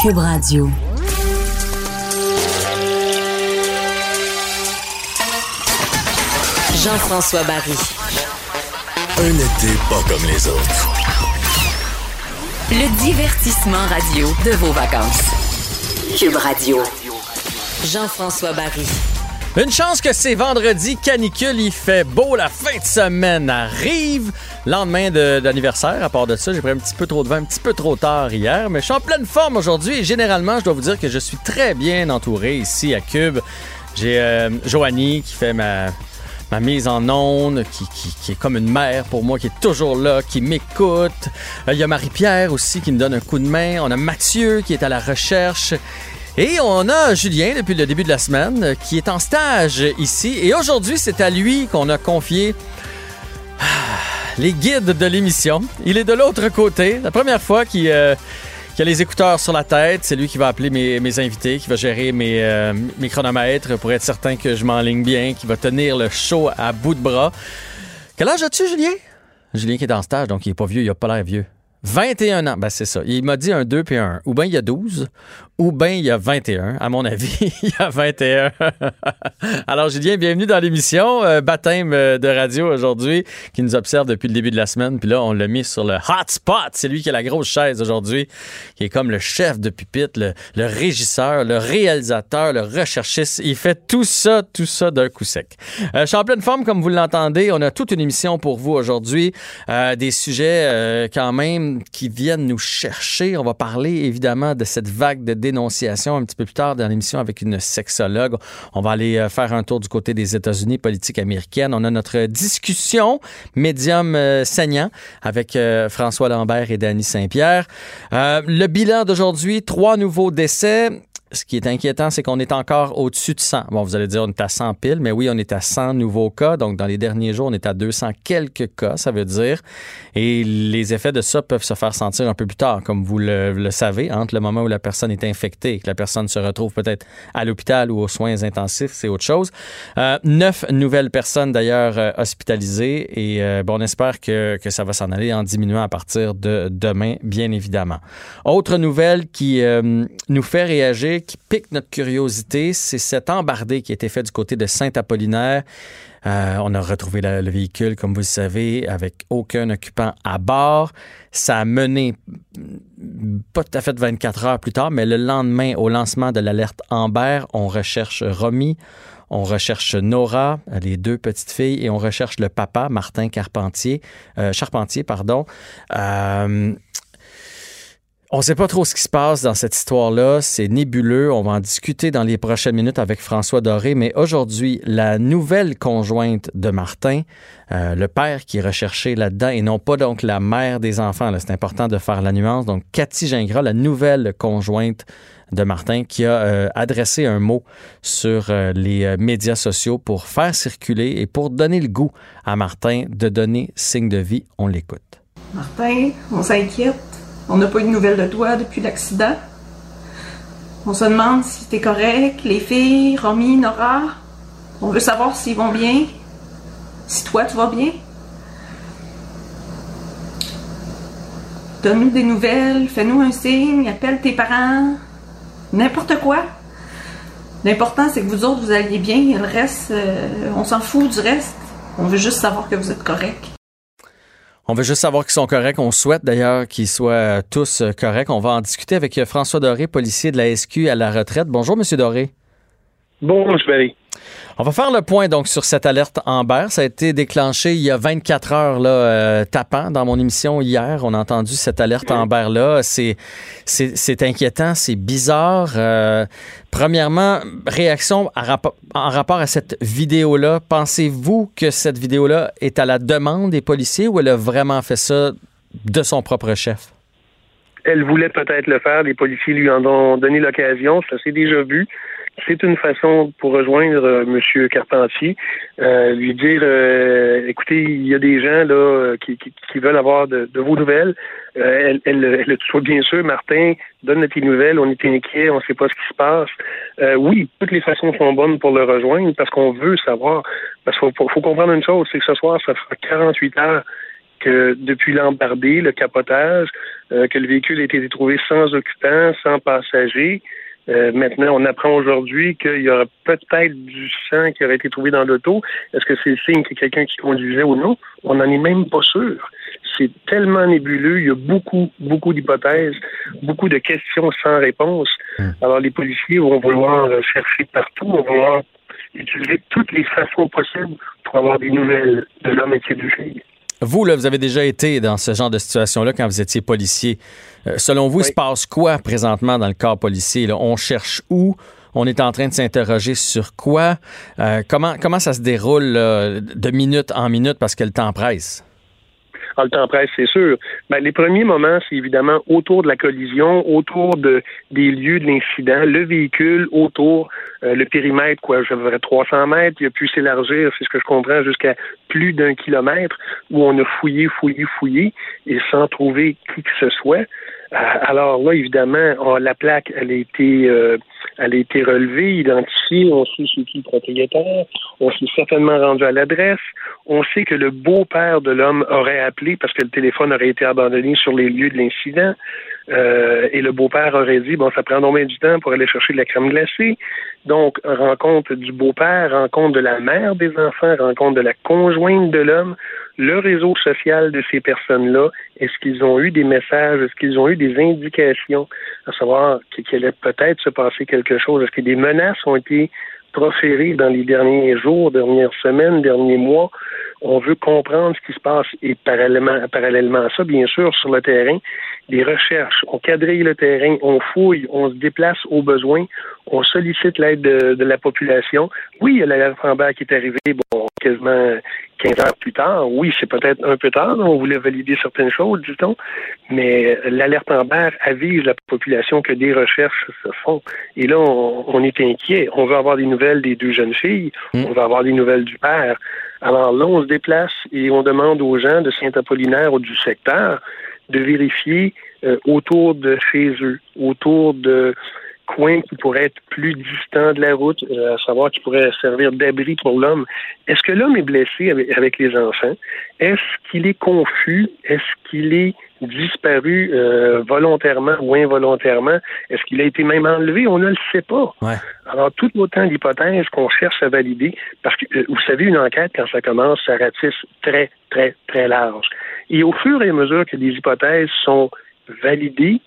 Cube Radio. Jean-François Barry. Un été pas comme les autres. Le divertissement radio de vos vacances. Cube Radio. Jean-François Barry. Une chance que c'est vendredi, canicule, il fait beau, la fin de semaine arrive. Lendemain d'anniversaire, à part de ça, j'ai pris un petit peu trop de vin, un petit peu trop tard hier, mais je suis en pleine forme aujourd'hui et généralement, je dois vous dire que je suis très bien entouré ici à Cube. J'ai euh, Joanie qui fait ma, mise en onde, qui, est comme une mère pour moi, qui est toujours là, qui m'écoute. Euh, il y a Marie-Pierre aussi qui me donne un coup de main. On a Mathieu qui est à la recherche. Et on a Julien depuis le début de la semaine qui est en stage ici. Et aujourd'hui, c'est à lui qu'on a confié ah, les guides de l'émission. Il est de l'autre côté. La première fois qu'il euh, a les écouteurs sur la tête. C'est lui qui va appeler mes, invités, qui va gérer mes, euh, mes, chronomètres pour être certain que je m'enligne bien, qui va tenir le show à bout de bras. Quel âge as-tu, Julien? Julien qui est en stage, donc il est pas vieux, il a pas l'air vieux. 21 ans, ben c'est ça. Il m'a dit un 2 puis un 1. Ou bien il y a 12, ou bien il y a 21. À mon avis, il y a 21. Alors, Julien, bienvenue dans l'émission. Euh, baptême euh, de radio aujourd'hui, qui nous observe depuis le début de la semaine. Puis là, on l'a mis sur le hotspot. C'est lui qui a la grosse chaise aujourd'hui, qui est comme le chef de pupitre, le, régisseur, le réalisateur, le recherchiste. Il fait tout ça, tout ça d'un coup sec. Euh, je suis en pleine forme, comme vous l'entendez. On a toute une émission pour vous aujourd'hui. Euh, des sujets quand même qui viennent nous chercher. On va parler évidemment de cette vague de dénonciation un petit peu plus tard dans l'émission avec une sexologue. On va aller euh, faire un tour du côté des États-Unis, politique américaine. On a notre discussion médium euh, saignant avec euh, François Lambert et Danny Saint-Pierre. le bilan d'aujourd'hui, trois nouveaux décès ce qui est inquiétant, c'est qu'on est encore au-dessus de 100. Bon, vous allez dire, on est à 100 piles, mais oui, on est à 100 nouveaux cas. Donc, dans les derniers jours, on est à 200 quelques cas, ça veut dire. Et les effets de ça peuvent se faire sentir un peu plus tard, comme vous le, savez, entre le moment où la personne est infectée et que la personne se retrouve peut-être à l'hôpital ou aux soins intensifs, c'est autre chose. Euh, neuf nouvelles personnes, d'ailleurs, euh, hospitalisées. Et euh, bon, on espère que, que ça va s'en aller en diminuant à partir de demain, bien évidemment. Autre nouvelle qui euh, nous fait réagir, qui pique notre curiosité, c'est cet embardé qui a été fait du côté de Saint-Apollinaire. Euh, on a retrouvé le véhicule, comme vous le savez, avec aucun occupant à bord. Ça a mené pas tout à fait 24 heures plus tard, mais le lendemain, au lancement de l'alerte Amber, on recherche Romy, on recherche Nora, les deux petites filles, et on recherche le papa, Martin Carpentier, euh, Charpentier, pardon. Euh, on ne sait pas trop ce qui se passe dans cette histoire-là. C'est nébuleux. On va en discuter dans les prochaines minutes avec François Doré. Mais aujourd'hui, la nouvelle conjointe de Martin, euh, le père qui est recherché là-dedans, et non pas donc la mère des enfants. C'est important de faire la nuance. Donc, Cathy Gingras, la nouvelle conjointe de Martin, qui a euh, adressé un mot sur euh, les médias sociaux pour faire circuler et pour donner le goût à Martin de donner signe de vie. On l'écoute. Martin, on s'inquiète on n'a pas eu de nouvelles de toi depuis l'accident. On se demande si t'es correct, les filles, Romy, Nora. On veut savoir s'ils vont bien. Si toi, tu vas bien. Donne-nous des nouvelles, fais-nous un signe, appelle tes parents. N'importe quoi. L'important, c'est que vous autres, vous alliez bien. Le reste, euh, on s'en fout du reste. On veut juste savoir que vous êtes correct. On veut juste savoir qu'ils sont corrects. On souhaite d'ailleurs qu'ils soient tous corrects. On va en discuter avec François Doré, policier de la SQ à la retraite. Bonjour, Monsieur Doré. Bonjour, M. On va faire le point donc sur cette alerte Amber. Ça a été déclenché il y a 24 heures là, euh, tapant dans mon émission hier. On a entendu cette alerte Amber là. C'est c'est inquiétant, c'est bizarre. Euh, premièrement, réaction en rapport à cette vidéo là. Pensez-vous que cette vidéo là est à la demande des policiers ou elle a vraiment fait ça de son propre chef? Elle voulait peut-être le faire. Les policiers lui en ont donné l'occasion. Ça s'est déjà vu c'est une façon pour rejoindre euh, M. Carpentier, euh, lui dire euh, écoutez, il y a des gens là qui, veulent avoir de, vos nouvelles. elle, elle, elle, soit bien sûr, Martin, donne tes nouvelles, on est inquiet, on ne sait pas ce qui se passe. oui, toutes les façons sont bonnes pour le rejoindre parce qu'on veut savoir. Parce qu'il faut, comprendre une chose, c'est que ce soir, ça fera 48 heures que depuis l'embardé, le capotage, euh, que le véhicule a été trouvé sans occupant, sans passager. Euh, maintenant, on apprend aujourd'hui qu'il y aura peut-être du sang qui aurait été trouvé dans l'auto. Est-ce que c'est le signe que quelqu'un qui conduisait ou non? On n'en est même pas sûr. C'est tellement nébuleux. Il y a beaucoup, beaucoup d'hypothèses, beaucoup de questions sans réponse. Hmm. Alors, les policiers vont vouloir chercher partout, vont vouloir utiliser toutes les façons possibles pour avoir des nouvelles de l'homme et de ses filles. Vous, là, vous avez déjà été dans ce genre de situation-là quand vous étiez policier. Euh, selon vous, il se passe quoi présentement dans le corps policier? Là? On cherche où? On est en train de s'interroger sur quoi? Euh, comment, comment ça se déroule de minute en minute parce que le temps presse? Le temps presse, c'est sûr. Les premiers moments, c'est évidemment autour de la collision, autour de, des lieux de l'incident, le véhicule, autour, euh, le périmètre, quoi, je dirais 300 mètres, il a pu s'élargir, c'est ce que je comprends, jusqu'à plus d'un kilomètre, où on a fouillé, fouillé, fouillé, et sans trouver qui que ce soit. Euh, alors là, évidemment, la plaque, elle a été, euh, elle a été relevée, identifiée. On sait c'est qui le propriétaire. On s'est certainement rendu à l'adresse. On sait que le beau-père de l'homme aurait appelé parce que le téléphone aurait été abandonné sur les lieux de l'incident. Euh, et le beau-père aurait dit, bon, ça prend combien du temps pour aller chercher de la crème glacée. Donc, rencontre du beau-père, rencontre de la mère des enfants, rencontre de la conjointe de l'homme, le réseau social de ces personnes-là. Est-ce qu'ils ont eu des messages? Est-ce qu'ils ont eu des indications? À savoir qu'il allait peut-être se passer quelque chose? Est-ce que des menaces ont été proférées dans les derniers jours, dernières semaines, derniers mois? On veut comprendre ce qui se passe et parallèlement, parallèlement à ça, bien sûr, sur le terrain, des recherches, on quadrille le terrain, on fouille, on se déplace au besoin, on sollicite l'aide de, la population. Oui, il y a l'alerte en qui est arrivée, bon, quasiment 15 heures plus tard. Oui, c'est peut-être un peu tard, on voulait valider certaines choses, dit-on, mais l'alerte en avise la population que des recherches se font. Et là, on, est inquiet. On veut avoir des nouvelles des deux jeunes filles, hmm. on veut avoir des nouvelles du père. Alors là, on se déplace et on demande aux gens de Saint-Apollinaire ou du secteur de vérifier euh, autour de chez eux, autour de coins qui pourraient être plus distants de la route, euh, à savoir qui pourraient servir d'abri pour l'homme. Est-ce que l'homme est blessé avec, les enfants? Est-ce qu'il est confus? Est-ce qu'il est disparu euh, volontairement ou involontairement? Est-ce qu'il a été même enlevé? On ne le sait pas. Alors, tout autant d'hypothèses qu'on cherche à valider, parce que, vous savez, une enquête, quand ça commence, ça ratisse très, très, très large. Et au fur et à mesure que des hypothèses sont validées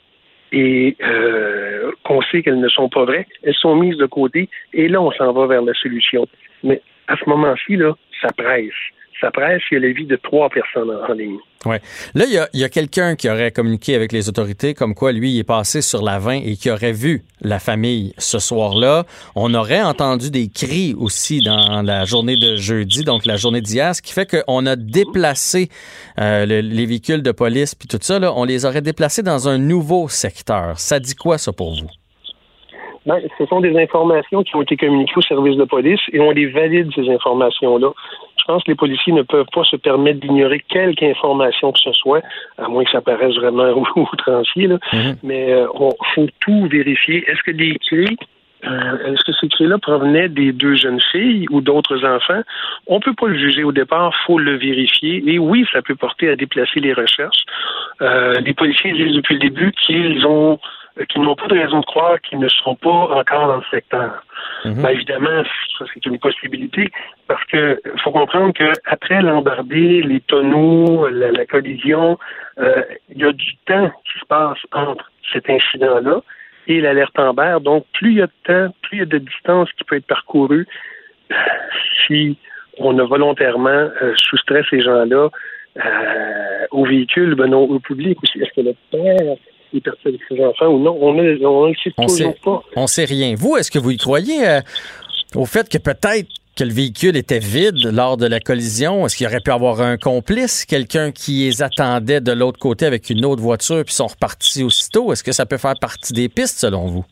et euh, qu'on sait qu'elles ne sont pas vraies, elles sont mises de côté et là, on s'en va vers la solution. Mais à ce moment-ci, là, ça presse ça presse, il y a la vie de trois personnes en, ligne. Ouais. Là, il y a, quelqu'un qui aurait communiqué avec les autorités comme quoi lui il est passé sur la 20 et qui aurait vu la famille ce soir-là. On aurait entendu des cris aussi dans la journée de jeudi, donc la journée d'hier, ce qui fait qu'on a déplacé euh, les véhicules de police puis tout ça, là, on les aurait déplacés dans un nouveau secteur. Ça dit quoi ça pour vous? Ben, ce sont des informations qui ont été communiquées au service de police et on les valide, ces informations-là. Je pense que les policiers ne peuvent pas se permettre d'ignorer quelque information que ce soit, à moins que ça paraisse vraiment outrancier, là. Mm-hmm. mais il euh, faut tout vérifier. Est-ce que des cris euh, est-ce que ces cris-là provenaient des deux jeunes filles ou d'autres enfants? On ne peut pas le juger au départ, faut le vérifier. Et oui, ça peut porter à déplacer les recherches. Euh, les policiers disent depuis le début qu'ils ont qui n'ont pas de raison de croire qu'ils ne seront pas encore dans le secteur. Mhm. Ben, évidemment, ça c'est une possibilité parce que faut comprendre qu'après l'embardé, les tonneaux, la, collision, euh, il y a du temps qui se passe entre cet incident-là et l'alerte Amber. Donc, plus il y a de temps, plus il y a de distance qui peut être parcourue euh, si on a volontairement soustrait ces gens-là au véhicule, ben non, au public aussi. Est-ce que le père avec ses enfants ou non. On ne sait toujours pas. On sait rien. Vous, est-ce que vous y croyez euh, au fait que peut-être que le véhicule était vide lors de la collision? Est-ce qu'il aurait pu avoir un complice, quelqu'un qui les attendait de l'autre côté avec une autre voiture puis sont repartis aussitôt? Est-ce que ça peut faire partie des pistes selon vous?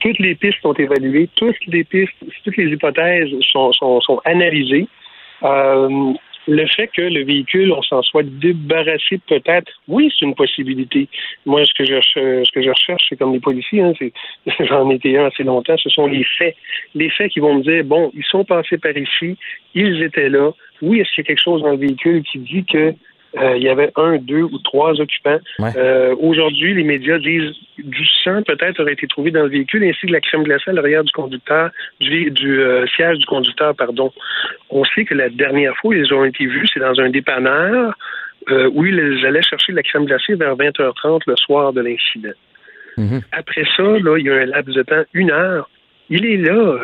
Toutes les pistes sont évaluées, toutes les pistes, toutes les hypothèses sont, sont, analysées. Euh, le fait que le véhicule, on s'en soit débarrassé peut-être, oui, c'est une possibilité. Moi, ce que je, ce que je recherche, c'est comme les policiers, hein, j'en étais un assez longtemps, ce sont les faits. Les faits qui vont me dire, bon, ils sont passés par ici, ils étaient là. Oui, est-ce qu'il y a quelque chose dans le véhicule qui dit que euh, il y avait un, deux ou trois occupants. Euh, aujourd'hui, les médias disent du sang peut-être aurait été trouvé dans le véhicule, ainsi que la crème glacée à l'arrière du conducteur, du, du euh, siège du conducteur, pardon. On sait que la dernière fois ils ont été vus, c'est dans un dépanneur où ils allaient chercher de la crème glacée vers 20h30 le soir de l'incident. Mhm. Après ça, là, il y a un laps de temps, une heure. Il est là,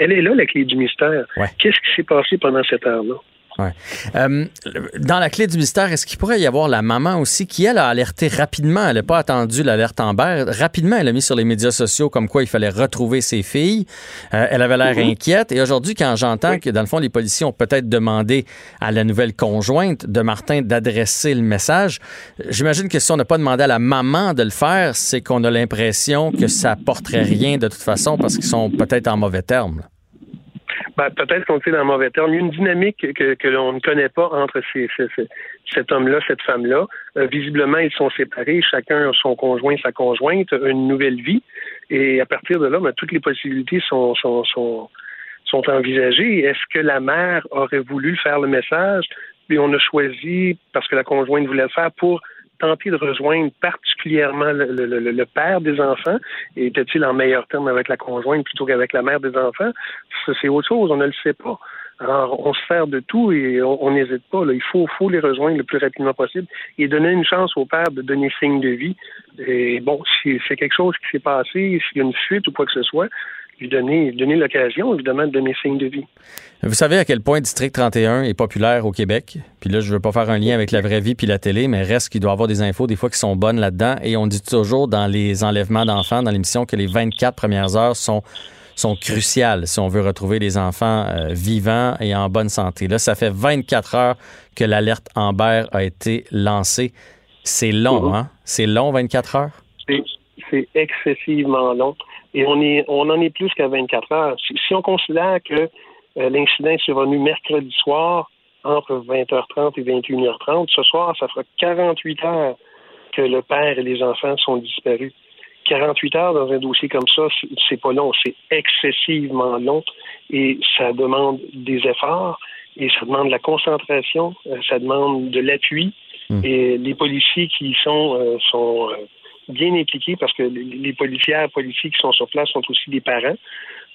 elle est là, la clé du mystère. Qu'est-ce qui s'est passé pendant cette heure-là? Ouais. Euh, dans la clé du mystère, est-ce qu'il pourrait y avoir la maman aussi qui, elle, a alerté rapidement, elle n'a pas attendu l'alerte Amber, rapidement, elle a mis sur les médias sociaux comme quoi il fallait retrouver ses filles. Euh, elle avait l'air mhm. inquiète. Et aujourd'hui, quand j'entends que, dans le fond, les policiers ont peut-être demandé à la nouvelle conjointe de Martin d'adresser le message, j'imagine que si on n'a pas demandé à la maman de le faire, c'est qu'on a l'impression que ça porterait rien de toute façon parce qu'ils sont peut-être en mauvais termes. Ben, peut-être qu'on est dans le mauvais terme. Il y a une dynamique que, que l'on ne connaît pas entre ces, cet homme-là, cette femme-là. Euh, visiblement, ils sont séparés, chacun a son conjoint, sa conjointe, une nouvelle vie. Et à partir de là, ben, toutes les possibilités sont, sont, sont, sont envisagées. Est-ce que la mère aurait voulu faire le message? Puis on a choisi, parce que la conjointe voulait le faire, pour tenter de rejoindre particulièrement le, père des enfants? Était-il en meilleur terme avec la conjointe plutôt qu'avec la mère des enfants? C'est autre chose, on ne le sait pas. Alors, on se sert de tout et on n'hésite pas. Il faut, faut les rejoindre le plus rapidement possible et donner une chance au père de donner signe de vie. Et bon, si c'est quelque chose qui s'est passé, s'il y a une fuite ou quoi que ce soit, lui donner, donner l'occasion, évidemment, de donner signe de vie. Vous savez à quel point District 31 est populaire au Québec? Puis là, je ne veux pas faire un lien avec la vraie vie puis la télé, mais reste qu'il doit y avoir des infos des fois qui sont bonnes là-dedans. Et on dit toujours dans les enlèvements d'enfants, dans l'émission, que les 24 premières heures sont sont cruciales si on veut retrouver les enfants euh, vivants et en bonne santé. Là, ça fait 24 heures que l'alerte Amber a été lancée. C'est long, mm-hmm. hein? C'est long, 24 heures? C'est excessivement long. Et on, est, on en est plus qu'à 24 heures. Si, on considère que euh, l'incident est survenu mercredi soir entre 20h30 et 21h30, ce soir, ça fera 48 heures que le père et les enfants sont disparus. 48 heures dans un dossier comme ça, c'est pas long, c'est excessivement long et ça demande des efforts et ça demande de la concentration, euh, ça demande de l'appui. Hmm. Et les policiers qui sont, euh, sont bien impliqués parce que les policières, policiers qui sont sur place sont aussi des parents,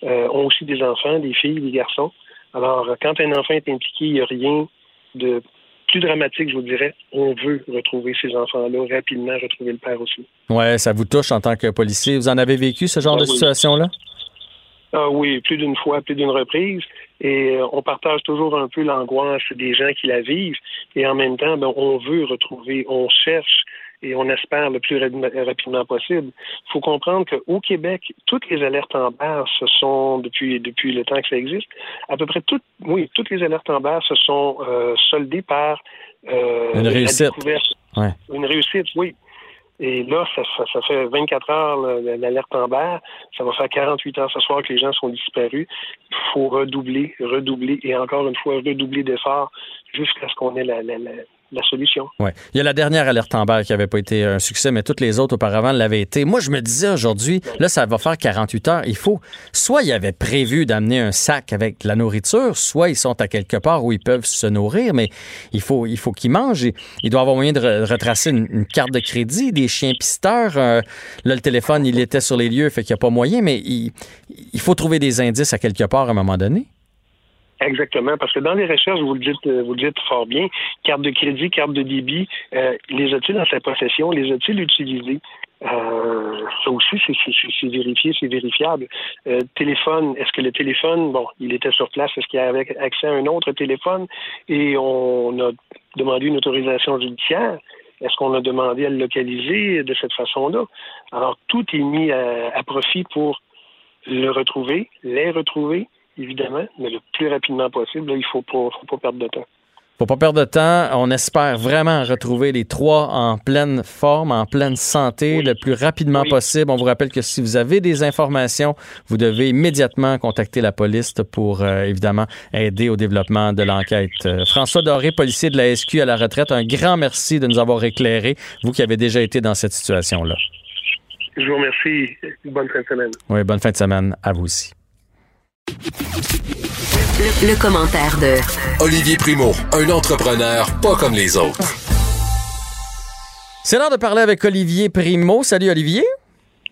euh, ont aussi des enfants, des filles, des garçons. Alors, quand un enfant est impliqué, il n'y a rien de plus dramatique, je vous dirais. On veut retrouver ces enfants-là rapidement, retrouver le père aussi. Ouais, ça vous touche en tant que policier. Vous en avez vécu ce genre ah de situation-là? Ah oui, plus d'une fois, plus d'une reprise. Et euh, on partage toujours un peu l'angoisse des gens qui la vivent. Et en même temps, ben, on veut retrouver, on cherche et on espère le plus rapidement possible. Il faut comprendre qu'au Québec, toutes les alertes en barre se sont, depuis, depuis le temps que ça existe, à peu près toutes, oui, toutes les alertes en barre se sont euh, soldées par euh, une réussite. Ouais. Une réussite, oui. Et là, ça, ça, fait 24 heures l'alerte en barre. Ça va faire 48 heures ce soir que les gens sont disparus. Il faut redoubler, redoubler et encore une fois redoubler d'efforts jusqu'à ce qu'on ait la, la, la solution. Oui. Il y a la dernière alerte en Amber qui n'avait pas été un succès, mais toutes les autres auparavant l'avaient été. Moi, je me disais aujourd'hui, là, ça va faire 48 heures. Il faut, soit ils avaient prévu d'amener un sac avec la nourriture, soit ils sont à quelque part où ils peuvent se nourrir, mais il faut, il faut qu'ils mangent. Il doit avoir moyen de retracer une, carte de crédit, des chiens pisteurs. Euh, là, le téléphone, il était sur les lieux, fait qu'il n'y a pas moyen, mais il, il faut trouver des indices à quelque part à un moment donné. Exactement, parce que dans les recherches, vous le dites, euh, vous le dites fort bien, carte de crédit, carte de débit, euh, les a-t-il dans sa possession, les a-t-il utilisés? Euh, ça aussi, c'est vérifié, c'est vérifiable. Euh, téléphone, est-ce que le téléphone, bon, il était sur place, est-ce qu'il avait accès à un autre téléphone? Et on a demandé une autorisation judiciaire? Est-ce qu'on a demandé à le localiser de cette façon-là? Alors, tout est mis à, à profit pour le retrouver, les retrouver, évidemment, mais le plus rapidement possible. il ne faut pas, faut pas perdre de temps. Faut pas perdre de temps. On espère vraiment retrouver les trois en pleine forme, en pleine santé, le plus rapidement possible. On vous rappelle que si vous avez des informations, vous devez immédiatement contacter la police pour euh, évidemment aider au développement de l'enquête. Euh, François Doré, policier de la SQ à la retraite, un grand merci de nous avoir éclairés, vous qui avez déjà été dans cette situation-là. Je vous remercie. Bonne fin de semaine. Oui, bonne fin de semaine à vous aussi. Le, commentaire de Olivier Primo, un entrepreneur pas comme les autres. C'est l'heure de parler avec Olivier Primo. Salut Olivier.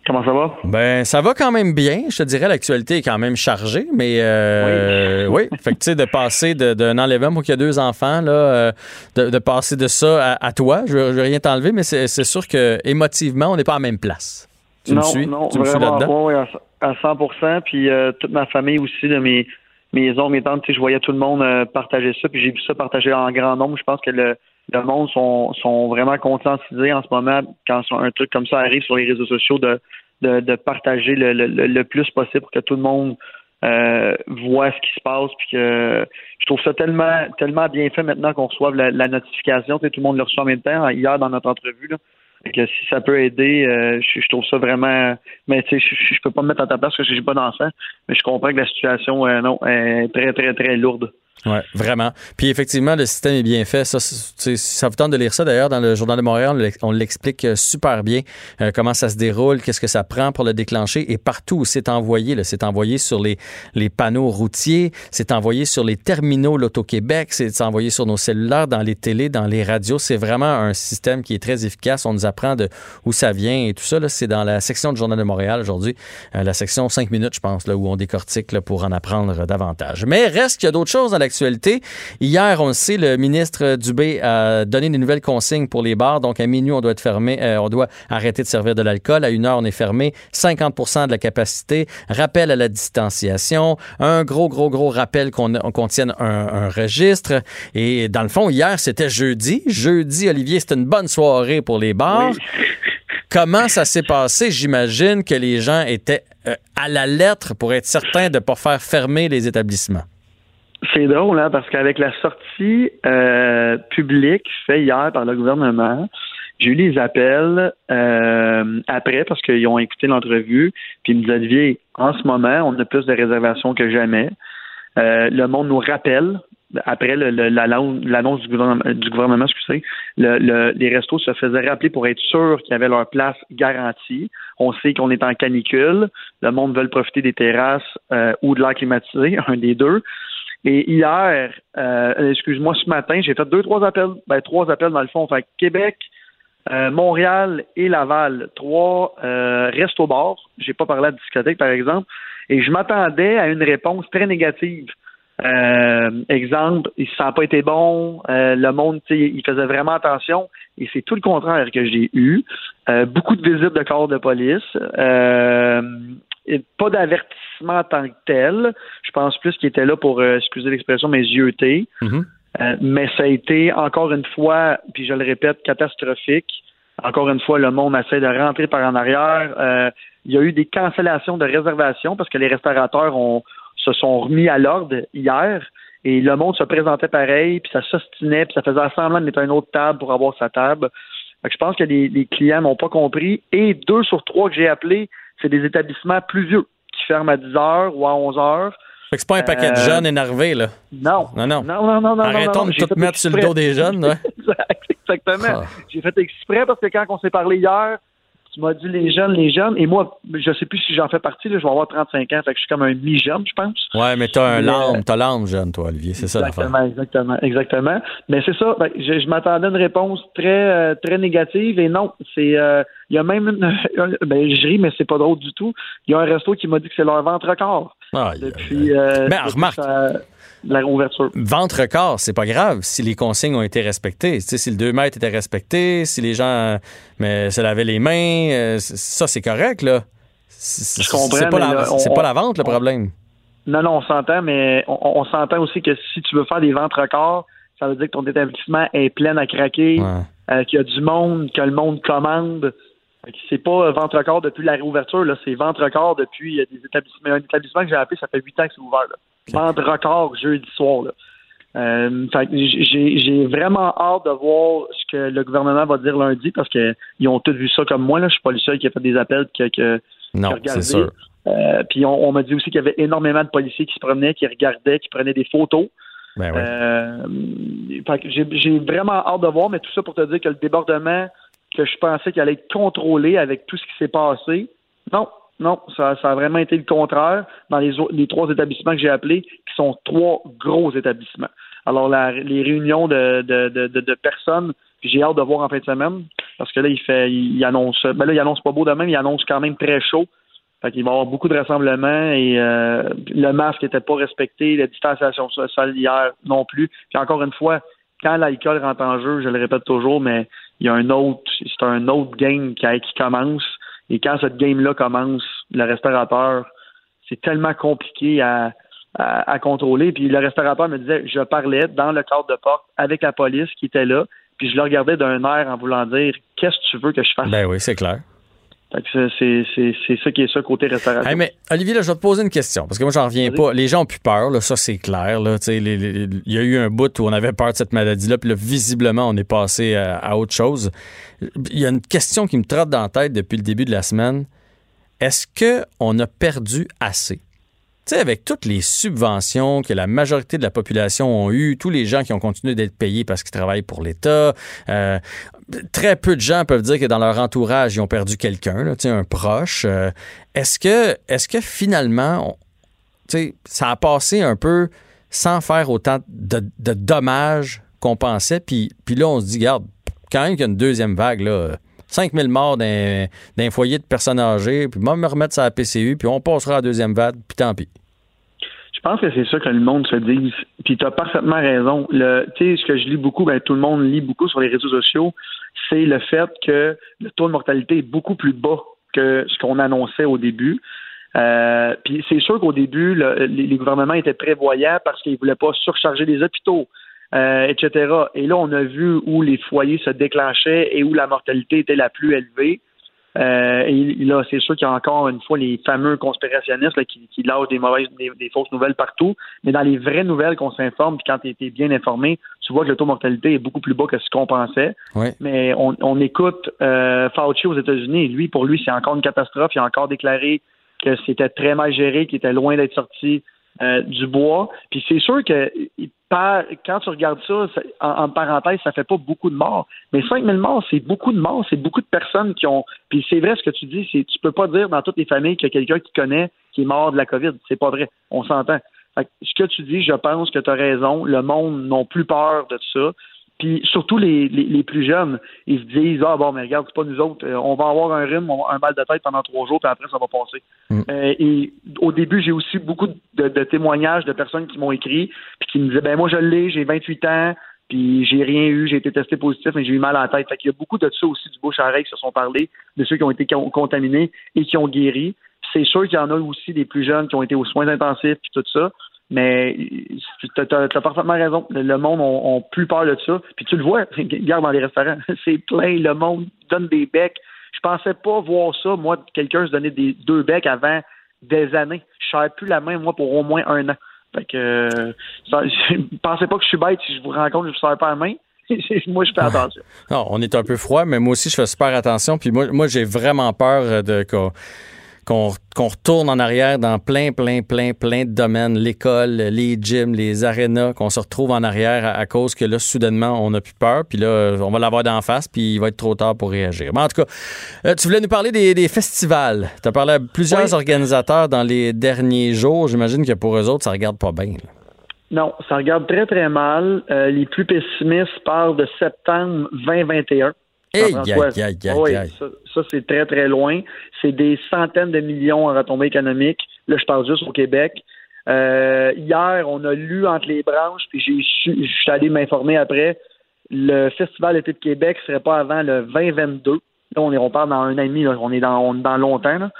Comment ça va? Ben, ça va quand même bien. Je te dirais, l'actualité est quand même chargée, mais euh, oui. Fait que, tu sais, de passer d'un enlèvement pour qu'il y a deux enfants, là, euh, de, passer de ça à, toi, je veux, veux rien t'enlever, mais c'est sûr que émotivement, on n'est pas à la même place. Tu non, me suis? Non, tu vraiment, oui, à, 100% Puis euh, toute ma famille aussi, de mes, mes oncles, mes tantes, je voyais tout le monde partager ça, puis j'ai vu ça partager en grand nombre. Je pense que le, le monde sont, sont vraiment conscientisés en ce moment quand un truc comme ça arrive sur les réseaux sociaux de de, partager le, le, plus possible pour que tout le monde euh, voit ce qui se passe. Puis que je trouve ça tellement tellement bien fait maintenant qu'on reçoive la, notification. tout le monde le reçoit en même temps hier dans notre entrevue. Là. Que si ça peut aider, euh, je, trouve ça vraiment. Mais tu sais, je, je, peux pas me mettre à ta place parce que j'ai pas d'enfant, mais je comprends que la situation euh, non est très très très lourde. Oui, vraiment. Puis effectivement, le système est bien fait. Ça, ça vous tente de lire ça d'ailleurs dans le Journal de Montréal. On l'explique euh, super bien euh, comment ça se déroule, qu'est-ce que ça prend pour le déclencher. Et partout où c'est envoyé, c'est envoyé sur les, les panneaux routiers, c'est envoyé sur les terminaux l'Auto-Québec, c'est envoyé sur nos cellulaires, dans les télés, dans les radios. C'est vraiment un système qui est très efficace. On nous apprend de où ça vient et tout ça. C'est dans la section du Journal de Montréal aujourd'hui, euh, la section 5 minutes, je pense, là, où on décortique pour en apprendre davantage. Mais reste qu'il y a d'autres choses dans la Hier, on le sait, le ministre Dubé a donné des nouvelles consignes pour les bars. Donc, à minuit, on doit être fermé, euh, on doit arrêter de servir de l'alcool. À une heure, on est fermé. 50% de la capacité. Rappel à la distanciation. Un gros, gros, gros rappel qu'on contienne un, registre. Et dans le fond, hier, c'était jeudi. Jeudi, Olivier, c'était une bonne soirée pour les bars. Comment ça s'est passé? J'imagine que les gens étaient euh, à la lettre pour être certains de ne pas faire fermer les établissements. C'est drôle, hein, parce qu'avec la sortie euh, publique faite hier par le gouvernement, j'ai eu des appels euh, après parce qu'ils ont écouté l'entrevue, puis ils me disaient Olivier, en ce moment, on a plus de réservations que jamais. Euh, le monde nous rappelle, après l'annonce du gouvernement, du gouvernement excusez, le, les restos se faisaient rappeler pour être sûrs qu'ils avaient leur place garantie. On sait qu'on est en canicule, le monde veut profiter des terrasses ou de l'air climatisé, un des deux. Et hier, euh, excuse-moi, ce matin, j'ai fait deux, trois appels, ben trois appels dans le fond. Fait Québec, euh, Montréal et Laval, trois euh, restent au bar. J'ai pas parlé de discothèque, par exemple. Et je m'attendais à une réponse très négative. Euh, exemple, ça n'a pas été bon, euh, le monde, il faisait vraiment attention, et c'est tout le contraire que j'ai eu. Euh, beaucoup de visites de corps de police, pas d'avertissement en tant que tel. Je pense plus qu'il était là pour, excusez l'expression, mes yeux mm mais ça a été encore une fois, puis je le répète, catastrophique. Encore une fois, le monde essaie de rentrer par en arrière. il y a eu des cancellations de réservations parce que les restaurateurs ont se sont remis à l'ordre hier et le monde se présentait pareil, puis ça s'ostinait, puis ça faisait semblant de mettre une autre table pour avoir sa table. je pense que les, clients n'ont pas compris. Et deux sur trois que j'ai appelés, c'est des établissements plus vieux qui ferment à 10 heures ou à 11 heures. Fait que c'est pas un paquet de euh, jeunes énervés, là. Non. Non, non. Non, non, non, Arrêtons de tout mettre sur le dos des jeunes, Exactement. Ah. J'ai fait exprès parce que quand on s'est parlé hier, tu m'as dit les jeunes, les jeunes, et moi, je sais plus si j'en fais partie, là, je vais avoir 35 ans, fait que je suis comme un mi-jeune, je pense. Ouais, mais t'as un l'âme, t'as l'âme jeune, toi, Olivier, c'est ça Exactement, exactement, exactement. Mais c'est ça, ben, je, m'attendais à une réponse très, euh, très négative, et non, c'est, euh, il y a même une, ben, je ris, mais c'est pas drôle du tout. Il y a un resto qui m'a dit que c'est leur ventre corps. Depuis, euh, mais remarque la réouverture. Ventre corps, c'est pas grave si les consignes ont été respectées. Si le 2 mètres était respecté, si les gens mais, se lavaient les mains, euh, ça c'est correct là. Je comprends. C'est pas, la, pas la vente le problème. Non, non, on s'entend, mais on, s'entend aussi que si tu veux faire des ventres corps, ça veut dire que ton établissement est plein à craquer, euh, qu'il y a du monde, que le monde commande. C'est pas ventre corps depuis la réouverture, là, c'est ventre corps depuis des établissements. Un établissement que j'ai appelé, ça fait huit ans que c'est ouvert. Là vente record jeudi soir. Là. Euh, j'ai vraiment hâte de voir ce que le gouvernement va dire lundi parce qu'ils ont tous vu ça comme moi. Là. Je suis pas le seul qui a fait des appels que, que non, c'est sûr. Euh, puis on, m'a dit aussi qu'il y avait énormément de policiers qui se promenaient, qui regardaient, qui prenaient des photos. Ben euh, j'ai vraiment hâte de voir, mais tout ça pour te dire que le débordement que je pensais qu'il allait être contrôlé avec tout ce qui s'est passé, non, non, ça, ça, a vraiment été le contraire dans les, les trois établissements que j'ai appelés, qui sont trois gros établissements. Alors, la, les réunions de, de, de, de personnes, j'ai hâte de voir en fin de semaine, parce que là, il fait, il, annonce, ben là, il annonce pas beau demain, il annonce quand même très chaud. Fait qu'il va y avoir beaucoup de rassemblements et euh, le masque n'était pas respecté, la distanciation sociale hier non plus. Puis encore une fois, quand l'alcool rentre en jeu, je le répète toujours, mais il y a un autre, c'est un autre game qui, commence. Et quand cette game-là commence, le restaurateur, c'est tellement compliqué à, à, contrôler. Puis le restaurateur me disait, je parlais dans le cadre de porte avec la police qui était là, puis je le regardais d'un air en voulant dire, qu'est-ce que tu veux que je fasse? Ben oui, c'est clair. C'est ça qui est ça côté restauration. mais Olivier, là, je vais te poser une question, parce que moi, j'en reviens pas. Les gens ont plus peur, là, ça c'est clair. Il y a eu un bout où on avait peur de cette maladie-là, puis là, visiblement, on est passé à, autre chose. Il y a une question qui me trotte dans la tête depuis le début de la semaine. Est-ce qu'on a perdu assez? Tu sais, avec toutes les subventions que la majorité de la population ont eues, tous les gens qui ont continué d'être payés parce qu'ils travaillent pour l'État, euh, très peu de gens peuvent dire que dans leur entourage, ils ont perdu quelqu'un, un proche. Euh, est-ce que, est que finalement, ça a passé un peu sans faire autant de, dommages qu'on pensait? Puis, puis là, on se dit, regarde, quand même qu'il y a une deuxième vague, là, 5000 morts d'un, foyer de personnes âgées, puis moi, me remettre ça à la PCU, puis on passera à la deuxième vague, puis tant pis. Je pense que c'est ça que le monde se dise. Puis tu as parfaitement raison. Tu sais, ce que je lis beaucoup, ben, tout le monde lit beaucoup sur les réseaux sociaux, c'est le fait que le taux de mortalité est beaucoup plus bas que ce qu'on annonçait au début. Euh, puis c'est sûr qu'au début, les, gouvernements étaient prévoyants parce qu'ils ne voulaient pas surcharger les hôpitaux. Euh, etc. Et là, on a vu où les foyers se déclenchaient et où la mortalité était la plus élevée. Euh, et là, c'est sûr qu'il y a encore une fois les fameux conspirationnistes qui, qui lâchent des mauvaises, des, fausses nouvelles partout. Mais dans les vraies nouvelles qu'on s'informe, puis quand tu es bien informé, tu vois que le taux de mortalité est beaucoup plus bas que ce qu'on pensait. Mais on, écoute euh, Fauci aux États-Unis, lui, pour lui, c'est encore une catastrophe. Il a encore déclaré que c'était très mal géré, qu'il était loin d'être sorti euh, du bois. Puis c'est sûr que quand tu regardes ça, en, parenthèse, ça fait pas beaucoup de morts. Mais 5000 morts, c'est beaucoup de morts, c'est beaucoup de personnes qui ont. Puis c'est vrai ce que tu dis, c'est tu peux pas dire dans toutes les familles qu'il y a quelqu'un qui connaît qui est mort de la COVID. C'est pas vrai. On s'entend. Ce que tu dis, je pense que tu as raison. Le monde n'a plus peur de ça. Puis surtout les, les, plus jeunes, ils se disent Ah bon, mais regarde, c'est pas nous autres, euh, on va avoir un rhume, un mal de tête pendant trois jours, puis après ça va passer. Mm. Euh, et au début, j'ai aussi beaucoup de, témoignages de personnes qui m'ont écrit, puis qui me disaient Ben moi je l'ai, j'ai 28 ans, puis j'ai rien eu, j'ai été testé positif, mais j'ai eu mal à la tête. Fait qu'il y a beaucoup de ça aussi du bouche à oreille qui se sont parlé, de ceux qui ont été contaminés et qui ont guéri. C'est sûr qu'il y en a aussi des plus jeunes qui ont été aux soins intensifs puis tout ça. Mais tu as, parfaitement raison. Le monde a, plus peur de ça. Puis tu le vois, regarde dans les restaurants, c'est plein, le monde donne des becs. Je pensais pas voir ça, moi, quelqu'un se donner des deux becs avant des années. Je ne plus la main, moi, pour au moins un an. Fait que je pensais pas que je suis bête si je vous rencontre, je ne serre pas la main. moi, je fais attention. Non, on est un peu froid, mais moi aussi, je fais super attention. Puis moi, moi j'ai vraiment peur de retourne en arrière dans plein, plein, plein, plein de domaines, l'école, les gyms, les arénas, qu'on se retrouve en arrière à, cause que là, soudainement, on n'a plus peur, puis là, on va l'avoir d'en face, puis il va être trop tard pour réagir. Mais en tout cas, euh, tu voulais nous parler des, festivals. Tu as parlé à plusieurs organisateurs dans les derniers jours. J'imagine que pour eux autres, ça regarde pas bien. Non, ça regarde très, très mal. Euh, les plus pessimistes parlent de septembre 2021 ça, c'est très, très loin. C'est des centaines de millions en retombées économiques. Là, je parle juste au Québec. Euh, hier, on a lu entre les branches, puis j'ai je suis allé m'informer après. Le Festival été de Québec serait pas avant le 2022. Là, on, est, on parle dans un an et demi, on est dans, dans longtemps.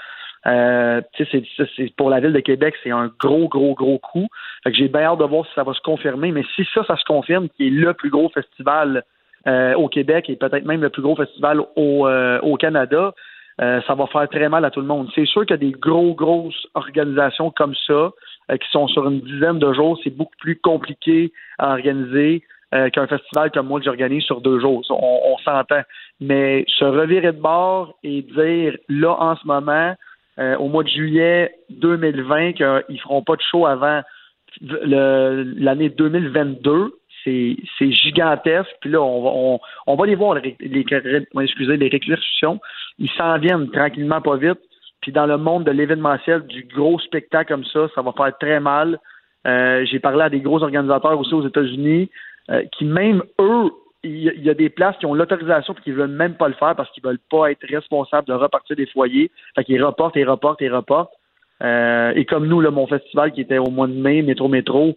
Euh, c'est, pour la ville de Québec, c'est un gros, gros, gros coup. J'ai bien hâte de voir si ça va se confirmer. Mais si ça, ça se confirme, qui est le plus gros festival euh, au Québec et peut-être même le plus gros festival au, euh, au Canada, euh, ça va faire très mal à tout le monde. C'est sûr qu'il y a des gros, grosses organisations comme ça qui sont sur une dizaine de jours. C'est beaucoup plus compliqué à organiser qu'un festival comme moi que j'organise sur deux jours. On, s'entend. Mais se revirer de bord et dire là en ce moment, au mois de juillet 2020, qu'ils feront pas de show avant l'année 2022, c'est gigantesque. Puis là, on va, on, va les voir, les, les, les récursions. Ils s'en viennent tranquillement, pas vite. Puis dans le monde de l'événementiel, du gros spectacle comme ça, ça va faire très mal. Euh, j'ai parlé à des gros organisateurs aussi aux États-Unis euh, qui, même eux, il y, a- des places qui ont l'autorisation et qui veulent même pas le faire parce qu'ils veulent pas être responsables de repartir des foyers. Fait qu'ils reportent et reportent et reportent. Euh, et comme nous, là, mon festival qui était au mois de mai, Métro Métro,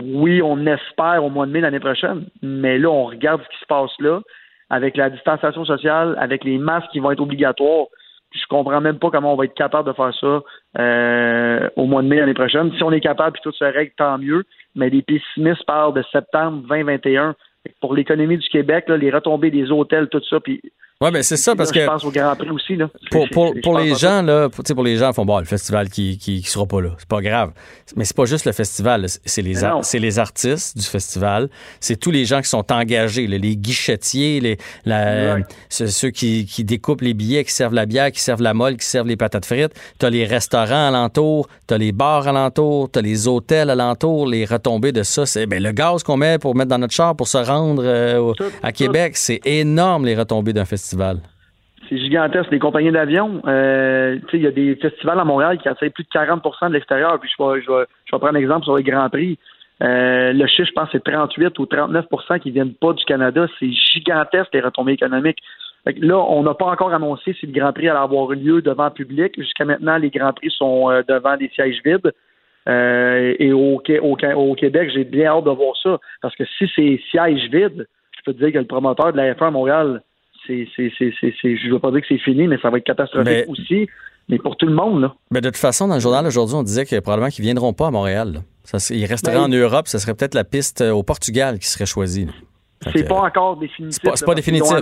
oui, on espère au mois de mai l'année prochaine, mais là, on regarde ce qui se passe là, avec la distanciation sociale, avec les masques qui vont être obligatoires. Je comprends même pas comment on va être capable de faire ça euh, au mois de mai l'année prochaine. Si on est capable puis tout se règle, tant mieux. Mais les pessimistes parlent de septembre 2021. Pour l'économie du Québec, là, les retombées des hôtels, tout ça, puis Ouais, ben c'est ça, parce là, que je pense au Grand Prix aussi. Là. pour, les gens, là, pour, tu sais, pour les gens, font bon, le festival qui, qui, qui sera pas là. C'est pas grave. Mais c'est pas juste le festival, c'est les, Mais c'est les artistes du festival, c'est tous les gens qui sont engagés, là, les guichetiers, les, la, Ouais. ceux, qui, qui découpent les billets, qui servent la bière, qui servent la molle, qui servent les patates frites. T'as les restaurants alentour, t'as les bars alentour, t'as les hôtels alentour, les retombées de ça. C'est ben, le gaz qu'on met pour mettre dans notre char pour se rendre euh, Tout, à tout. Québec, c'est énorme les retombées d'un festival. C'est gigantesque. Les compagnies d'avion, euh, il y a des festivals à Montréal qui attirent plus de 40% de l'extérieur. Puis je vais, prendre un exemple sur les Grands Prix. Euh, le chiffre, je pense, c'est 38 ou 39% qui viennent pas du Canada. C'est gigantesque, les retombées économiques. Là, on n'a pas encore annoncé si le Grand Prix allait avoir lieu devant le public. Jusqu'à maintenant, les Grands Prix sont euh, devant des sièges vides. Et au, au Québec, j'ai bien hâte de voir ça. Parce que si c'est siège vide, je peux te dire que le promoteur de la F1 à Montréal, c'est, je veux pas dire que c'est fini, mais ça va être catastrophique Mais- aussi. Mais pour tout le monde, là. Ben, de toute façon, dans le journal aujourd'hui, on disait que probablement qu'ils viendront pas à Montréal. là. Ça, ils resteraient Ben, en Europe. Ce serait peut-être la piste euh, au Portugal qui serait choisie. C'est pas encore définitif. c'est pas- pas définitif.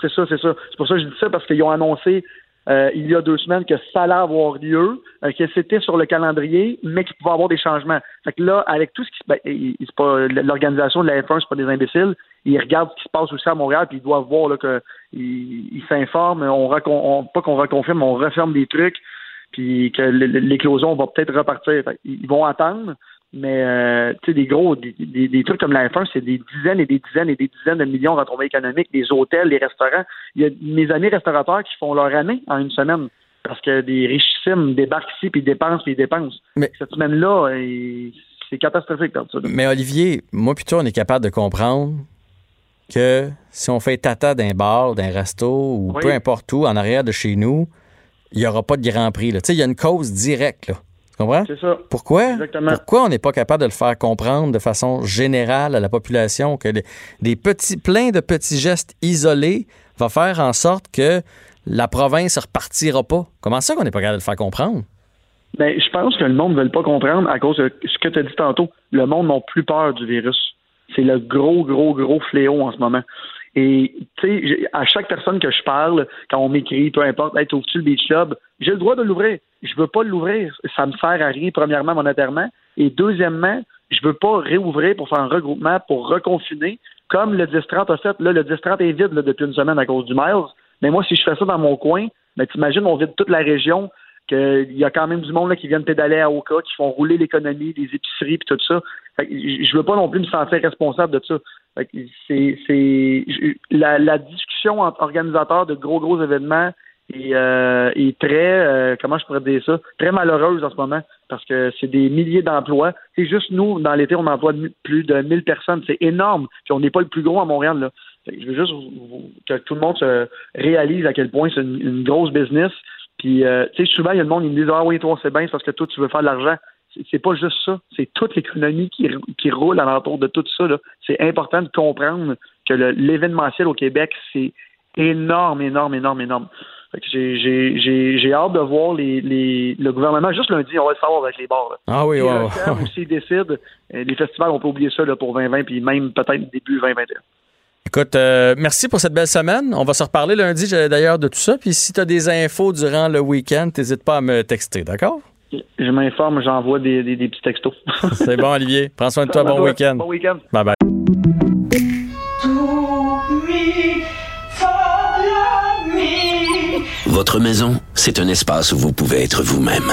C'est ça, c'est ça. C'est pour ça que je dis ça, parce qu'ils ont annoncé euh, il y a deux semaines que ça allait avoir lieu, euh, que c'était sur le calendrier, mais qu'il pouvait avoir des changements. Fait que là, avec tout ce qui se ben, il- il- c'est pas l'organisation de la F1, c'est pas des imbéciles. Ils regardent ce qui se passe aussi à Montréal, puis ils doivent voir là, que ils s'informent. On, on- pas qu'on reconfirme, on referme des trucs, puis que l'éclosion va peut-être repartir. Fait ils vont attendre. Mais euh, tu sais, des gros, des, des- des trucs comme la F1, c'est des dizaines et des dizaines et des dizaines de millions de retombées économiques, les hôtels, les restaurants. Il y a mes amis restaurateurs qui font leur année en une semaine parce que des richissimes débarquent ici puis dépensent puis dépensent. Mais- Cette semaine-là, euh, c'est catastrophique dans ça. Mais Olivier, moi toi, on est capable de comprendre que si on fait tata d'un bar, d'un resto ou Oui. peu importe où, en arrière de chez nous, il n'y aura pas de grand prix. Tu sais, il y a une cause directe. Là. Tu comprends? C'est ça. Pourquoi? Exactement. Pourquoi on n'est pas capable de le faire comprendre de façon générale à la population que des, des petits, plein de petits gestes isolés va faire en sorte que la province ne repartira pas? Comment ça qu'on n'est pas capable de le faire comprendre? Ben, je pense que le monde ne veut pas comprendre à cause de ce que tu as dit tantôt. Le monde n'a plus peur du virus. C'est le gros, gros, gros fléau en ce moment. Et, tu sais, à chaque personne que je parle, quand on m'écrit, peu importe, hey, ouvres-tu le Beach Club? J'ai le droit de l'ouvrir. Je veux pas l'ouvrir. Ça me sert à rien, premièrement, monétairement. Et deuxièmement, je veux pas réouvrir pour faire un regroupement, pour reconfiner, comme le 10-30 a fait. Là, le 10-30 est vide là, depuis une semaine à cause du Miles. Mais moi, si je fais ça dans mon coin, ben, t'imagines, on vide toute la région, qu'il y a quand même du monde là, qui viennent pédaler à Oka, qui font rouler l'économie, les épiceries, puis tout ça. Fait que je veux pas non plus me sentir responsable de ça. Fait que c'est, la, discussion entre organisateurs de gros, gros événements est, euh, très, euh, comment je pourrais dire ça, très malheureuse en ce moment, parce que c'est des milliers d'emplois. C'est juste nous, dans l'été, on emploie plus de 1000 personnes. C'est énorme. Puis on n'est pas le plus gros à Montréal, je veux juste que tout le monde se réalise à quel point c'est une, une grosse business. Puis, euh, tu sais, souvent, il y a le monde qui me dit Ah oui, toi, c'est bien, c'est parce que toi, tu veux faire de l'argent. C'est- pas juste ça. C'est toute l'économie qui, qui roule alentour de tout ça. C'est important de comprendre que l'événementiel au Québec, c'est énorme, énorme, énorme, énorme. J'ai- hâte de voir les, les, le gouvernement. Juste lundi, on va le savoir avec les bars. Là. Ah oui, S'ils ouais, ouais. referment ou s'ils décident, les festivals, on peut oublier ça là, pour 2020, puis même peut-être début 2021. Écoute, euh, merci pour cette belle semaine. On va se reparler lundi d'ailleurs de tout ça. Puis si tu as des infos durant le week-end, n'hésite pas à me texter, d'accord? Je m'informe, j'envoie des, des, des petits textos. C'est bon, Olivier. Prends soin de toi. Bon week-end. Bon week-end. Bye bye. Votre maison, c'est un espace où vous pouvez être vous-même.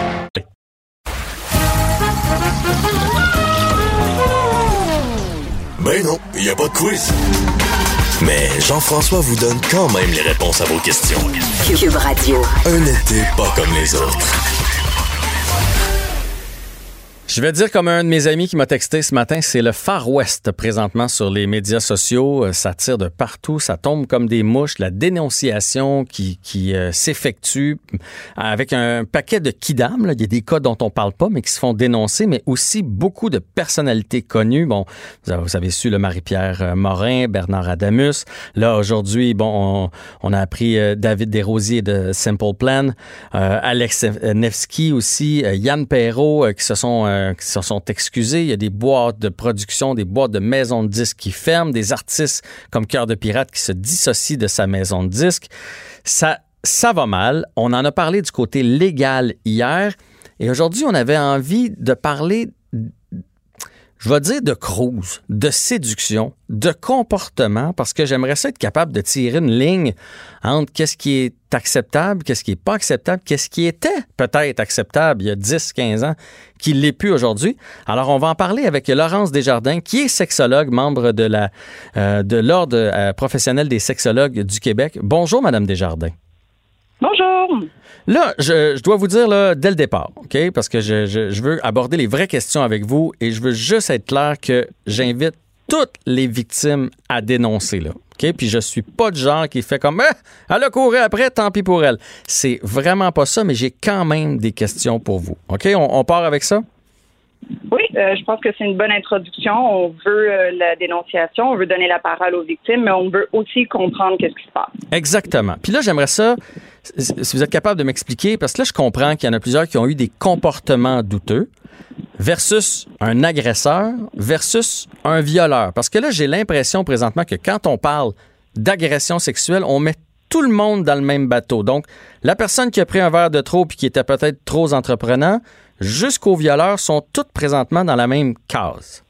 Ben non, il n'y a pas de quiz. Mais Jean-François vous donne quand même les réponses à vos questions. Cube Radio. Un été pas comme les autres. Je vais dire comme un de mes amis qui m'a texté ce matin, c'est le Far West présentement sur les médias sociaux. Euh, ça tire de partout, ça tombe comme des mouches. La dénonciation qui, qui euh, s'effectue avec un paquet de kidam. Il y a des cas dont on parle pas, mais qui se font dénoncer, mais aussi beaucoup de personnalités connues. Bon, vous avez su le Marie-Pierre euh, Morin, Bernard Adamus. Là, aujourd'hui, bon, on, a appris David Desrosiers de Simple Plan, Alex Nevsky aussi, Yann Perrault, qui se sont euh, qui se sont excusés. Il y a des boîtes de production, des boîtes de maisons de disques qui ferment, des artistes comme Cœur de Pirate qui se dissocient de sa maison de disques. Ça, ça va mal. On en a parlé du côté légal hier. Et aujourd'hui, on avait envie de parler je vais dire de cruise, de séduction, de comportement, parce que j'aimerais être capable de tirer une ligne entre qu'est-ce qui est acceptable, qu'est-ce qui n'est pas acceptable, qu'est-ce qui était peut-être acceptable il y a 10, 15 ans, qui l'est plus aujourd'hui. Alors, on va en parler avec Laurence Desjardins, qui est sexologue, membre de la euh, de l'Ordre euh, professionnel des sexologues du Québec. Bonjour, Madame Desjardins. Bonjour. Là, je, dois vous dire dès le départ, OK? Parce que je, veux aborder les vraies questions avec vous et je veux juste être clair que j'invite toutes les victimes à dénoncer. OK? Puis je suis pas de genre qui fait comme eh, elle a couru après, tant pis pour elle. C'est vraiment pas ça, mais j'ai quand même des questions pour vous. OK? On, part avec ça? Oui, euh, je pense que c'est une bonne introduction. On veut euh, la dénonciation, on veut donner la parole aux victimes, mais on veut aussi comprendre qu'est-ce qui se passe. Exactement. Puis là, j'aimerais ça si vous êtes capable de m'expliquer, parce que là, je comprends qu'il y en a plusieurs qui ont eu des comportements douteux versus un agresseur versus un violeur. Parce que là, j'ai l'impression présentement que quand on parle d'agression sexuelle, on met tout le monde dans le même bateau. Donc, la personne qui a pris un verre de trop puis qui était peut-être trop entreprenant, jusqu'aux violeurs sont toutes présentement dans la même case.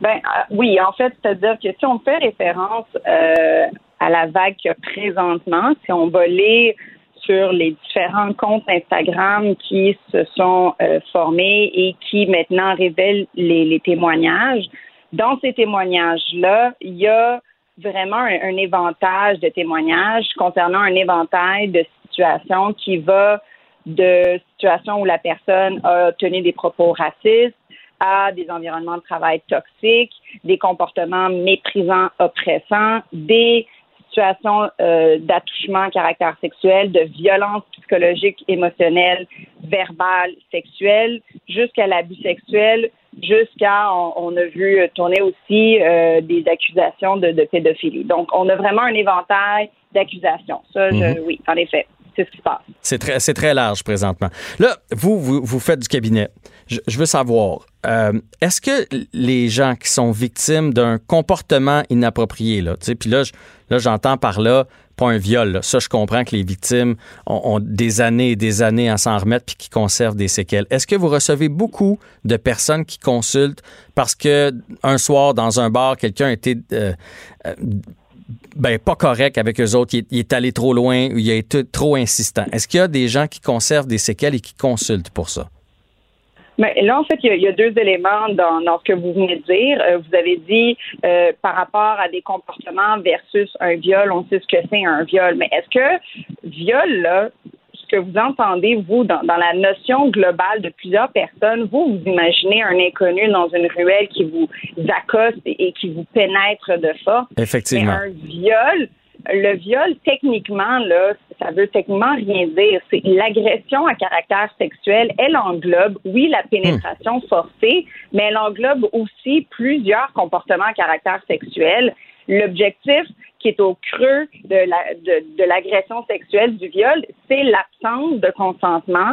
Ben euh, oui, en fait, c'est-à-dire que si on fait référence euh, à la vague qu'il y a présentement, si on va lire sur les différents comptes Instagram qui se sont euh, formés et qui maintenant révèlent les, témoignages, dans ces témoignages-là, il y a vraiment un, un, évantage de témoignages concernant un éventail de situations qui va de situations où la personne a tenu des propos racistes à des environnements de travail toxiques, des comportements méprisants, oppressants, des situations euh, d'attouchement à caractère sexuel, de violence psychologique, émotionnelle, verbale, sexuelle, jusqu'à l'abus sexuel, jusqu'à, on, a vu tourner aussi euh, des accusations de, pédophilie. Donc, on a vraiment un éventail d'accusations. Ça, mhm. oui, en effet c'est ce qui se passe. C'est très, très large présentement. Là, vous, vous, faites du cabinet. Je, veux savoir, euh, est-ce que les gens qui sont victimes d'un comportement inapproprié, là, puis là, là, j'entends par là, pas un viol, ça, je comprends que les victimes ont, des années et des années à s'en remettre puis qui conservent des séquelles. Est-ce que vous recevez beaucoup de personnes qui consultent parce que un soir, dans un bar, quelqu'un été euh, euh, ben, pas correct avec eux autres, il est, allé trop loin, il a été trop insistant? Est-ce qu'il y a des gens qui conservent des séquelles et qui consultent pour ça? Mais là, en fait, il y, a, deux éléments dans, ce que vous venez de dire. Euh, vous avez dit euh, par rapport à des comportements versus un viol, on sait ce que c'est un viol. Mais est-ce que viol, là, que vous entendez, vous, dans, la notion globale de plusieurs personnes, vous, vous imaginez un inconnu dans une ruelle qui vous accoste et, qui vous pénètre de force? Effectivement. Mais un viol, le viol, techniquement, là, ça veut techniquement rien dire. C'est l'agression à caractère sexuel. Elle englobe, oui, la pénétration hmm. forcée, mais elle englobe aussi plusieurs comportements à caractère sexuel. L'objectif, qui est au creux de l'agression sexuelle, du viol, c'est l'absence de consentement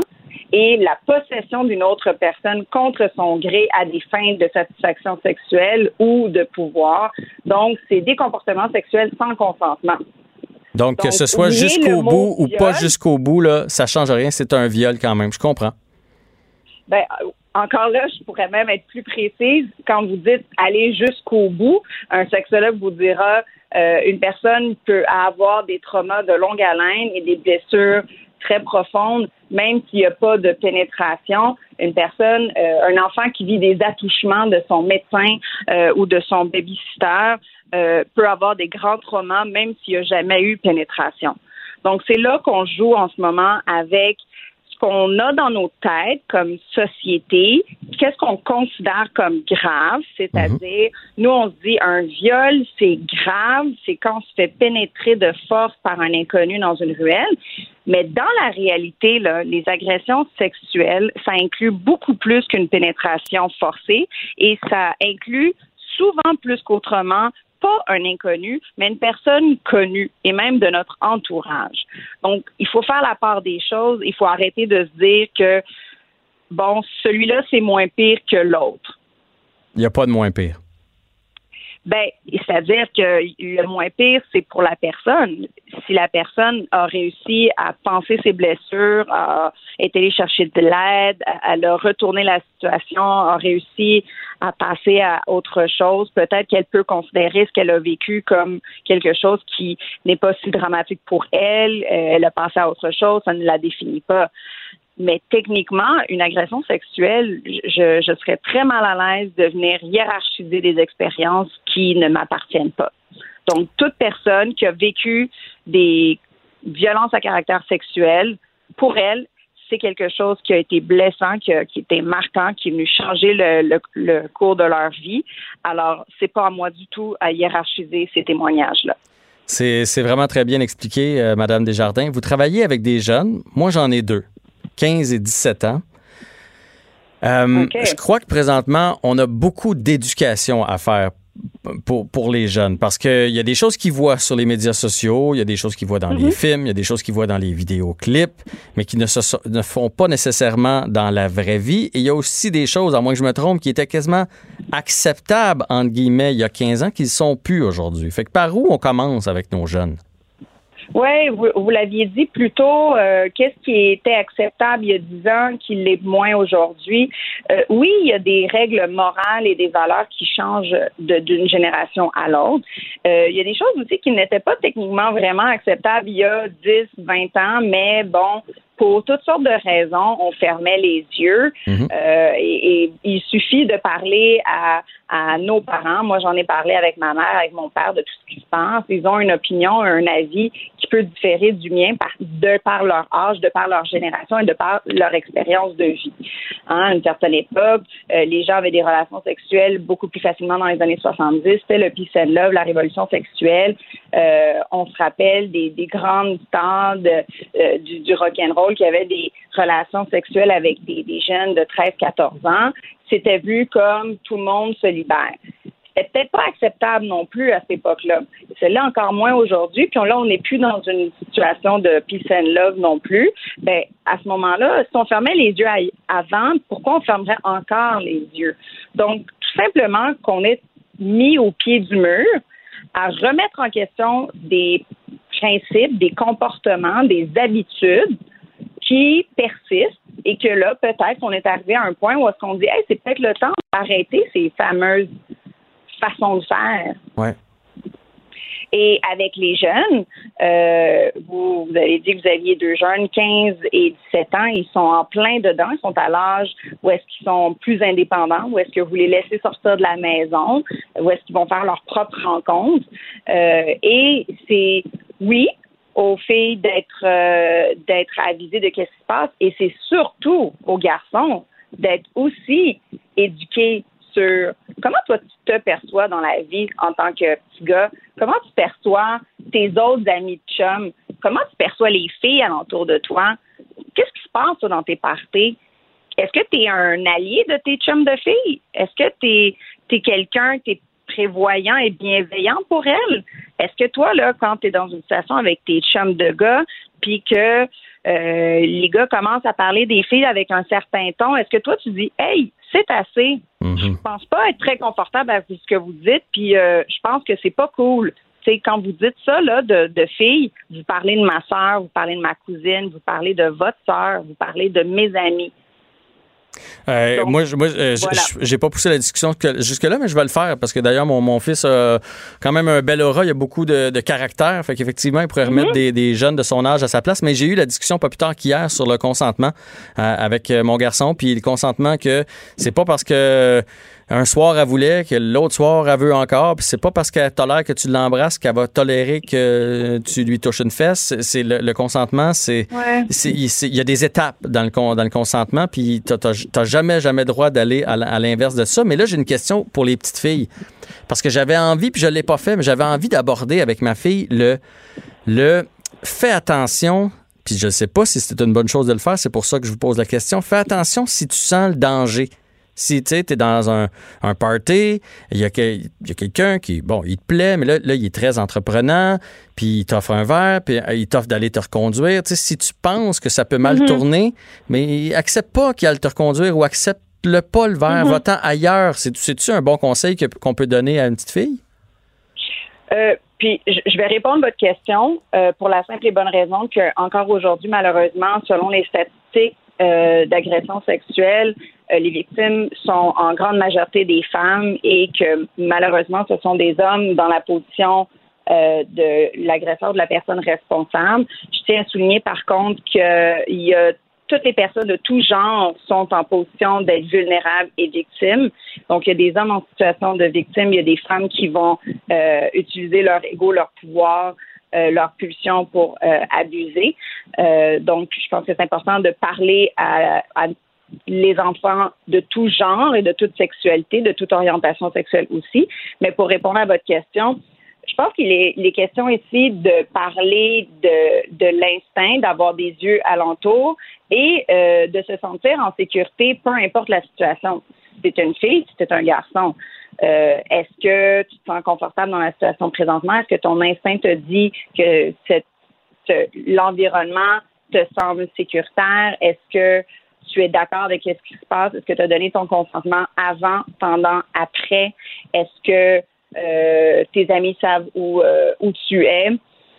et la possession d'une autre personne contre son gré à des fins de satisfaction sexuelle ou de pouvoir. Donc, c'est des comportements sexuels sans consentement. Donc, que ce soit jusqu'au bout ou pas jusqu'au bout, là, ça change rien, c'est un viol quand même. Je comprends. Ben, encore là, je pourrais même être plus précise. Quand vous dites aller jusqu'au bout, un sexologue vous dira euh, une personne peut avoir des traumas de longue haleine et des blessures très profondes, même s'il n'y a pas de pénétration. Une personne, euh, un enfant qui vit des attouchements de son médecin euh, ou de son babysitter peut avoir des grands traumas, même s'il n'y a jamais eu pénétration. Donc, c'est là qu'on joue en ce moment avec qu'on a dans nos têtes comme société, qu'est-ce qu'on considère comme grave, c'est-à-dire, nous, on se dit un viol, c'est grave, c'est quand on se fait pénétrer de force par un inconnu dans une ruelle. Mais dans la réalité, là, les agressions sexuelles, ça inclut beaucoup plus qu'une pénétration forcée et ça inclut souvent plus qu'autrement pas un inconnu, mais une personne connue et même de notre entourage. Donc, il faut faire la part des choses. Il faut arrêter de se dire que, bon, celui-là, c'est moins pire que l'autre. Il n'y a pas de moins pire. Ben, c'est-à-dire que le moins pire, c'est pour la personne. Si la personne a réussi à penser ses blessures, a été allée chercher de l'aide, elle a retourné la situation, a réussi à passer à autre chose, peut-être qu'elle peut considérer ce qu'elle a vécu comme quelque chose qui n'est pas si dramatique pour elle. Euh, elle a passé à autre chose, ça ne la définit pas. Mais techniquement, une agression sexuelle, je, serais très mal à l'aise de venir hiérarchiser des expériences qui ne m'appartiennent pas. Donc, toute personne qui a vécu des violences à caractère sexuel, pour elle, c'est quelque chose qui a été blessant, qui a, était marquant, qui est venu changer le, le, cours de leur vie. Alors, c'est pas à moi du tout à hiérarchiser ces témoignages-là. C'est vraiment très bien expliqué, euh, Madame Desjardins. Vous travaillez avec des jeunes. Moi, j'en ai deux. 15 et 17 ans. Euh, je crois que présentement, on a beaucoup d'éducation à faire pour, pour les jeunes parce qu'il y a des choses qu'ils voient sur les médias sociaux, il y a des choses qu'ils voient dans les mhm. films, il y a des choses qu'ils voient dans les vidéoclips, mais qui ne se ne font pas nécessairement dans la vraie vie. Et il y a aussi des choses, à moins que je me trompe, qui étaient quasiment acceptables, entre guillemets, il y a 15 ans, qui ne sont plus aujourd'hui. Fait que par où on commence avec nos jeunes? Oui, vous, vous l'aviez dit plus tôt, euh, qu'est-ce qui était acceptable il y a dix ans qui l'est moins aujourd'hui? Euh, oui, il y a des règles morales et des valeurs qui changent d'une génération à l'autre. Euh, il y a des choses aussi qui n'étaient pas techniquement vraiment acceptables il y a 10, 20 ans, mais bon, pour toutes sortes de raisons, on fermait les yeux. Mhm. Euh, et, il suffit de parler à, à nos parents. Moi, j'en ai parlé avec ma mère, avec mon père de tout ce qui se passe. Ils ont une opinion, un avis différer du mien par, de par leur âge, de par leur génération et de par leur expérience de vie. Hein, à une certaine époque, euh, les gens avaient des relations sexuelles beaucoup plus facilement dans les années 70. C'était le peace and love, la révolution sexuelle. Euh, on se rappelle des, des grandes stars euh, du, du rock and roll qui avaient des relations sexuelles avec des, des jeunes de 13-14 ans c'était vu comme tout le monde se libère. C'était peut-être pas acceptable non plus à cette époque-là. C'est là encore moins aujourd'hui. Puis là, on n'est plus dans une situation de peace and love non plus. Ben, à ce moment-là, si on fermait les yeux avant, pourquoi on fermerait encore les yeux? Donc, tout simplement qu'on est mis au pied du mur à remettre en question des principes, des comportements, des habitudes qui persistent et que là, peut-être qu'on est arrivé à un point où est-ce qu'on dit, hey, c'est peut-être le temps d'arrêter ces fameuses façons de faire. Ouais. Et avec les jeunes, euh, vous, vous, avez dit que vous aviez deux jeunes, 15 et 17 ans, ils sont en plein dedans, ils sont à l'âge où est-ce qu'ils sont plus indépendants, où est-ce que vous les laissez sortir de la maison, où est-ce qu'ils vont faire leurs propres rencontres. Euh, et c'est, oui, aux filles d'être euh, d'être avisées de ce qui se passe et c'est surtout aux garçons d'être aussi éduqués comment toi tu te perçois dans la vie en tant que petit gars, comment tu perçois tes autres amis de chum, comment tu perçois les filles alentour de toi, qu'est-ce qui se passe dans tes parties, est-ce que tu es un allié de tes chums de filles, est-ce que tu es, quelqu'un, tu es prévoyant et bienveillant pour elle. Est-ce que toi, là, quand tu es dans une situation avec tes chums de gars, puis que euh, les gars commencent à parler des filles avec un certain ton, est-ce que toi, tu dis, hey, c'est assez? Mhm. Je pense pas être très confortable avec ce que vous dites, puis euh, je pense que c'est pas cool. C'est quand vous dites ça là, de, de filles, vous parlez de ma soeur, vous parlez de ma cousine, vous parlez de votre soeur, vous parlez de mes amis. Euh, moi, moi euh, j'ai pas poussé la discussion jusque-là, mais je vais le faire parce que d'ailleurs, mon, mon, fils a quand même un bel aura. Il a beaucoup de, de caractère. Fait qu'effectivement, il pourrait remettre des, des, jeunes de son âge à sa place. Mais j'ai eu la discussion pas plus tard qu'hier sur le consentement euh, avec mon garçon. Puis le consentement que c'est pas parce que un soir, elle voulait, que l'autre soir, elle veut encore. Puis c'est pas parce qu'elle tolère que tu l'embrasses qu'elle va tolérer que tu lui touches une fesse. C'est le, consentement, c'est il y a des étapes dans le, dans le consentement, puis t'as jamais, jamais droit d'aller à l'inverse de ça. Mais là, j'ai une question pour les petites filles. Parce que j'avais envie, puis je l'ai pas fait, mais j'avais envie d'aborder avec ma fille le, le fais attention puis je ne sais pas si c'est une bonne chose de le faire, c'est pour ça que je vous pose la question. Fais attention si tu sens le danger. Si tu es dans un, un party, il y a, quelqu'un qui, bon, il te plaît, mais là, là, il est très entreprenant, puis il t'offre un verre, puis euh, il t'offre d'aller te reconduire. si tu penses que ça peut mal mm-hmm. tourner, mais accepte pas qu'il aille te reconduire ou accepte le pas le verre, mm-hmm. va-t'en ailleurs. C'est-tu un bon conseil qu'on peut donner à une petite fille? Euh, puis je vais répondre à votre question euh, pour la simple et bonne raison que encore aujourd'hui, malheureusement, selon les statistiques d'agression sexuelle, euh, les victimes sont en grande majorité des femmes et que malheureusement, ce sont des hommes dans la position euh, de l'agresseur de la personne responsable. Je tiens à souligner par contre qu'il y a toutes les personnes de tout genre sont en position d'être vulnérables et victimes. Donc, il y a des hommes en situation de victime, il y a des femmes qui vont euh, utiliser leur ego, leur pouvoir, leur pulsion pour abuser. donc, je pense que c'est important de parler à, à, les enfants de tout genre et de toute sexualité, de toute orientation sexuelle aussi. Mais pour répondre à votre question, je pense qu'il est, il est question ici de parler de, l'instinct, d'avoir des yeux alentour et euh, de se sentir en sécurité, peu importe la situation. Si c'est une fille, si c'est un garçon. Euh, est-ce que tu te sens confortable dans la situation présentement? Est-ce que ton instinct te dit que l'environnement te semble sécuritaire? Est-ce que tu es d'accord avec ce qui se passe? Est-ce que tu as donné ton consentement avant, pendant, après? Est-ce que euh, tes amis savent où, euh, où tu es?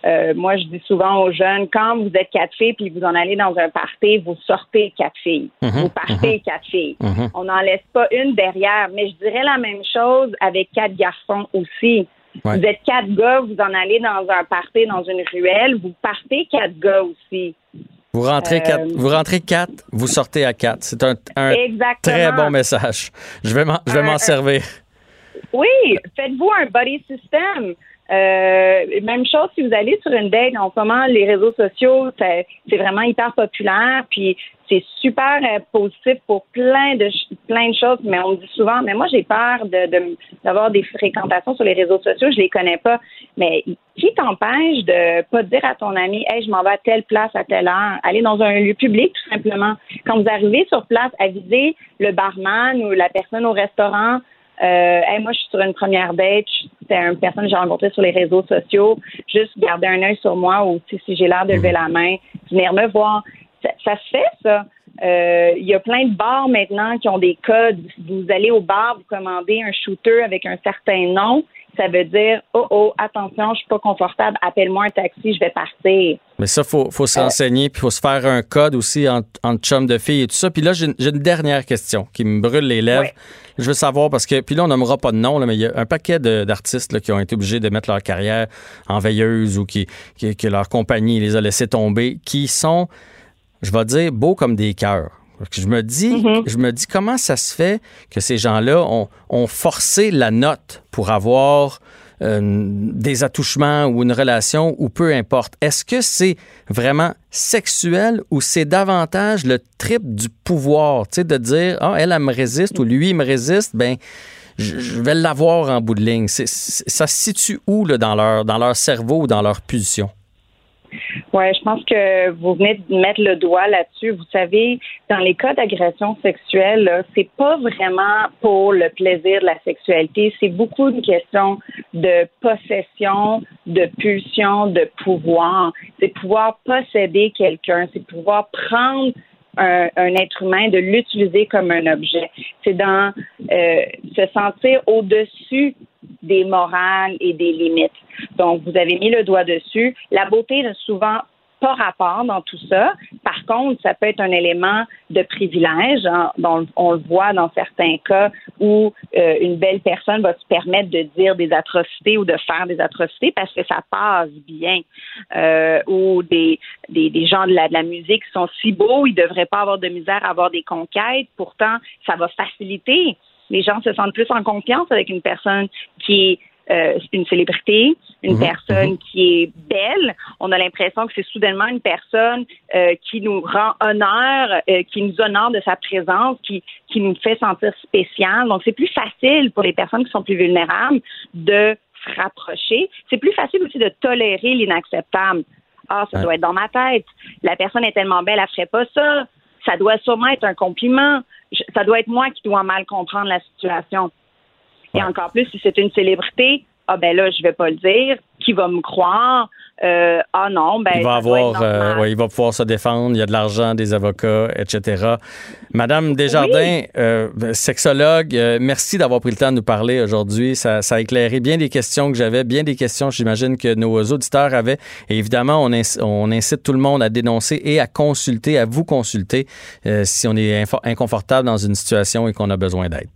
Euh, moi, je dis souvent aux jeunes, quand vous êtes quatre filles puis vous en allez dans un party, vous sortez quatre filles. Mhm, vous partez mhm. quatre filles. Mhm. On n'en laisse pas une derrière. Mais je dirais la même chose avec quatre garçons aussi. Vous êtes quatre gars, vous en allez dans un party, dans une ruelle, vous partez quatre gars aussi. Vous rentrez, quatre, euh, vous rentrez quatre, vous sortez à quatre. C'est un, très bon message. Je vais m'en, je vais m'en servir. Oui, faites-vous un buddy system. Euh, même chose si vous allez sur une date en ce moment, les réseaux sociaux, c'est vraiment hyper populaire. Puis c'est super euh, positif pour plein de plein de choses, mais on me dit souvent, mais moi j'ai peur de d'avoir des fréquentations sur les réseaux sociaux, je les connais pas. Mais qui t'empêche de pas dire à ton ami, hey, je m'en vais à telle place à telle heure, aller dans un lieu public tout simplement. Quand vous arrivez sur place, avisez le barman ou la personne au restaurant. Euh, hey, moi, je suis sur une première date. C'est une personne que j'ai rencontrée sur les réseaux sociaux. Juste garder un œil sur moi ou si j'ai l'air de lever la main, venir me voir ça, se fait, ça. Euh, il y a plein de bars maintenant qui ont des codes. Vous allez au bar, vous commandez un shooter avec un certain nom. Ça veut dire, oh oh, attention, je suis pas confortable, appelle-moi un taxi, je vais partir. Mais ça, faut, faut se renseigner, puis faut se faire un code aussi entre, entre chum de filles et tout ça. Puis là, j'ai une, dernière question qui me brûle les lèvres. Je veux savoir parce que, puis là, on nommera pas de nom, là, mais il y a un paquet d'artistes qui ont été obligés de mettre leur carrière en veilleuse ou qui, qui, que leur compagnie les a laissés tomber, qui sont je vais dire, beau comme des cœurs. Je me dis, mm-hmm. je me dis comment ça se fait que ces gens-là ont, forcé la note pour avoir euh, des attouchements ou une relation ou peu importe. Est-ce que c'est vraiment sexuel ou c'est davantage le trip du pouvoir, tu sais, de dire ah elle, elle me résiste ou lui il me résiste, ben je, vais l'avoir en bout de ligne. ça se situe où là, dans leur dans leur cerveau ou dans leur pulsion? Oui, je pense que vous venez de mettre le doigt là-dessus. Vous savez, dans les cas d'agression sexuelle, c'est pas vraiment pour le plaisir de la sexualité. C'est beaucoup une question de possession, de pulsion, de pouvoir. C'est pouvoir posséder quelqu'un, c'est pouvoir prendre un, être humain, de l'utiliser comme un objet. C'est dans euh, se sentir au-dessus des morales et des limites. Donc, vous avez mis le doigt dessus. La beauté n'a souvent pas rapport dans tout ça. Par contre, ça peut être un élément de privilège. Hein, dont on le voit dans certains cas où euh, une belle personne va se permettre de dire des atrocités ou de faire des atrocités parce que ça passe bien. Euh, ou des, des, des gens de la, de la musique sont si beaux, ils devraient pas avoir de misère à avoir des conquêtes. Pourtant, ça va faciliter. Les gens se sentent plus en confiance avec une personne qui est euh, une célébrité, une Mhm, personne mhm. qui est belle. On a l'impression que c'est soudainement une personne euh, qui nous rend honneur, euh, qui nous honore de sa présence, qui, qui nous fait sentir spécial. Donc, c'est plus facile pour les personnes qui sont plus vulnérables de se rapprocher. C'est plus facile aussi de tolérer l'inacceptable. Ah, ça Ouais. doit être dans ma tête. La personne est tellement belle, elle ferait pas ça. Ça doit sûrement être un compliment. Je- ça doit être moi qui dois mal comprendre la situation. Et encore plus si c'est une célébrité, ah ben là, je vais pas le dire. Qui va me croire? Euh, ah non, ben Il va avoir, euh, ouais, il va pouvoir se défendre. Il y a de l'argent, des avocats, etc. Madame Desjardins, euh, sexologue, merci d'avoir pris le temps de nous parler aujourd'hui. Ça, ça a éclairé bien des questions que j'avais, bien des questions, j'imagine que nos auditeurs avaient. Et évidemment, on, inc- on incite tout le monde à dénoncer et à consulter, à vous consulter si on est inconfortable dans une situation et qu'on a besoin d'aide.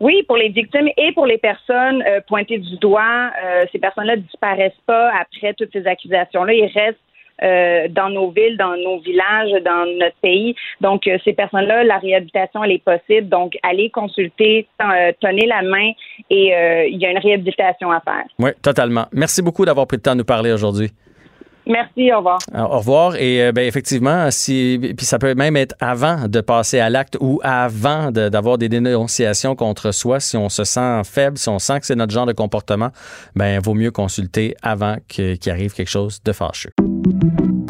Oui, pour les victimes et pour les personnes euh, pointées du doigt, euh, ces personnes-là ne disparaissent pas après toutes ces accusations-là. Ils restent euh, dans nos villes, dans nos villages, dans notre pays. Donc, ces personnes-là, la réhabilitation, elle est possible. Donc, allez consulter, tenez la main et il y a une réhabilitation à faire. Oui, totalement. Merci beaucoup d'avoir pris le temps de nous parler aujourd'hui. Merci, au revoir. Au revoir. Et euh, ben, effectivement, si, puis ça peut même être avant de passer à l'acte ou avant d'avoir des dénonciations contre soi. Si on se sent faible, si on sent que c'est notre genre de comportement, ben vaut mieux consulter avant qu'il arrive quelque chose de fâcheux.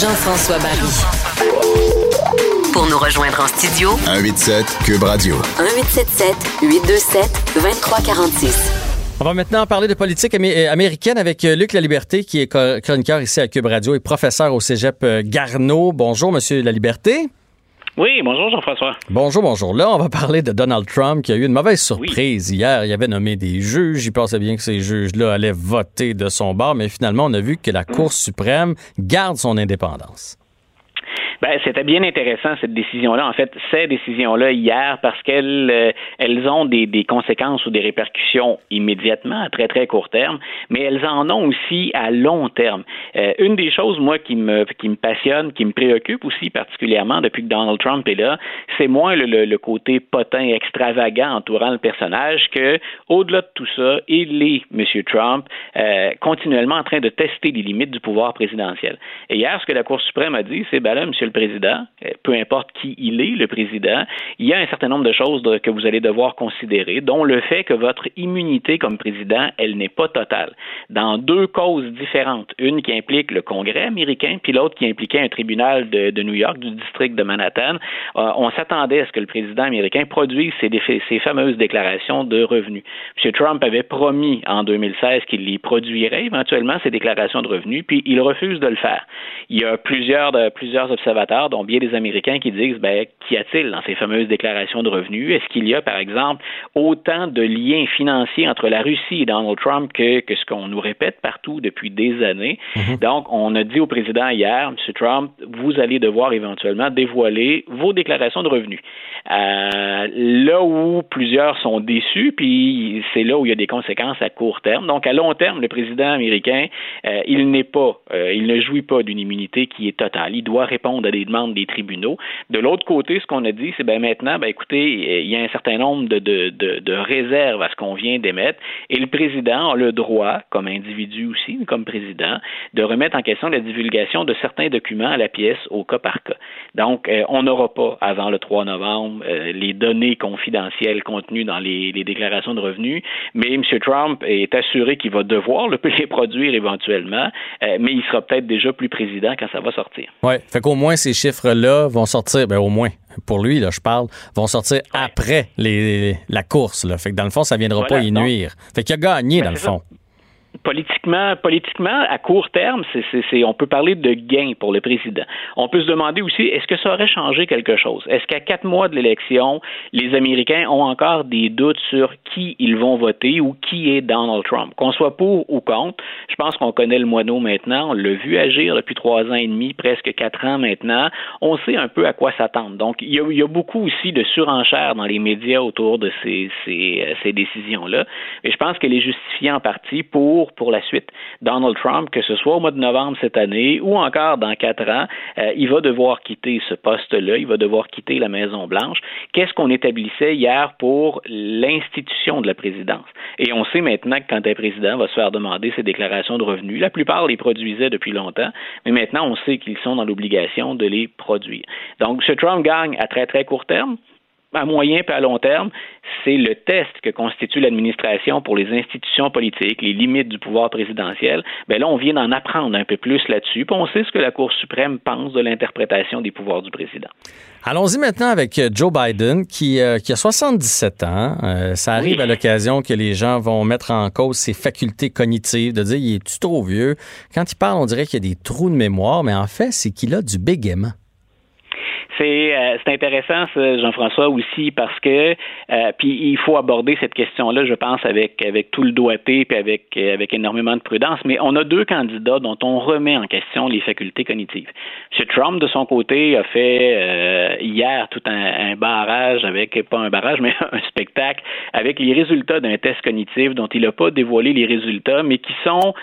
Jean-François Barry. Pour nous rejoindre en studio, 187 Cube Radio. 1877 827 2346. On va maintenant parler de politique amé- euh, américaine avec euh, Luc Laliberté, qui est chroniqueur ici à Cube Radio et professeur au cégep euh, Garneau. Bonjour, Monsieur Laliberté. Oui, bonjour Jean-François. Bonjour, bonjour. Là, on va parler de Donald Trump qui a eu une mauvaise surprise hier. Il avait nommé des juges. Il pensait bien que ces juges-là allaient voter de son bord, mais finalement, on a vu que la Cour suprême garde son indépendance. Ben, c'était bien intéressant cette décision-là. En fait, ces décisions-là hier parce qu'elles euh, elles ont des, des conséquences ou des répercussions immédiatement à très très court terme, mais elles en ont aussi à long terme. Euh, une des choses moi qui me qui me passionne, qui me préoccupe aussi particulièrement depuis que Donald Trump est là, c'est moins le, le, le côté potin extravagant entourant le personnage que au-delà de tout ça, il est M. Trump euh, continuellement en train de tester les limites du pouvoir présidentiel. Et hier, ce que la Cour suprême a dit, c'est ben là, Le Président, euh, peu importe qui il est, le président, il y a un certain nombre de choses que vous allez devoir considérer, dont le fait que votre immunité comme président, elle n'est pas totale. Dans deux causes différentes, une qui implique le Congrès américain, puis l'autre qui impliquait un tribunal de, New York, du district de Manhattan, euh, on s'attendait à ce que le président américain produise ces fameuses déclarations de revenus. M. Trump avait promis en 2016 qu'il y produirait éventuellement ces déclarations de revenus, puis il refuse de le faire. Il y a plusieurs, de- plusieurs observateurs, dont bien des Américains, qui disent ben, qu'y a-t-il dans ces fameuses déclarations de revenus? Est-ce qu'il y a, par exemple, autant de liens financiers entre la Russie et Donald Trump que, que ce qu'on nous répète partout depuis des années? Donc, on a dit au président hier, M. Trump, vous allez devoir éventuellement dévoiler vos déclarations de revenus. Euh, là où plusieurs sont déçus, puis c'est là où il y a des conséquences à court terme. Donc, à long terme, le président américain, euh, il n'est pas, euh, il ne jouit pas d'une immunité qui est totale. Il doit répondre à des demandes des tribunaux. De l'autre côté, ce qu'on a dit, c'est ben maintenant, ben écoutez, il y a un certain nombre de, de, de, de réserves à ce qu'on vient d'émettre, et le président a le droit, comme individu aussi, comme président, de remettre en question la divulgation de certains documents à la pièce au cas par cas. Donc, euh, on n'aura pas avant le 3 novembre euh, les données confidentielles contenues dans les, les, déclarations de revenus, mais M. Trump est assuré qu'il va devoir le, les produire éventuellement, euh, mais il sera peut-être déjà plus président quand ça va sortir. Oui, fait qu'au moins ces chiffres-là vont sortir, ben au moins, pour lui, là, je parle, vont sortir après les, la course. Là. Fait que dans le fond, ça ne viendra pas y nuire. Fait qu'il a gagné, ben, dans le fond. Ça politiquement, politiquement, à court terme, c'est, on peut parler de gain pour le président. On peut se demander aussi, est-ce que ça aurait changé quelque chose? Est-ce qu'à quatre mois de l'élection, les Américains ont encore des doutes sur qui ils vont voter ou qui est Donald Trump? Qu'on soit pour ou contre, je pense qu'on connaît le moineau maintenant. On l'a vu agir depuis trois ans et demi, presque quatre ans maintenant. On sait un peu à quoi s'attendre. Donc, il y a, il y a beaucoup aussi de surenchères dans les médias autour de ces, ces, euh, ces décisions-là. Et je pense qu'elle est justifiée en partie pour pour la suite. Donald Trump, que ce soit au mois de novembre cette année ou encore dans quatre ans, euh, il va devoir quitter ce poste-là, il va devoir quitter la Maison-Blanche. Qu'est-ce qu'on établissait hier pour l'institution de la présidence? Et on sait maintenant que quand un président va se faire demander ses déclarations de revenus, la plupart les produisaient depuis longtemps, mais maintenant on sait qu'ils sont dans l'obligation de les produire. Donc, ce Trump gagne à très très court terme à moyen et à long terme, c'est le test que constitue l'administration pour les institutions politiques, les limites du pouvoir présidentiel. Bien là, on vient d'en apprendre un peu plus là-dessus, puis on sait ce que la Cour suprême pense de l'interprétation des pouvoirs du président. Allons-y maintenant avec euh, Joe Biden, qui, euh, qui a 77 ans. Euh, ça arrive à l'occasion que les gens vont mettre en cause ses facultés cognitives, de dire il est trop vieux? Quand il parle, on dirait qu'il y a des trous de mémoire, mais en fait, c'est qu'il a du bégaiement. C'est euh, intéressant, Jean-François, aussi, parce que euh, puis il faut aborder cette question-là, je pense, avec avec tout le doigté puis avec avec énormément de prudence. Mais on a deux candidats dont on remet en question les facultés cognitives. M. Trump, de son côté, a fait euh, hier tout un, un, barrage avec pas un barrage, mais un spectacle avec les résultats d'un test cognitif dont il n'a pas dévoilé les résultats, mais qui sont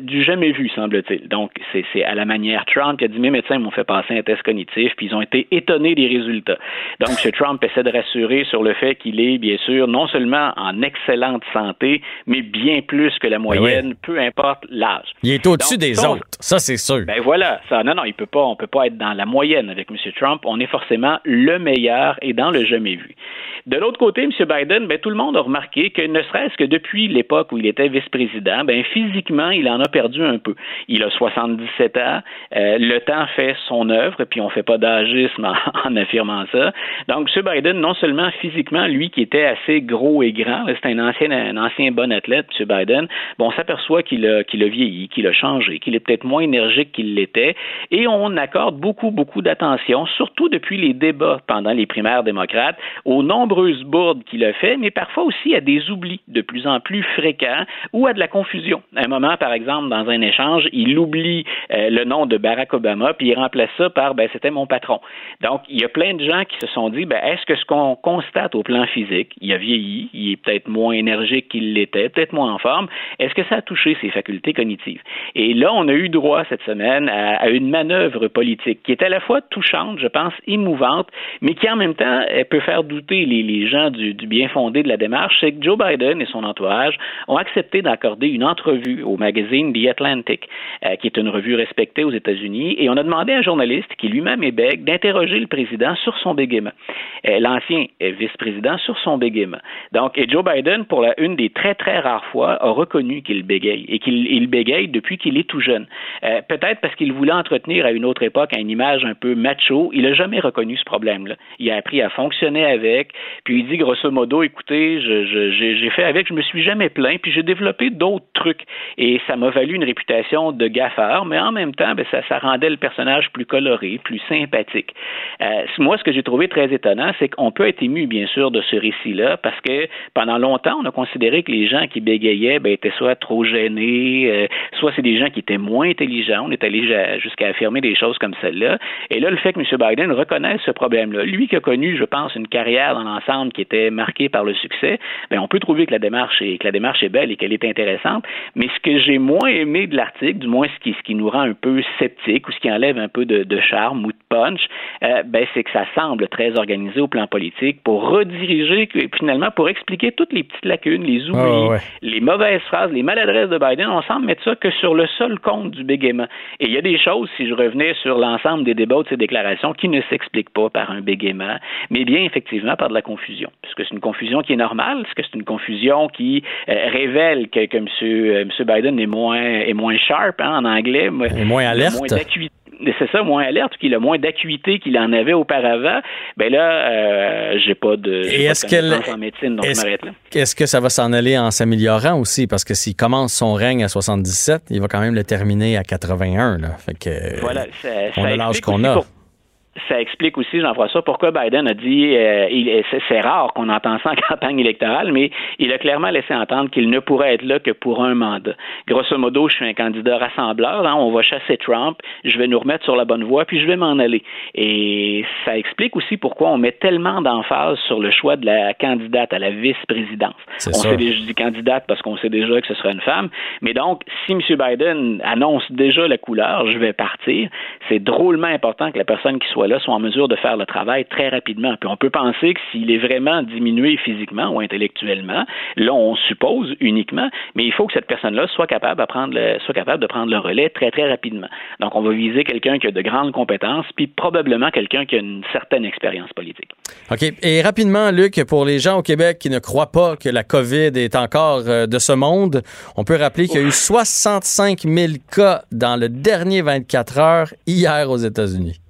du jamais vu, semble-t-il. Donc c'est à la manière Trump qui a dit mes médecins m'ont fait passer un test cognitif, puis ils ont été étonné des résultats. Donc, M. Trump essaie de rassurer sur le fait qu'il est, bien sûr, non seulement en excellente santé, mais bien plus que la ben moyenne, peu importe l'âge. Il est au-dessus des autres, ça c'est sûr. Ben voilà, ça, non, non, il peut pas, on peut pas être dans la moyenne avec M. Trump. On est forcément le meilleur et dans le jamais vu. De l'autre côté, M. Biden, ben, tout le monde a remarqué que ne serait-ce que depuis l'époque où il était vice-président, ben, physiquement, il en a perdu un peu. Il a 77 ans, euh, le temps fait son œuvre, puis on fait pas en, affirmant ça. Donc, M. Biden, non seulement physiquement, lui qui était assez gros et grand, c'est un ancien, un ancien bon athlète, M. Biden, bon, on s'aperçoit qu'il a, a vieilli, qu'il a changé, qu'il est peut-être moins énergique qu'il l'était, et on accorde beaucoup, beaucoup d'attention, surtout depuis les débats pendant les primaires démocrates, aux nombreux bourdes qu'il a fait, mais parfois aussi à des oublis de plus en plus fréquents ou à de la confusion. À un moment, par exemple, dans un échange, il oublie euh, le nom de Barack Obama, puis il remplace ça par ben, c'était mon patron. Donc, il y a plein de gens qui se sont dit ben, est-ce que ce qu'on constate au plan physique, il a vieilli, il est peut-être moins énergique qu'il l'était, peut-être moins en forme, est-ce que ça a touché ses facultés cognitives? Et là, on a eu droit cette semaine à, une manœuvre politique qui est à la fois touchante, je pense, émouvante, mais qui en même temps peut faire douter les les gens du, bien fondé de la démarche, c'est que Joe Biden et son entourage ont accepté d'accorder une entrevue au magazine The Atlantic, euh, qui est une revue respectée aux États-Unis, et on a demandé à un journaliste qui lui-même est bègue d'interroger le président sur son bégaiement, euh, l'ancien vice-président sur son bégaiement. Donc, Joe Biden, pour la, une des très très rares fois, a reconnu qu'il bégaye et qu'il bégaye depuis qu'il est tout jeune. Euh, peut-être parce qu'il voulait entretenir à une autre époque une image un peu macho. Il n'a jamais reconnu ce problème-là. Il a appris à fonctionner avec. Puis il dit grosso modo, écoutez, j'ai fait avec, je me suis jamais plaint, puis j'ai développé d'autres trucs. Et ça m'a valu une réputation de gaffeur, mais en même temps, ben, ça rendait le personnage plus coloré, plus sympathique. Euh, moi, ce que j'ai trouvé très étonnant, c'est qu'on peut être ému, bien sûr, de ce récit-là, parce que pendant longtemps, on a considéré que les gens qui bégayaient ben, étaient soit trop gênés, euh, soit c'est des gens qui étaient moins intelligents. On est allé jusqu'à affirmer des choses comme celle-là. Et là, le fait que M. Biden reconnaisse ce problème-là, lui qui a connu, je pense, une carrière dans ensemble qui était marqué par le succès, ben on peut trouver que la démarche est belle et qu'elle est intéressante. Mais ce que j'ai moins aimé de l'article, du moins ce qui, nous rend un peu sceptique ou ce qui enlève un peu de charme ou de punch, euh, ben c'est que ça semble très organisé au plan politique pour rediriger finalement pour expliquer toutes les petites lacunes, les oublis, les mauvaises phrases, les maladresses de Biden. On semble mettre ça que sur le seul compte du bégaiement. Et il y a des choses, si je revenais sur l'ensemble des débats de ces déclarations, qui ne s'expliquent pas par un bégaiement, mais bien effectivement par de la confusion. Puisque c'est une confusion qui est normale, parce que c'est une confusion qui euh, révèle que, que M. Euh, M. Biden est moins, est moins sharp hein, en anglais. Et moins alerte. Moins c'est ça, moins alerte, qu'il a moins d'acuité qu'il en avait auparavant, ben là, euh, j'ai pas de, Et est-ce qu'elle, en médecine, donc est-ce, là. Est-ce que ça va s'en aller en s'améliorant aussi? Parce que s'il commence son règne à 77, il va quand même le terminer à 81. Là. Fait que, voilà, ça, on ça a l'âge qu'on a ça explique aussi, Jean-François, pourquoi Biden a dit euh, c'est rare qu'on entend ça en campagne électorale, mais il a clairement laissé entendre qu'il ne pourrait être là que pour un mandat. Grosso modo, je suis un candidat rassembleur, hein, on va chasser Trump, je vais nous remettre sur la bonne voie, puis je vais m'en aller. Et ça explique aussi pourquoi on met tellement d'emphase sur le choix de la candidate à la vice-présidence. On sait déjà du candidate parce qu'on sait déjà que ce sera une femme, mais donc si M. Biden annonce déjà la couleur, je vais partir, c'est drôlement important que la personne qui soit là sont en mesure de faire le travail très rapidement. Puis on peut penser que s'il est vraiment diminué physiquement ou intellectuellement, là on suppose uniquement, mais il faut que cette personne-là soit capable, de prendre le, soit capable de prendre le relais très très rapidement. Donc on va viser quelqu'un qui a de grandes compétences, puis probablement quelqu'un qui a une certaine expérience politique. OK. Et rapidement, Luc, pour les gens au Québec qui ne croient pas que la COVID est encore euh, de ce monde, on peut rappeler qu'il y a eu 65 000 cas dans le dernier 24 heures hier aux États-Unis.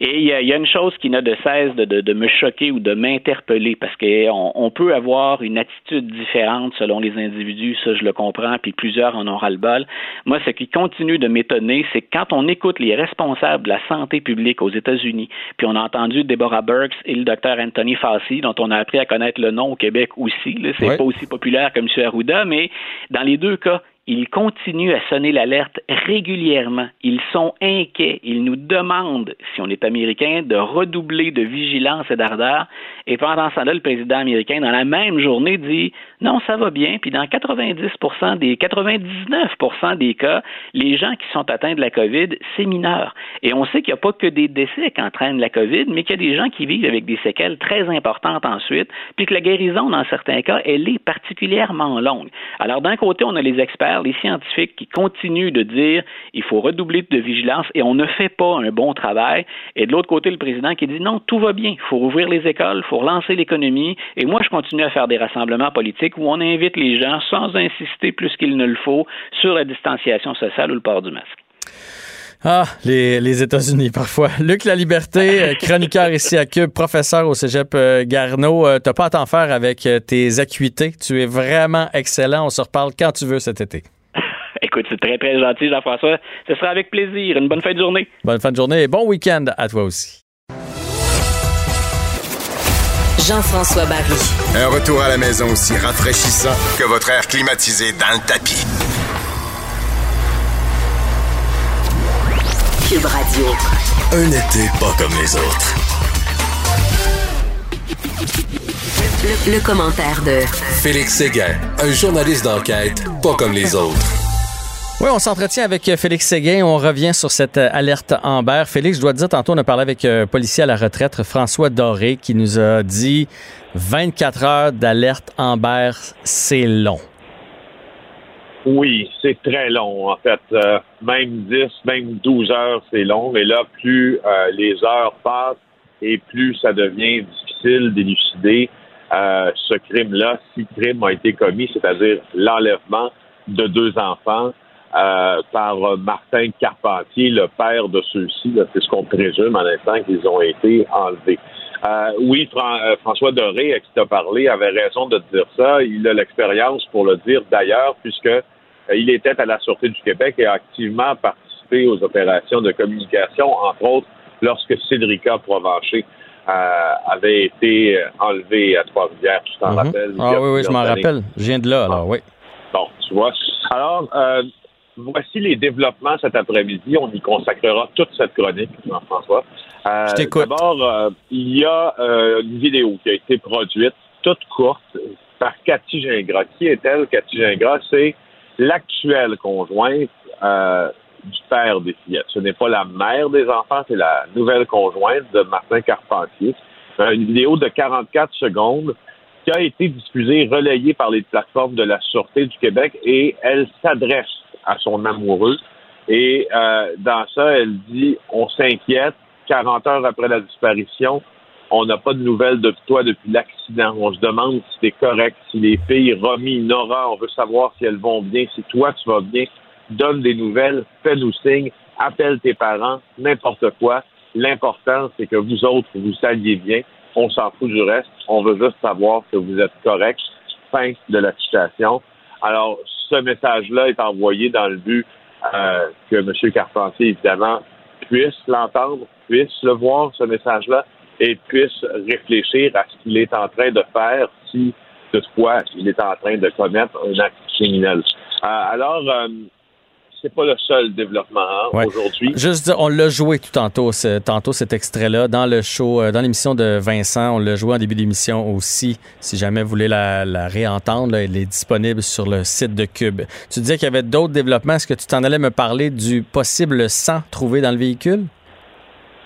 Et il y, a, une chose qui n'a de cesse de, de, de, me choquer ou de m'interpeller parce qu'on on peut avoir une attitude différente selon les individus, ça je le comprends, puis plusieurs en ont ras-le-bol. Moi, ce qui continue de m'étonner, c'est que quand on écoute les responsables de la santé publique aux États-Unis, puis on a entendu Deborah Burks et le docteur Anthony Fauci, dont on a appris à connaître le nom au Québec aussi, c'est pas aussi populaire que M. Arruda, mais dans les deux cas, ils continuent à sonner l'alerte régulièrement. Ils sont inquiets. Ils nous demandent, si on est américain, de redoubler de vigilance et d'ardeur. Et pendant ce temps-là, le président américain, dans la même journée, dit non, ça va bien. Puis dans 90% des 99 des cas, les gens qui sont atteints de la COVID, c'est mineur. Et on sait qu'il n'y a pas que des décès qui entraînent la COVID, mais qu'il y a des gens qui vivent avec des séquelles très importantes ensuite, puis que la guérison, dans certains cas, elle est particulièrement longue. Alors d'un côté, on a les experts les scientifiques qui continuent de dire il faut redoubler de vigilance et on ne fait pas un bon travail. Et de l'autre côté, le président qui dit non, tout va bien, il faut ouvrir les écoles, il faut relancer l'économie. Et moi, je continue à faire des rassemblements politiques où on invite les gens sans insister plus qu'il ne le faut sur la distanciation sociale ou le port du masque. Ah, les, les États-Unis, parfois. Luc La Liberté, euh, chroniqueur ici à Cube, professeur au cégep euh, Garneau. Euh, t'as pas à t'en faire avec tes acuités. Tu es vraiment excellent. On se reparle quand tu veux cet été. Écoute, c'est très, très gentil, Jean-François. Ce sera avec plaisir. Une bonne fin de journée. Bonne fin de journée et bon week-end à toi aussi. Jean-François Barry. Un retour à la maison aussi rafraîchissant que votre air climatisé dans le tapis. Cube Radio. Un été pas comme les autres. Le, commentaire de Félix Séguin, un journaliste d'enquête pas comme les autres. Oui, on s'entretient avec Félix Séguin. On revient sur cette alerte Amber. Félix, je dois te dire, tantôt, on a parlé avec un policier à la retraite, François Doré, qui nous a dit 24 heures d'alerte Amber, c'est long. Oui, c'est très long, en fait. Euh, même 10, même 12 heures, c'est long. Mais là, plus euh, les heures passent et plus ça devient difficile d'élucider euh, ce crime-là, si crime a été commis, c'est-à-dire l'enlèvement de deux enfants par Martin Carpentier, le père de ceux-ci. C'est ce qu'on présume en instant qu'ils ont été enlevés. oui, François Doré, qui t'a parlé, avait raison de dire ça. Il a l'expérience pour le dire d'ailleurs, puisque il était à la Sûreté du Québec et a activement participé aux opérations de communication, entre autres lorsque Cédrica Provencher euh, avait été enlevé à Trois-Rivières, tu t'en Mhm. rappelles? Ah oui, oui, je m'en rappelle. Je viens de là, alors oui. Bon, tu vois. Alors, euh, voici les développements cet après-midi. On y consacrera toute cette chronique, Jean-François. Euh, Je t'écoute. D'abord, euh, il y a euh, une vidéo qui a été produite, toute courte, par Cathy Gingras. Qui est-elle, Cathy Gingras? C'est l'actuelle conjointe euh, du père des fillettes. Ce n'est pas la mère des enfants, c'est la nouvelle conjointe de Martin Carpentier. Euh, une vidéo de 44 secondes qui a été diffusée, relayée par les plateformes de la Sûreté du Québec et elle s'adresse à son amoureux. Et euh, dans ça, elle dit on s'inquiète. 40 heures après la disparition, on n'a pas de nouvelles de toi depuis l'accident. On se demande si t'es correct, si les filles, Romy, Nora, on veut savoir si elles vont bien, si toi tu vas bien. Donne des nouvelles, fais-nous signe, appelle tes parents, n'importe quoi. L'important, c'est que vous autres, vous alliez bien. On s'en fout du reste. On veut juste savoir que vous êtes correct. Fin de la citation. Alors, ce message-là est envoyé dans le but euh, que M. Carpentier, évidemment, puisse l'entendre, puisse le voir, ce message-là, et puisse réfléchir à ce qu'il est en train de faire si, toutefois, il est en train de commettre un acte criminel. Euh, alors, euh, c'est pas le seul développement hein, Ouais. aujourd'hui. Juste dire, on l'a joué tout tantôt, ce- tantôt cet extrait-là, dans le show, euh, dans l'émission de Vincent. On l'a joué en début d'émission aussi. Si jamais vous voulez la, la réentendre, là, elle est disponible sur le site de Cube. Tu disais qu'il y avait d'autres développements. Est-ce que tu t'en allais me parler du possible sang trouvé dans le véhicule?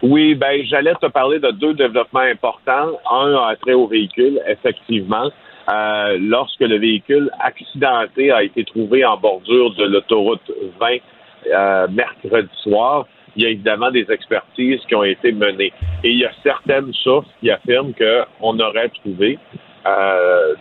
Oui, ben j'allais te parler de deux développements importants. Un a trait au véhicule, effectivement. Euh, lorsque le véhicule accidenté a été trouvé en bordure de l'autoroute 20 euh, mercredi soir, il y a évidemment des expertises qui ont été menées. Et il y a certaines sources qui affirment qu'on aurait trouvé euh.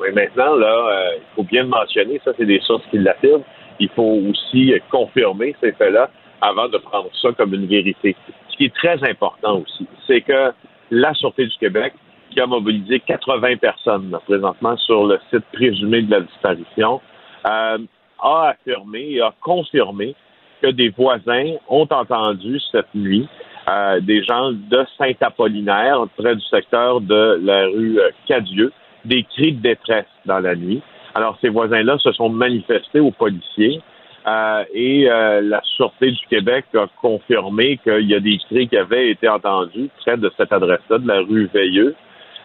Mais maintenant, là, euh, il faut bien le mentionner, ça c'est des sources qui l'affirment. Il faut aussi confirmer ces faits-là avant de prendre ça comme une vérité. Ce qui est très important aussi, c'est que la Sûreté du Québec, qui a mobilisé 80 personnes présentement sur le site présumé de la disparition, euh, a affirmé et a confirmé que des voisins ont entendu cette nuit euh, des gens de Saint-Apollinaire, près du secteur de la rue euh, Cadieux, des cris de détresse dans la nuit. Alors, ces voisins-là se sont manifestés aux policiers euh, et euh, la Sûreté du Québec a confirmé qu'il y a des cris qui avaient été entendus près de cette adresse-là, de la rue Veilleux,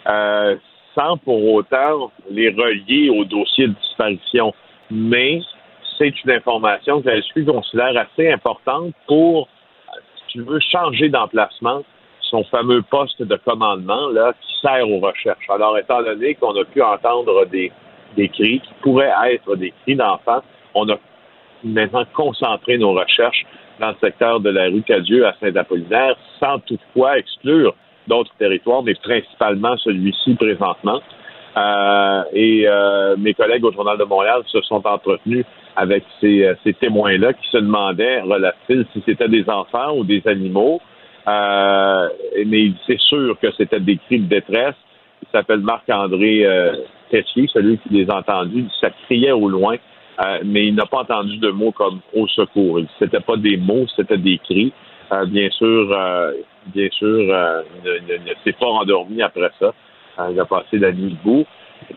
euh, sans pour autant les relier au dossier de disparition. Mais c'est une information que la SQ considère assez importante pour, si tu veux, changer d'emplacement son fameux poste de commandement là, qui sert aux recherches. Alors, étant donné qu'on a pu entendre des, des cris qui pourraient être des cris d'enfants, on a maintenant concentré nos recherches dans le secteur de la rue Cadieux à Saint-Apollinaire, sans toutefois exclure d'autres territoires, mais principalement celui-ci présentement. Euh, et euh, mes collègues au Journal de Montréal se sont entretenus avec ces, euh, ces témoins-là qui se demandaient, relatifs, si c'était des enfants ou des animaux. Euh, mais c'est sûr que c'était des cris de détresse. Il s'appelle Marc-André euh, Tessier, celui qui les a entendus. Ça criait au loin, euh, mais il n'a pas entendu de mots comme au secours. C'était pas des mots, c'était des cris. Euh, bien sûr, euh, bien sûr, il ne, s'est pas endormi après ça. Il a passé la nuit debout.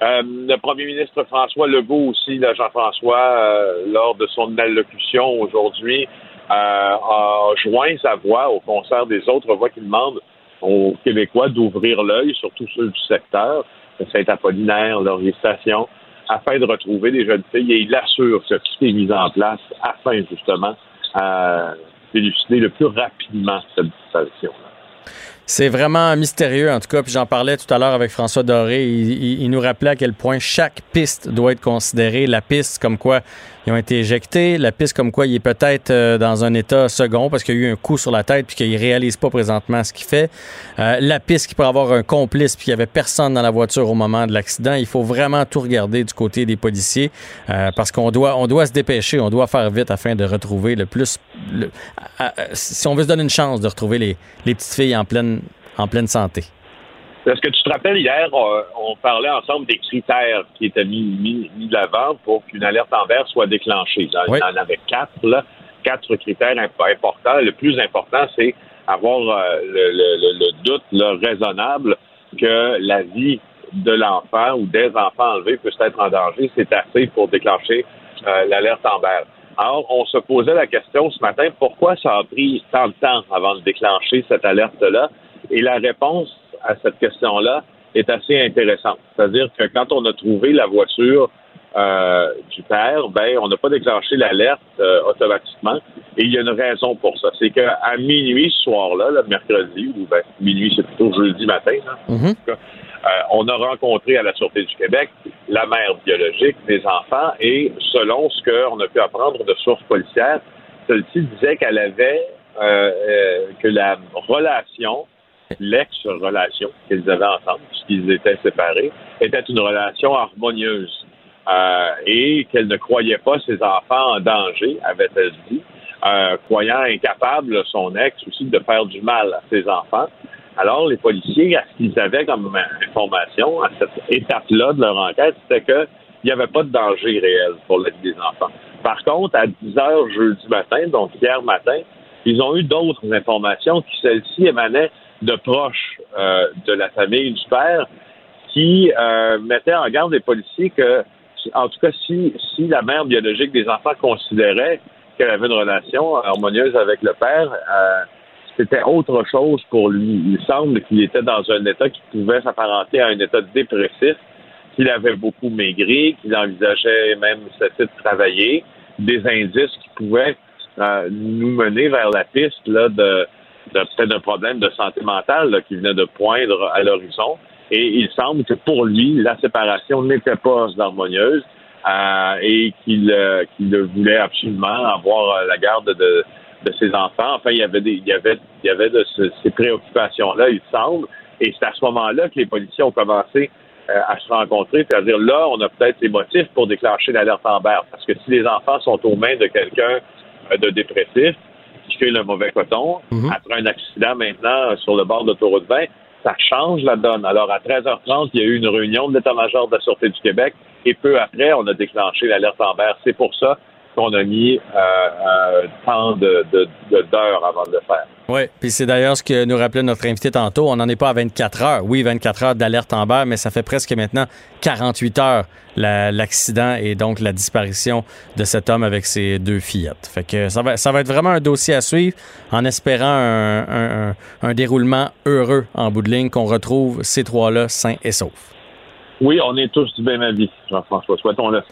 Le premier ministre François Legault aussi, Jean-François, lors de son allocution aujourd'hui, a joint sa voix au concert des autres voix qui demandent aux Québécois d'ouvrir l'œil, surtout ceux du secteur, Saint-Apollinaire, Laurier afin de retrouver des jeunes filles. Et il assure que tout est mis en place afin justement euh, d'élucider le plus rapidement cette disparition. C'est vraiment mystérieux, en tout cas. Puis j'en parlais tout à l'heure avec François Doré. Il nous rappelait à quel point chaque piste doit être considérée. La piste comme quoi ils ont été éjectés, la piste comme quoi il est peut-être euh, dans un état second parce qu'il y a eu un coup sur la tête puis qu'il réalise pas présentement ce qu'il fait. Euh, la piste qui pourrait avoir un complice puis qu'il y avait personne dans la voiture au moment de l'accident. Il faut vraiment tout regarder du côté des policiers euh, parce qu'on doit, on doit se dépêcher, on doit faire vite afin de retrouver le plus. si on veut se donner une chance de retrouver les, les petites filles en pleine, en pleine santé. Est-ce que tu te rappelles hier, on, on parlait ensemble des critères qui étaient mis, mis, mis de l'avant pour qu'une alerte en vert soit déclenchée. Oui. Il y en avait quatre, là, quatre critères imp- importants. Le plus important, c'est avoir euh, le, le- doute là, raisonnable que la vie de l'enfant ou des enfants enlevés puisse être en danger. C'est assez pour déclencher euh, l'alerte en vert. Alors, on se posait la question ce matin, pourquoi ça a pris tant de temps avant de déclencher cette alerte-là? Et la réponse à cette question-là est assez intéressante. C'est-à-dire que quand on a trouvé la voiture euh, du père, ben, on n'a pas déclenché l'alerte euh, automatiquement. Et il y a une raison pour ça. C'est qu'à minuit ce soir-là, le mercredi, ou ben, minuit, c'est plutôt jeudi matin, là, Mhm. euh, on a rencontré à la Sûreté du Québec la mère biologique des enfants et selon ce qu'on a pu apprendre de sources policières, celle-ci disait qu'elle avait euh, euh, que la relation, l'ex-relation qu'ils avaient ensemble, puisqu'ils étaient séparés, était une relation harmonieuse euh, et qu'elle ne croyait pas ses enfants en danger, avait-elle dit, euh, croyant incapable son ex aussi de faire du mal à ses enfants. Alors, les policiers, ce qu'ils avaient comme information à cette étape-là de leur enquête, c'était qu'il n'y avait pas de danger réel pour la vie des enfants. Par contre, à 10 heures jeudi matin, donc hier matin, ils ont eu d'autres informations qui, celles-ci, émanaient de proches euh, de la famille du père qui euh, mettaient en garde les policiers que, en tout cas, si, si la mère biologique des enfants considérait qu'elle avait une relation harmonieuse avec le père, euh, c'était autre chose pour lui. Il semble qu'il était dans un état qui pouvait s'apparenter à un état dépressif, qu'il avait beaucoup maigri, qu'il envisageait même cesser de travailler, des indices qui pouvaient euh, nous mener vers la piste là, de peut-être d'un problème de santé mentale qui venait de poindre à l'horizon. Et il semble que pour lui, la séparation n'était pas harmonieuse euh, et qu'il euh, qu'il voulait absolument avoir euh, la garde de, de ses enfants. Enfin, il y avait des, il y avait, il y avait de ce- ces préoccupations-là, il semble. Et c'est à ce moment-là que les policiers ont commencé à se rencontrer, puis à dire là, on a peut-être les motifs pour déclencher l'alerte Amber. Parce que si les enfants sont aux mains de quelqu'un de dépressif, fait le mauvais coton, après un accident maintenant euh, sur le bord d'autoroute 20, ça change la donne. Alors, à 13h30, il y a eu une réunion de l'état-major de la Sûreté du Québec et peu après, on a déclenché l'alerte Amber. C'est pour ça qu'on a mis euh, euh, tant de, de- de- d'heures avant de le faire. Oui, puis c'est d'ailleurs ce que nous rappelait notre invité tantôt. On n'en est pas à 24 heures. Oui, 24 heures d'alerte Amber, mais ça fait presque maintenant 48 heures la- l'accident et donc la disparition de cet homme avec ses deux fillettes. Fait que ça va, ça va être vraiment un dossier à suivre en espérant un, un- un- un déroulement heureux en bout de ligne, qu'on retrouve ces trois-là sains et saufs. Oui, on est tous du même avis, Jean-François. Souhaitons-le.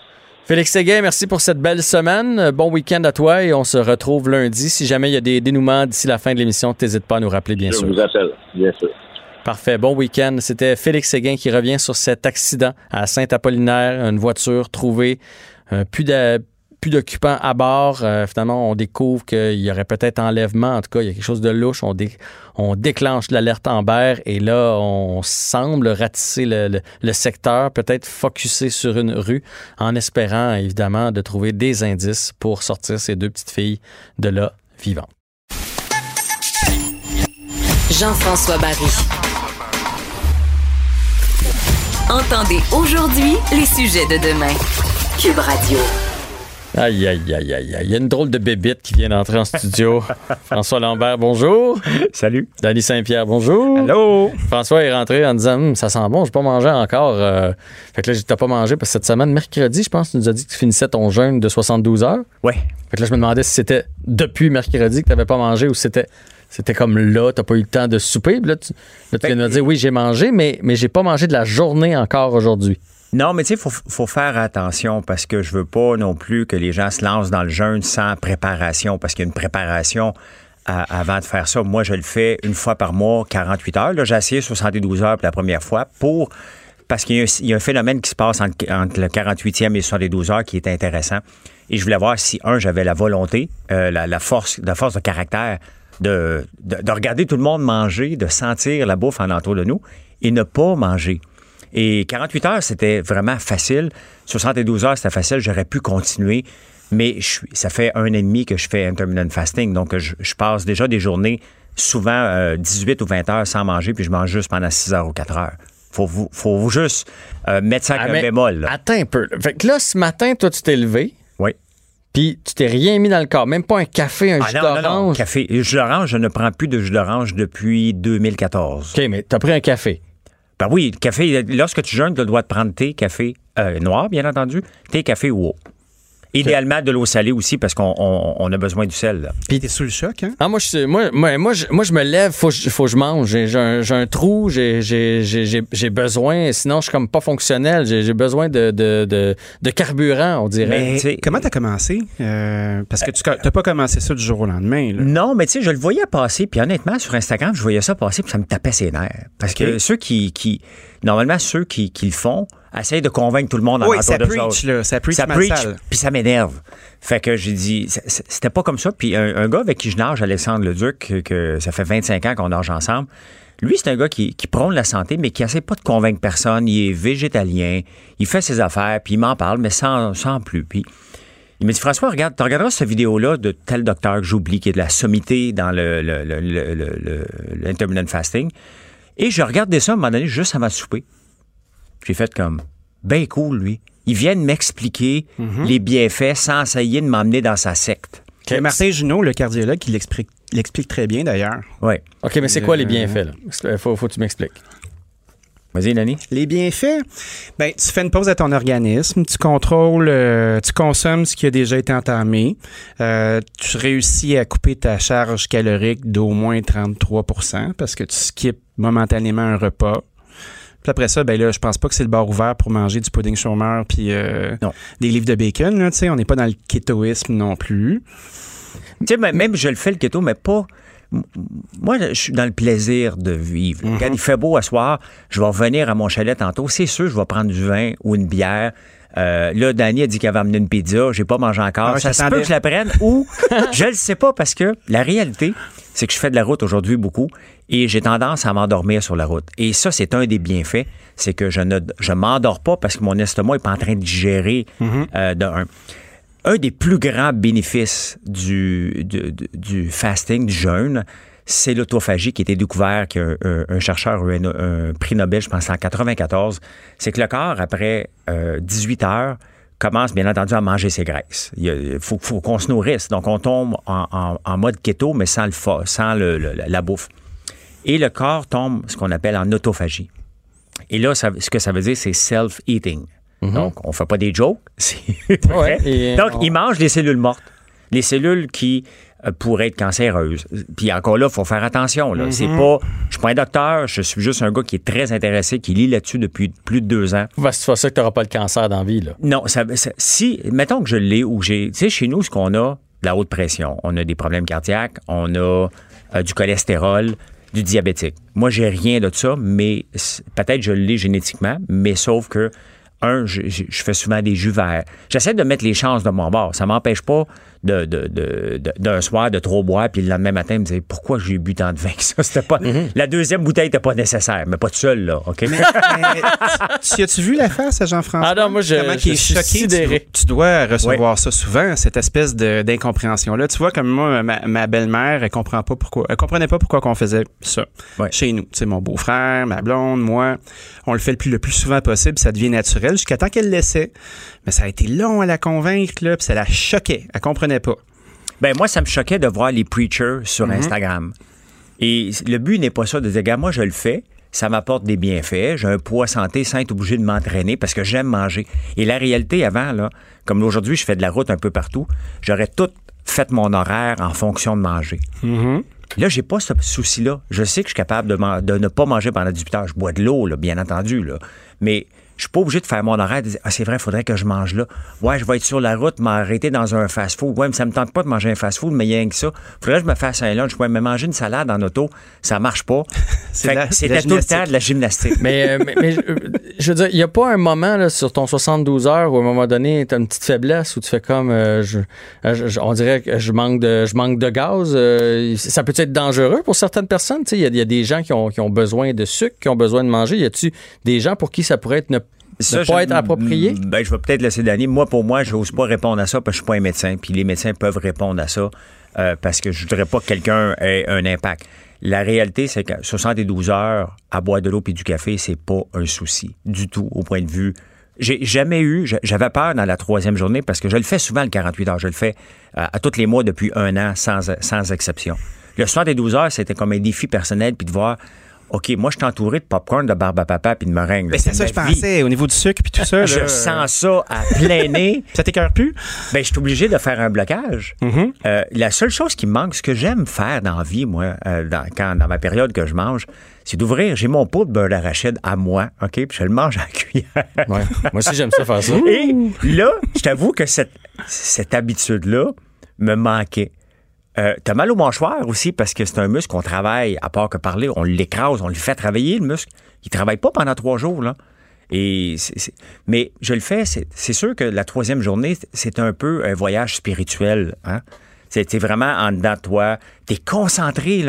Félix Séguin, merci pour cette belle semaine. Euh, Bon week-end à toi et on se retrouve lundi. Si jamais il y a des dénouements d'ici la fin de l'émission, n'hésite pas à nous rappeler, bien Je sûr. vous appelle, bien sûr. Parfait. Bon week-end. C'était Félix Séguin qui revient sur cet accident à Saint-Apollinaire. Une voiture trouvée, euh, plus de- plus d'occupants à bord. Euh, finalement, on découvre qu'il y aurait peut-être enlèvement. En tout cas, il y a quelque chose de louche. On, dé- on déclenche l'alerte Amber et là, on semble ratisser le, secteur, peut-être focuser sur une rue en espérant, évidemment, de trouver des indices pour sortir ces deux petites filles de là vivantes. Jean-François Barry. Entendez aujourd'hui les sujets de demain. Cube Radio. Aïe, aïe, aïe, aïe, aïe. Il y a une drôle de bébite qui vient d'entrer en studio. François Lambert, bonjour. Salut. Danny Saint-Pierre, bonjour. Allô. François est rentré en disant Hum, Ça sent bon, j'ai pas mangé encore. Euh, fait que là, j'ai t'as pas mangé parce que cette semaine, mercredi, je pense, tu nous as dit que tu finissais ton jeûne de 72 heures. Ouais. Fait que là, je me demandais si c'était depuis mercredi que tu n'avais pas mangé ou si c'était. C'était comme là, t'as pas eu le temps de souper. Puis là, tu, là, tu viens de me dire oui, j'ai mangé, mais, mais j'ai pas mangé de la journée encore aujourd'hui. Non, mais tu sais, il faut, faire attention parce que je veux pas non plus que les gens se lancent dans le jeûne sans préparation parce qu'il y a une préparation avant de faire ça. Moi, je le fais une fois par mois, 48 heures. Là, j'ai essayé 72 heures pour la première fois pour parce qu'il y, a un- phénomène qui se passe entre, le 48e et le 72 heures qui est intéressant. Et je voulais voir si, un, j'avais la volonté, euh, la, force, la force de caractère de regarder tout le monde manger, de sentir la bouffe en entour de nous et ne pas manger. Et 48 heures, c'était vraiment facile. 72 heures, c'était facile. J'aurais pu continuer. Mais je ça fait un an et demi que je fais intermittent fasting. Donc, je, je passe déjà des journées, souvent euh, 18 ou 20 heures sans manger, puis je mange juste pendant 6 heures ou 4 heures. Faut vous, faut vous juste euh, mettre ça Ah, un mais bémol. là. Attends un peu. Fait que là, ce matin, toi, tu t'es levé. Oui. Puis tu t'es rien mis dans le corps. Même pas un café, un Ah jus non, non, non, d'orange. café. Jus d'orange, je ne prends plus de jus d'orange depuis 2014. OK, mais t'as pris un café. Ben oui, le café, lorsque tu jeûnes, tu as le droit de prendre thé, café euh, noir, bien entendu, thé, café ou eau. Idéalement, de l'eau salée aussi, parce qu'on on- on a besoin du sel. là. Puis t'es sous le choc, hein? Ah, moi, je, moi, moi, moi, je, moi, je me lève, faut, que je- faut que je mange. J'ai j'ai un, j'ai un trou, j'ai- j'ai j'ai- j'ai- j'ai besoin, sinon je suis comme pas fonctionnel. J'ai j'ai besoin de, de, de, de carburant, on dirait. Mais tu sais- comment t'as commencé? Euh, parce que tu n'as pas commencé ça du jour au lendemain. Là. Non, mais tu sais, je le voyais passer, puis honnêtement, sur Instagram, je voyais ça passer, puis ça me tapait ses nerfs. Parce que ceux qui, qui normalement, ceux qui, qui le font, essayent de convaincre tout le monde Oui, en ça de preach, là, ça preach ma salle. puis ça m'énerve. Fait que j'ai dit, c'était pas comme ça. Puis un, un gars avec qui je nage, Alexandre Leduc, que, que ça fait 25 ans qu'on nage ensemble, lui, c'est un gars qui, qui prône la santé, mais qui essaie pas de convaincre personne. Il est végétalien, il fait ses affaires, puis il m'en parle, mais sans, sans plus. Puis il m'a dit, François, regarde, tu regarderas cette vidéo-là de tel docteur que j'oublie, qui est de la sommité dans le, le, le, le- le- fasting. Et je regardais ça à un moment donné, juste avant de souper. J'ai fait comme, ben cool, lui. Il vient de m'expliquer les bienfaits sans essayer de m'emmener dans sa secte. Il y a Martin Junot, le cardiologue, qui l'explique l'explique très bien d'ailleurs. Oui. OK, mais c'est quoi les Euh, bienfaits, là? Faut, faut que tu m'expliques. Vas-y, Nani. Les bienfaits, ben, tu fais une pause à ton organisme, tu contrôles, euh, tu consommes ce qui a déjà été entamé, euh, tu réussis à couper ta charge calorique d'au moins 33% parce que tu skippes momentanément un repas. Puis après ça, ben là, je pense pas que c'est le bar ouvert pour manger du pudding chômeur puis euh, des livres de bacon. Là, on n'est pas dans le kétoïsme non plus. Tu sais, même- je le fais le keto, mais pas. Moi, je suis dans le plaisir de vivre. Mhm. Quand il fait beau à soir, je vais revenir à mon chalet tantôt. C'est sûr, je vais prendre du vin ou une bière. Euh, là, Danny a dit qu'elle va amener une pizza. J'ai pas mangé encore. Ah ça se peut que je la prenne ou je le sais pas parce que la réalité, c'est que je fais de la route aujourd'hui beaucoup et j'ai tendance à m'endormir sur la route. Et ça, c'est un des bienfaits. C'est que je ne je m'endors pas parce que mon estomac est pas en train de digérer euh, de un un des plus grands bénéfices du, du, du- du fasting, du jeûne, c'est l'autophagie qui a été découvert, qu'un un, un chercheur a eu un, un prix Nobel, je pense, en 94. C'est que le corps, après euh, 18 heures, commence bien entendu à manger ses graisses. Il faut, faut qu'on se nourrisse. Donc, on tombe en, en- en mode keto, mais sans, le, fa- sans le- le- la bouffe. Et le corps tombe ce qu'on appelle en autophagie. Et là, ça- ce que ça veut dire, c'est self-eating. Donc, on fait pas des jokes. Donc, on- il mange les cellules mortes. Les cellules qui euh, pourraient être cancéreuses. Puis encore là, il faut faire attention. Là. Mhm. C'est pas. Je suis pas un docteur, je suis juste un gars qui est très intéressé, qui lit là-dessus depuis plus de deux ans. Que c'est ça que t'auras pas le cancer dans la vie, là. Non, ça, ça- si, mettons que je l'ai ou j'ai. Tu sais, chez nous, ce qu'on a, de la haute pression, on a des problèmes cardiaques, on a euh, du cholestérol, du diabétique. Moi, j'ai rien de ça, mais peut-être je l'ai génétiquement, mais sauf que, un, je, je- je fais souvent des jus verts. J'essaie de mettre les chances de mon bord. Ça m'empêche pas de, de- de- de- d'un soir de trop boire, puis le lendemain matin, me dire pourquoi j'ai bu tant de vin que ça? C'était pas, La deuxième bouteille n'était pas nécessaire, mais pas de seule, là, OK? tu as-tu vu la face à Jean-François? Ah non, moi, je- Comment je qu'il est suis choqué? Tu sidéré. dois- Tu, dois recevoir ça souvent, cette espèce de- d'incompréhension-là. Tu vois, comme moi, ma, ma belle-mère, elle comprend pas pourquoi. Elle comprenait pas pourquoi qu'on faisait ça chez nous. Tu sais, mon beau-frère, ma blonde, moi, on le fait le plus, le plus souvent possible, ça devient naturel jusqu'à temps qu'elle le laissait. Mais ça a été long à la convaincre, là, puis ça la choquait. Elle comprenait pas. Ben moi, ça me choquait de voir les preachers sur Mhm. Instagram. Et le but n'est pas ça de dire, gars, moi, je le fais, ça m'apporte des bienfaits, j'ai un poids santé sans être obligé de m'entraîner parce que j'aime manger. Et la réalité avant, là, comme aujourd'hui, je fais de la route un peu partout, j'aurais tout fait mon horaire en fonction de manger. Là, j'ai pas ce souci-là. Je sais que je suis capable de, ne pas manger pendant 18 heures. Je bois de l'eau, bien entendu, là. Mais je suis pas obligé de faire mon horaire et de dire, ah, c'est vrai, il faudrait que je mange là. Ouais, je vais être sur la route, m'arrêter dans un fast-food. Ouais, mais ça me tente pas de manger un fast-food, mais rien que ça. Faudrait que je me fasse un lunch. Ouais, mais manger une salade en auto, ça marche pas. C'était tout le temps de la gymnastique. Mais, euh, mais, mais, euh, je veux dire, il n'y a pas un moment là, sur ton 72 heures où à un moment donné, tu as une petite faiblesse où tu fais comme, euh, je, euh, je- on dirait que je manque de, je manque de gaz. euh, ça peut être dangereux pour certaines personnes. Il y, a- il y a des gens qui ont, qui ont besoin de sucre, qui ont besoin de manger. Y a-tu des gens pour qui ça pourrait être ne, pas je- être approprié? Ben, je vais peut-être laisser Danny. Moi, pour moi, je n'ose pas répondre à ça parce que je suis pas un médecin. Puis les médecins peuvent répondre à ça euh, parce que je voudrais pas que quelqu'un ait un impact. La réalité, c'est que 72 heures à boire de l'eau puis du café, c'est pas un souci du tout au point de vue. J'ai jamais eu, j'a- j'avais peur dans la troisième journée parce que je le fais souvent le 48 heures. Je le fais euh, à tous les mois depuis un an sans, sans exception. Le soir des 12 heures, c'était comme un défi personnel puis de voir OK, moi, je suis entouré de popcorn, de barbe à papa puis de meringue. là. Ben, c'est ça que je vie. pensais, au niveau du sucre puis tout ça. Je là, sens ça à plein nez. ça t'écœure plus? Ben, je suis obligé de faire un blocage. Mm-hmm. Euh, la seule chose qui me manque, ce que j'aime faire dans la vie, moi, euh, dans, quand, dans ma période que je mange, c'est d'ouvrir. J'ai mon pot de beurre d'arachide à moi, OK? Puis je le mange à la cuillère. Ouais. Moi aussi, j'aime ça faire ça. Et là, je t'avoue que cette, cette habitude-là me manquait. Euh, T'as mal au mâchoire aussi parce que c'est un muscle qu'on travaille, à part que parler, on l'écrase, on le fait travailler, le muscle. Il travaille pas pendant trois jours, là. Et mais je le fais, c'est sûr que la troisième journée, c'est un peu un voyage spirituel. Hein? C'est vraiment en dedans de toi. T'es concentré,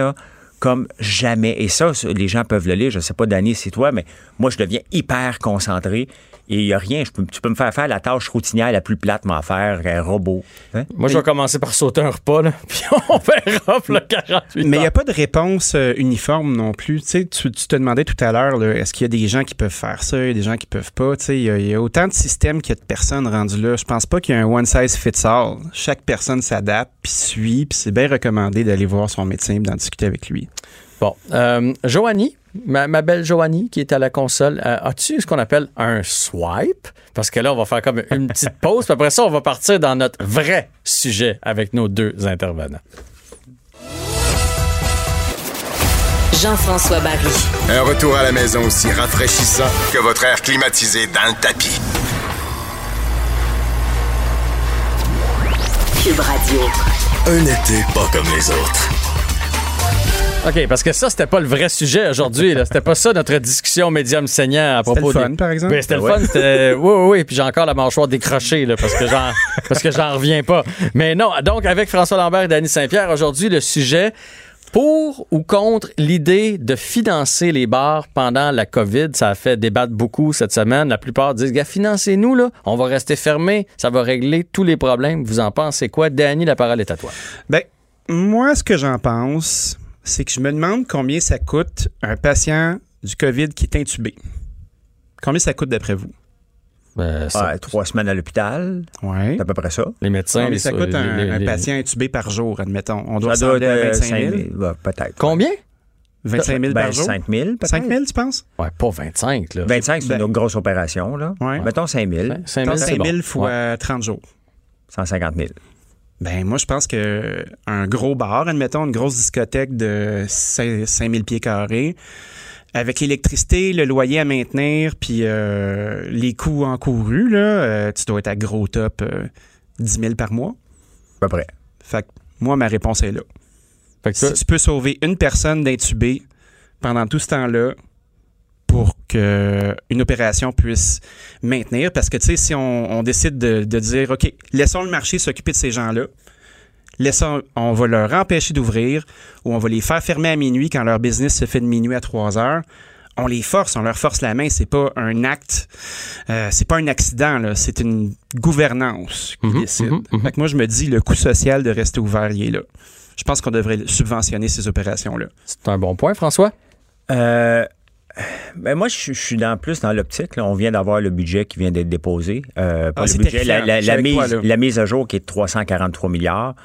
comme jamais. Et ça, les gens peuvent le lire. Je sais pas, Danny, c'est toi, mais moi, je deviens hyper concentré. Et il n'y a rien. Je peux- tu peux me faire faire la tâche routinière la plus plate, m'en faire un robot. Hein? Moi, je vais commencer par sauter un repas, là, puis on verra pour le 48 Mais il n'y a pas de réponse euh, uniforme non plus. Tu, tu, te demandais tout à l'heure, est-ce qu'il y a des gens qui peuvent faire ça, il y a des gens qui peuvent pas? Tu sais, Il y, a- il y a autant de systèmes qu'il y a de personnes rendues là. Je pense pas qu'il y a un one size fits all. Chaque personne s'adapte, puis suit, puis c'est bien recommandé d'aller voir son médecin et d'en discuter avec lui. Bon, euh, Joanie, ma, ma belle Joanie qui est à la console, euh, as-tu ce qu'on appelle un swipe? Parce que là, on va faire comme une petite pause, puis après ça, on va partir dans notre vrai sujet avec nos deux intervenants. Jean-François Barry. Un retour à la maison aussi rafraîchissant que votre air climatisé dans le tapis. Cube Radio. Un été pas comme les autres. OK, parce que ça, c'était pas le vrai sujet aujourd'hui. C'était pas ça notre discussion médium saignant à propos le fun, des- par exemple? Ben, c'était le ouais. fun. C'était... Oui, oui, oui. Puis j'ai encore la mâchoire décrochée là, parce que j'en parce que j'en reviens pas. Mais non, donc avec François Lambert et Danny Saint-Pierre, aujourd'hui, le sujet pour ou contre l'idée de financer les bars pendant la COVID. Ça a fait débattre beaucoup cette semaine. La plupart disent, gars, financez-nous, là. On va rester fermés. Ça va régler tous les problèmes. Vous en pensez quoi? Danny, la parole est à toi. Ben, moi, ce que j'en pense, c'est que je me demande combien ça coûte un patient du COVID qui est intubé. Combien ça coûte d'après vous? Ben, Ouais, trois semaines à l'hôpital. Ouais. C'est à peu près ça. Les médecins, Combien les- ça coûte un, les- un les- patient intubé par jour, admettons? On doit Ça doit être 25 000? 5 000, ouais, peut-être. Combien? 25 000 Ben, par jour? 5 000, peut-être. 5 000, tu penses? Ouais, pas 25, là. 25, c'est Ben- une grosse opération, là. Ouais. Mettons 5 000. 5 Tant 000, c'est 5 bon. 000 fois Ouais. 30 jours. 150 000. Ben, moi, je pense que un gros bar, admettons, une grosse discothèque de 5 000 pieds carrés, avec l'électricité, le loyer à maintenir, puis euh, les coûts encourus, là, euh, tu dois être à gros top euh, 10 000 par mois. À peu près. Fait que moi, ma réponse est là. Fait que Si tu peux sauver une personne d'intubé pendant tout ce temps-là pour qu'une opération puisse maintenir, parce que, tu sais, si on, on décide de, de dire, OK, laissons le marché s'occuper de ces gens-là, laissons, on va leur empêcher d'ouvrir ou on va les faire fermer à minuit quand leur business se fait de minuit à 3 heures. On les force, on leur force la main. C'est pas un acte, euh, c'est pas un accident, là. C'est une gouvernance qui décide. Fait que moi, je me dis, le coût social de rester ouvert, il est là. Je pense qu'on devrait subventionner ces opérations-là. C'est un bon point, François. Euh, ben moi, je, je suis dans plus dans l'optique. On vient d'avoir le budget qui vient d'être déposé. Euh, pas Ah, le budget, la, mise, la à jour qui est de 343 milliards.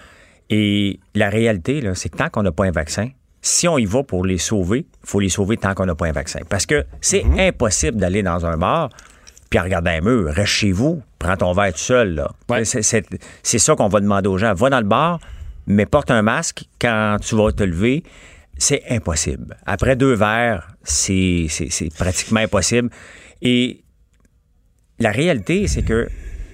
Et la réalité, c'est que tant qu'on n'a pas un vaccin, si on y va pour les sauver, il faut les sauver tant qu'on n'a pas un vaccin. Parce que c'est Mhm. impossible d'aller dans un bar puis regarder un mur. Reste chez vous, prends ton verre tout seul. C'est ça qu'on va demander aux gens. Va dans le bar, mais porte un masque quand tu vas te lever. C'est impossible. Après deux verres, c'est, pratiquement impossible. Et la réalité, c'est que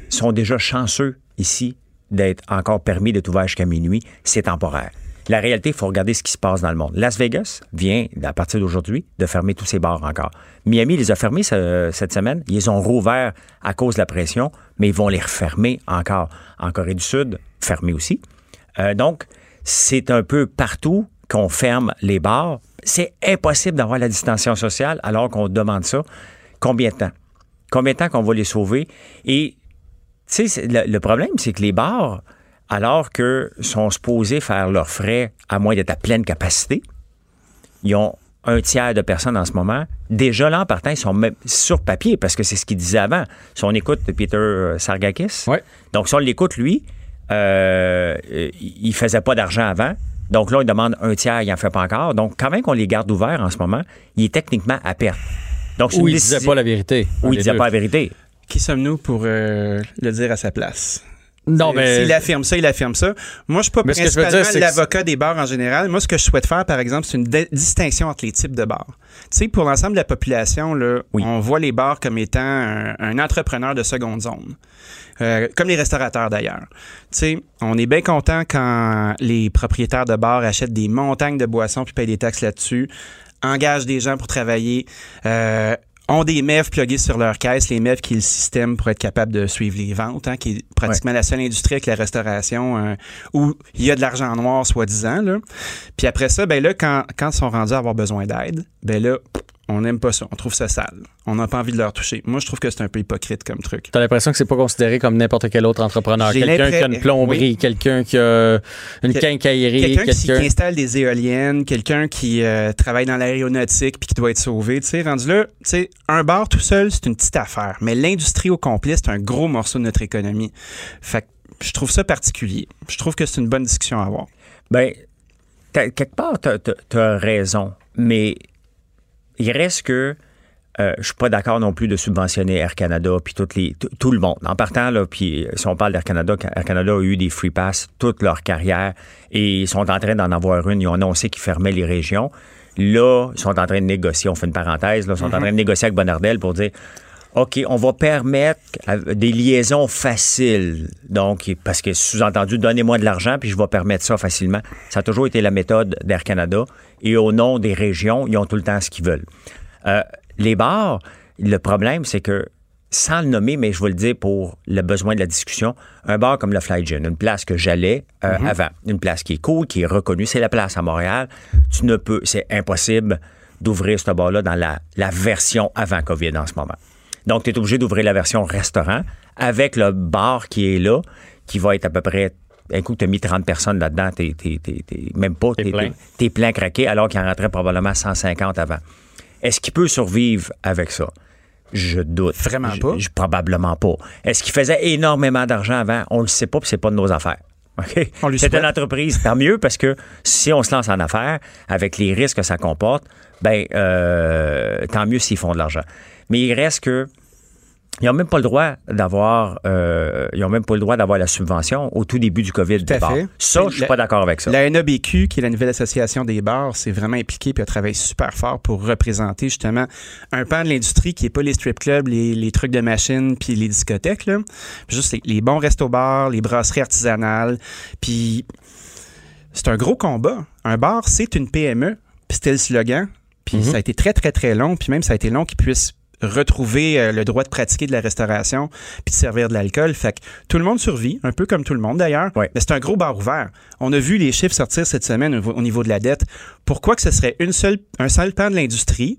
sont déjà chanceux ici d'être encore permis d'être ouvert jusqu'à minuit. C'est temporaire. La réalité, il faut regarder ce qui se passe dans le monde. Las Vegas vient, à partir d'aujourd'hui, de fermer tous ses bars encore. Miami les a fermés ce- cette semaine. Ils les ont rouverts à cause de la pression, mais ils vont les refermer encore. En Corée du Sud, fermés aussi. Euh, donc, c'est un peu partout qu'on ferme les bars. C'est impossible d'avoir la distanciation sociale alors qu'on demande ça. Combien de temps? Combien de temps qu'on va les sauver? Et, tu sais, le, le problème, c'est que les bars, alors que sont supposés faire leurs frais à moins d'être à pleine capacité, ils ont un tiers de personnes en ce moment. Déjà, là, en partant, ils sont même sur papier, parce que c'est ce qu'il disait avant. Si on écoute Peter Sargakis, donc si on l'écoute, lui, euh, il faisait pas d'argent avant. Donc là, il demande un tiers, il n'en fait pas encore. Donc, quand même qu'on les garde ouverts en ce moment, il est techniquement à perte. Donc, Ou il ne disait pas la vérité. Ou il ne disait pas la vérité. Qui sommes-nous pour euh, le dire à sa place? Non, mais. S'il affirme ça, il affirme ça. Moi, je ne suis pas principalement l'avocat des bars en général. Moi, ce que je souhaite faire, par exemple, c'est une distinction entre les types de bars. Tu sais, pour l'ensemble de la population, là, on voit les bars comme étant un, entrepreneur de seconde zone. Euh, comme les restaurateurs d'ailleurs. Tu sais, on est bien content quand les propriétaires de bars achètent des montagnes de boissons puis payent des taxes là-dessus, engagent des gens pour travailler, euh, ont des MEF plugués sur leur caisse, les MEF qui est le système pour être capable de suivre les ventes, hein, qui est pratiquement la seule industrie avec la restauration euh, où il y a de l'argent noir, soi-disant. Puis après ça, ben là, quand, quand ils sont rendus à avoir besoin d'aide, ben là, on n'aime pas ça. On trouve ça sale. On n'a pas envie de leur toucher. Moi, je trouve que c'est un peu hypocrite comme truc. T'as l'impression que c'est pas considéré comme n'importe quel autre entrepreneur. Quelqu'un qui a une plomberie, quelqu'un qui a une quincaillerie. Quelqu'un qui, installe des éoliennes, quelqu'un qui euh, travaille dans l'aéronautique puis qui doit être sauvé. Tu sais, rendu là, tu sais, un bar tout seul, c'est une petite affaire. Mais l'industrie au complet, c'est un gros morceau de notre économie. Fait que je trouve ça particulier. Je trouve que c'est une bonne discussion à avoir. Ben, quelque part, tu as raison. Mais il reste que euh, je suis pas d'accord non plus de subventionner Air Canada puis toutes les tout le monde. En partant là, puis si on parle d'Air Canada, Air Canada a eu des free pass toute leur carrière et ils sont en train d'en avoir une. Ils ont annoncé qu'ils fermaient les régions. Là, ils sont en train de négocier. On fait une parenthèse. Là, ils sont en mm-hmm. train de négocier avec Bonardel pour dire OK, on va permettre des liaisons faciles. Donc, parce que sous-entendu, donnez-moi de l'argent, puis je vais permettre ça facilement. Ça a toujours été la méthode d'Air Canada. Et au nom des régions, ils ont tout le temps ce qu'ils veulent. Euh, les bars, le problème, c'est que, sans le nommer, mais je vais le dire pour le besoin de la discussion, un bar comme le Fly Gin, une place que j'allais euh, mm-hmm. avant, une place qui est cool, qui est reconnue, c'est la place à Montréal. Tu ne peux, c'est impossible d'ouvrir ce bar-là dans la, la version avant COVID en ce moment. Donc, tu es obligé d'ouvrir la version restaurant avec le bar qui est là, qui va être à peu près un coup, tu as mis 30 personnes là-dedans, t'es, même pas, t'es, plein. T'es, plein craqué, alors qu'il en rentrait probablement 150 avant. Est-ce qu'il peut survivre avec ça? Je doute. Vraiment pas? probablement pas. Est-ce qu'il faisait énormément d'argent avant? On le sait pas, puis c'est pas de nos affaires. C'est une entreprise, tant mieux, parce que si on se lance en affaires, avec les risques que ça comporte, ben, euh, tant mieux s'ils font de l'argent. Mais il reste que ils n'ont même pas le droit d'avoir, euh, ils ont même pas le droit d'avoir la subvention au tout début du COVID. Tout à fait. Ça, je suis pas d'accord avec ça. La NABQ, qui est la nouvelle association des bars, s'est vraiment impliquée puis a travaillé super fort pour représenter justement un pan de l'industrie qui est pas les strip clubs, les, trucs de machines puis les discothèques là, juste les, bons restos bars, les brasseries artisanales, puis c'est un gros combat. Un bar, c'est une PME, puis c'était le slogan. Puis mm-hmm. ça a été très, très, très long. Puis même, ça a été long qu'ils puissent retrouver euh, le droit de pratiquer de la restauration puis de servir de l'alcool. Fait que tout le monde survit, un peu comme tout le monde d'ailleurs. Mais c'est un gros bar ouvert. On a vu les chiffres sortir cette semaine au, niveau de la dette. Pourquoi que ce serait une seule, un seul pan de l'industrie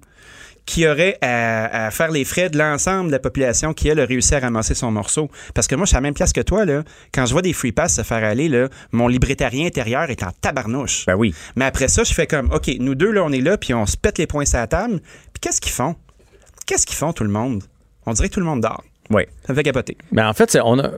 qui aurait à, faire les frais de l'ensemble de la population qui, elle, a réussi à ramasser son morceau? Parce que moi, je suis à la même place que toi, là. Quand je vois des free pass se faire aller, là, mon librétarien intérieur est en tabarnouche. Ben oui. Mais après ça, je fais comme, OK, nous deux, là, on est là, puis on se pète les poings sur la table. Puis qu'est-ce qu'ils font? Qu'est-ce qu'ils font, tout le monde? On dirait que tout le monde dort. Oui. Ça me fait capoter. Mais en fait, on a.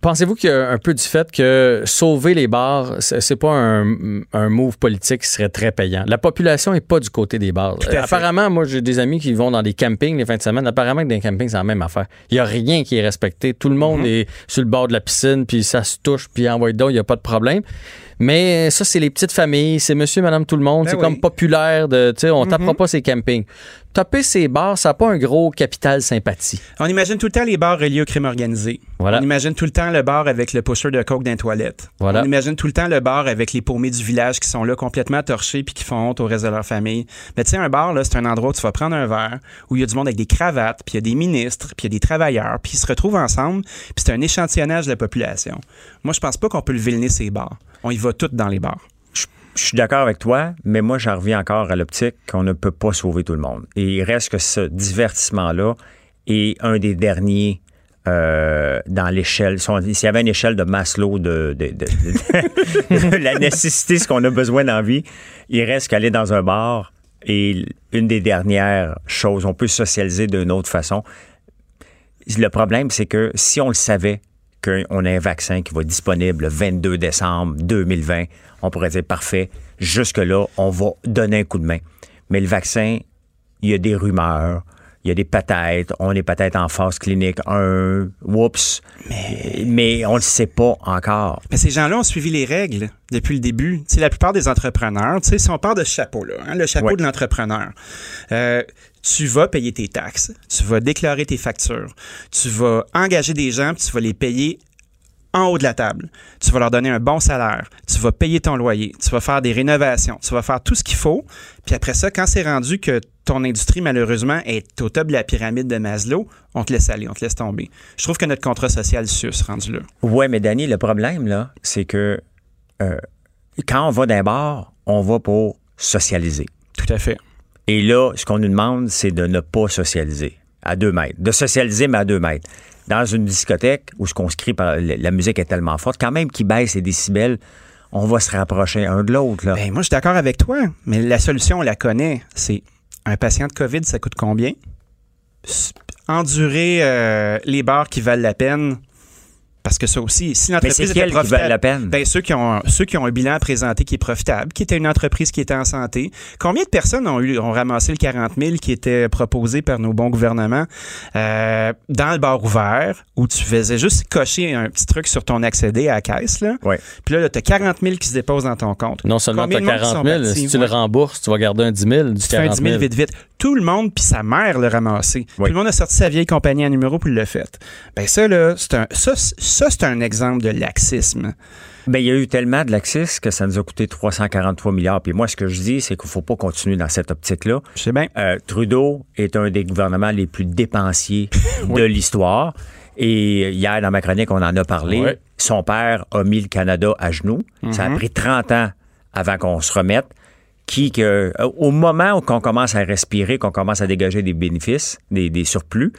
Pensez-vous qu'il y a un peu du fait que sauver les bars, c'est pas un, un, move politique qui serait très payant? La population n'est pas du côté des bars. Apparemment, moi, j'ai des amis qui vont dans des campings les fins de semaine. Apparemment que dans les campings, c'est la même affaire. Il n'y a rien qui est respecté. Tout le monde mm-hmm. est sur le bord de la piscine, puis ça se touche, puis envoie d'eau, il n'y a pas de problème. Mais ça, c'est les petites familles, c'est monsieur, madame, tout le monde. Ben c'est comme populaire de, tu sais, on tapera mm-hmm. pas ces campings. Taper ces bars, ça n'a pas un gros capital sympathie. On imagine tout le temps les bars reliés au crime organisé. Voilà. On imagine tout le temps le bar avec le pusher de coke dans les toilettes. Voilà. On imagine tout le temps le bar avec les paumés du village qui sont là complètement torchés puis qui font honte au reste de leur famille. Mais tu sais, un bar, là, c'est un endroit où tu vas prendre un verre, où il y a du monde avec des cravates, puis il y a des ministres, puis il y a des travailleurs, puis ils se retrouvent ensemble, puis c'est un échantillonnage de la population. Moi, je pense pas qu'on peut le vilner ces bars. On y va toutes dans les bars. Je suis d'accord avec toi, mais moi, j'en reviens encore à l'optique qu'on ne peut pas sauver tout le monde. Et il reste que ce divertissement-là est un des derniers euh, dans l'échelle. S'il y avait une échelle de Maslow de, la nécessité, ce qu'on a besoin dans vie, il reste qu'aller dans un bar et une des dernières choses. On peut socialiser d'une autre façon. Le problème, c'est que si on le savait, qu'on a un vaccin qui va être disponible le 22 décembre 2020, on pourrait dire parfait. Jusque-là, on va donner un coup de main. Mais le vaccin, il y a des rumeurs, il y a des peut-être, on est peut-être en phase clinique 1, whoops, mais, on ne le sait pas encore. Mais ces gens-là ont suivi les règles depuis le début. C'est la plupart des entrepreneurs, tu sais, si on part de ce chapeau-là, hein, le chapeau de l'entrepreneur, euh, tu vas payer tes taxes, tu vas déclarer tes factures, tu vas engager des gens, puis tu vas les payer en haut de la table. Tu vas leur donner un bon salaire, tu vas payer ton loyer, tu vas faire des rénovations, tu vas faire tout ce qu'il faut. Puis après ça, quand c'est rendu que ton industrie, malheureusement, est au top de la pyramide de Maslow, on te laisse aller, on te laisse tomber. Je trouve que notre contrat social sus rendu là. Ouais, mais Danny, le problème, là, c'est que euh, quand on va d'un bar, on va pour socialiser. Tout à fait. Et là, ce qu'on nous demande, c'est de ne pas socialiser à deux mètres. De socialiser, mais à deux mètres dans une discothèque où ce qu'on se crie la musique est tellement forte, quand même qu'il baisse les décibels, on va se rapprocher un de l'autre. Ben, moi, je suis d'accord avec toi, mais la solution, on la connaît. C'est un patient de COVID, ça coûte combien? Endurer euh, les bars qui valent la peine, parce que ça aussi, si l'entreprise était profitable, la peine? Ben, ceux qui ont ceux qui ont un bilan à présenter qui est profitable, qui était une entreprise qui était en santé. Combien de personnes ont eu ont ramassé le 40 000 qui était proposé par nos bons gouvernements euh, dans le bar ouvert où tu faisais juste cocher un petit truc sur ton accédé à la caisse là? Ouais. Puis là, tu as 40 000 qui se déposent dans ton compte. Non seulement tu as 40 000, si tu le rembourses, tu vas garder un 10 000 du tu 40 000. un 10 000 vite vite. Tout le monde puis sa mère le ramassé. Tout le monde a sorti sa vieille compagnie à numéro puis le fait. Ben ça là, c'est un ça, ça c'est un exemple de laxisme. Ben, il y a eu tellement de laxisme que ça nous a coûté 343 milliards. Puis moi, ce que je dis, c'est qu'il ne faut pas continuer dans cette optique-là. Je sais bien. Euh, Trudeau est un des gouvernements les plus dépensiers de l'histoire. Et hier, dans ma chronique, on en a parlé. Son père a mis le Canada à genoux. Ça a Mhm. pris 30 ans avant qu'on se remette. Qui, que, euh, au moment où on commence à respirer, qu'on commence à dégager des bénéfices, des, des surplus,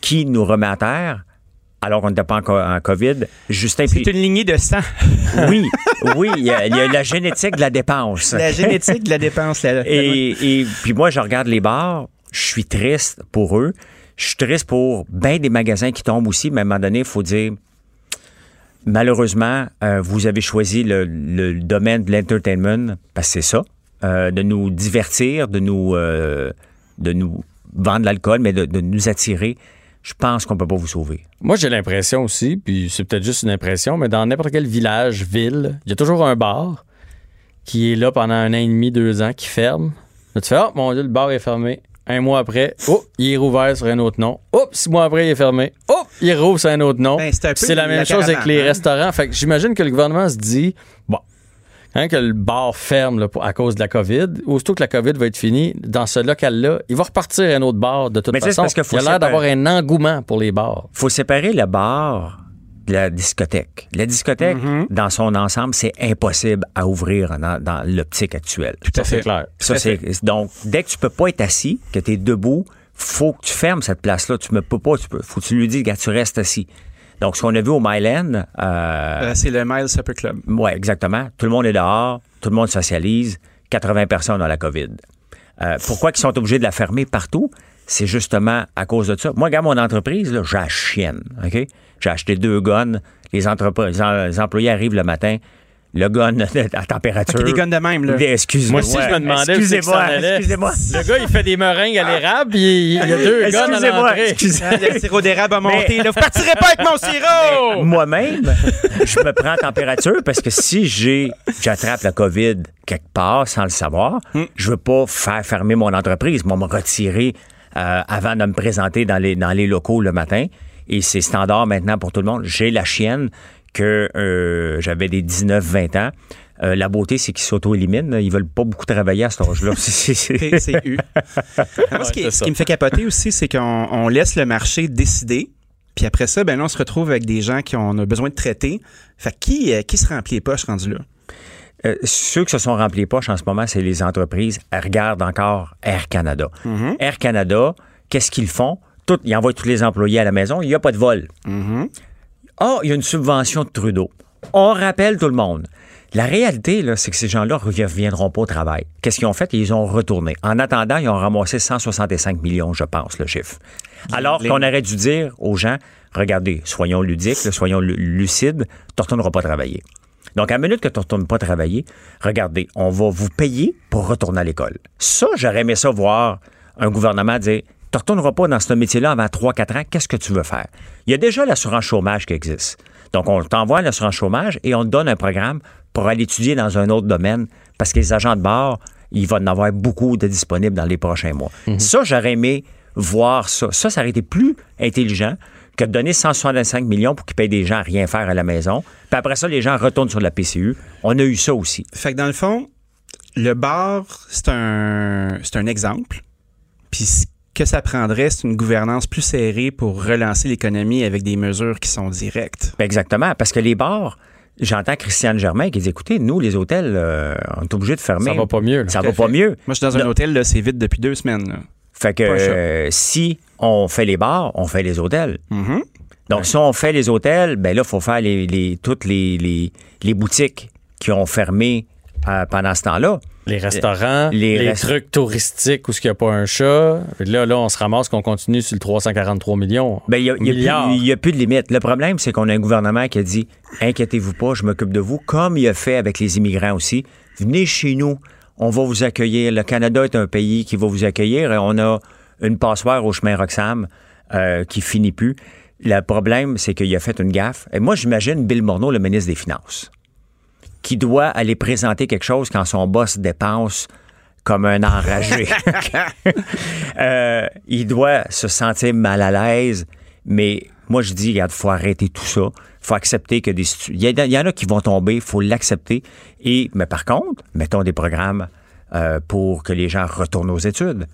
qui nous remet à terre? Alors qu'on n'était pas en, co- en COVID? Justin C'est une lignée de sang. oui, oui, il y, a, il y a la génétique de la dépense. La génétique de la dépense. Là, et, et puis moi, je regarde les bars, je suis triste pour eux. Je suis triste pour bien des magasins qui tombent aussi, mais à un moment donné, il faut dire, malheureusement, euh, vous avez choisi le, le domaine de l'entertainment, parce que c'est ça, euh, de nous divertir, de nous, euh, de nous vendre l'alcool, mais de, de nous attirer. Je pense qu'on peut pas vous sauver. Moi, j'ai l'impression aussi, puis c'est peut-être juste une impression, mais dans n'importe quel village, ville, il y a toujours un bar qui est là pendant un an et demi, deux ans, qui ferme. Là, tu fais, oh mon Dieu, le bar est fermé. Un mois après, oh, il est rouvert sur un autre nom. Oh, six mois après, il est fermé. Oh, il rouvre sur un autre nom. Ben, c'est la même la chose avec les hein? restaurants. Fait que j'imagine que le gouvernement se dit, bon, quand que le bar ferme là, pour- à cause de la COVID, aussitôt que la COVID va être finie, dans ce local-là, il va repartir un autre bar de toute Mais tu sais, c'est façon. parce qu'il faut il a l'air d'avoir un engouement pour les bars. faut séparer le bar de la discothèque. La discothèque, Mm-hmm. dans son ensemble, c'est impossible à ouvrir dans, dans l'optique actuelle. Tout à fait. C'est clair. Ça, c'est, donc, dès que tu peux pas être assis, que tu es debout, faut que tu fermes cette place-là. Tu ne peux pas, tu peux, faut que tu lui dises, gars, tu restes assis. Donc, ce qu'on a vu au Myland, euh, Euh, c'est le Mile Supper Club. oui, exactement. Tout le monde est dehors, tout le monde socialise, 80 personnes ont la COVID. Euh, pourquoi ils sont obligés de la fermer partout? C'est justement à cause de ça. Moi, regarde mon entreprise, j'ai la chienne, OK? J'ai acheté deux guns. Les, les employés arrivent le matin. Le gun à température. Ok, des guns de même, là. Excuse-moi. Moi aussi, je me demandais Excusez-moi. Excusez-moi. Le gars, il fait des meringues à l'érable, il il y a deux gars à Excusez-moi. l'entrée. Ah, le sirop d'érable a monté. Mais- Là. Vous partirez pas avec mon sirop! Moi-même, je me prends en température parce que si j'ai j'attrape la COVID quelque part sans le savoir, je veux pas faire fermer mon entreprise, moi me retirer euh, avant de me présenter dans les dans les locaux le matin. Et c'est standard maintenant pour tout le monde. J'ai la chienne que euh, j'avais des 19-20 ans. Euh, la beauté, c'est qu'ils s'auto-éliminent. Ils veulent pas beaucoup travailler à cet âge-là. C'est- ce, qui, ce qui me fait capoter aussi, c'est qu'on on laisse le marché décider. Puis après ça, ben là, on se retrouve avec des gens qui ont on a besoin de traiter. Fait qui, euh, qui se remplit les poches rendu là? Euh, ceux qui se sont remplis les poches en ce moment, c'est les entreprises. Elles regardent encore Air Canada. Air Canada, qu'est-ce qu'ils font? Tout, ils envoient tous les employés à la maison. Il n'y a pas de vol. Ah, il y a une subvention de Trudeau. On rappelle tout le monde. La réalité, c'est que ces gens-là ne reviendront pas au travail. Qu'est-ce qu'ils ont fait? Ils ont retourné. En attendant, ils ont ramassé 165 millions, je pense, le chiffre. Alors Les- qu'on aurait dû dire aux gens, regardez, soyons ludiques, là, soyons lu- lucides, tu ne retourneras pas travailler. Donc, à la minute que tu ne retournes pas travailler, regardez, on va vous payer pour retourner à l'école. Ça, j'aurais aimé ça voir un gouvernement dire tu ne retourneras pas dans ce métier-là avant 3-4 ans, qu'est-ce que tu veux faire? Il y a déjà l'assurance chômage qui existe. Donc, on t'envoie à l'assurance chômage et on te donne un programme pour aller étudier dans un autre domaine parce que les agents de bord, il va en avoir beaucoup de disponibles dans les prochains mois. Ça, j'aurais aimé voir ça. Ça, ça aurait été plus intelligent que de donner 165 millions pour qu'ils payent des gens à rien faire à la maison. Puis après ça, les gens retournent sur la PCU. On a eu ça aussi. Fait que dans le fond, le bar, c'est un, c'est un exemple. Puis ce que ça prendrait, c'est une gouvernance plus serrée pour relancer l'économie avec des mesures qui sont directes. Ben, Exactement, parce que les bars, j'entends Christiane Germain qui dit écoutez, nous, les hôtels, euh, on est obligés de fermer. Ça va pas mieux, là. Ça va pas mieux. Moi, je suis dans un hôtel, là, c'est vide depuis deux semaines. là. Fait que euh, si on fait les bars, on fait les hôtels. Mm-hmm. Donc, si on fait les hôtels, ben là, il faut faire les, les- toutes les, les, les boutiques qui ont fermé euh, pendant ce temps-là. Les restaurants, les, trucs touristiques où il n'y a pas un chat. Là, là, on se ramasse qu'on continue sur le 343 millions. Ben, il n'y a, a plus de limite. Le problème, c'est qu'on a un gouvernement qui a dit Inquiétez-vous pas, je m'occupe de vous, comme il a fait avec les immigrants aussi. Venez chez nous, on va vous accueillir. Le Canada est un pays qui va vous accueillir et on a une passoire au chemin Roxham euh, qui finit plus. Le problème, c'est qu'il a fait une gaffe. Et moi, j'imagine Bill Morneau, le ministre des Finances, qui doit aller présenter quelque chose quand son boss dépense comme un enragé. Euh, il doit se sentir mal à l'aise, mais moi je dis, regarde, faut arrêter tout ça. faut accepter que des il y, il en a qui vont tomber, faut l'accepter. Et mais par contre, mettons des programmes euh, pour que les gens retournent aux études.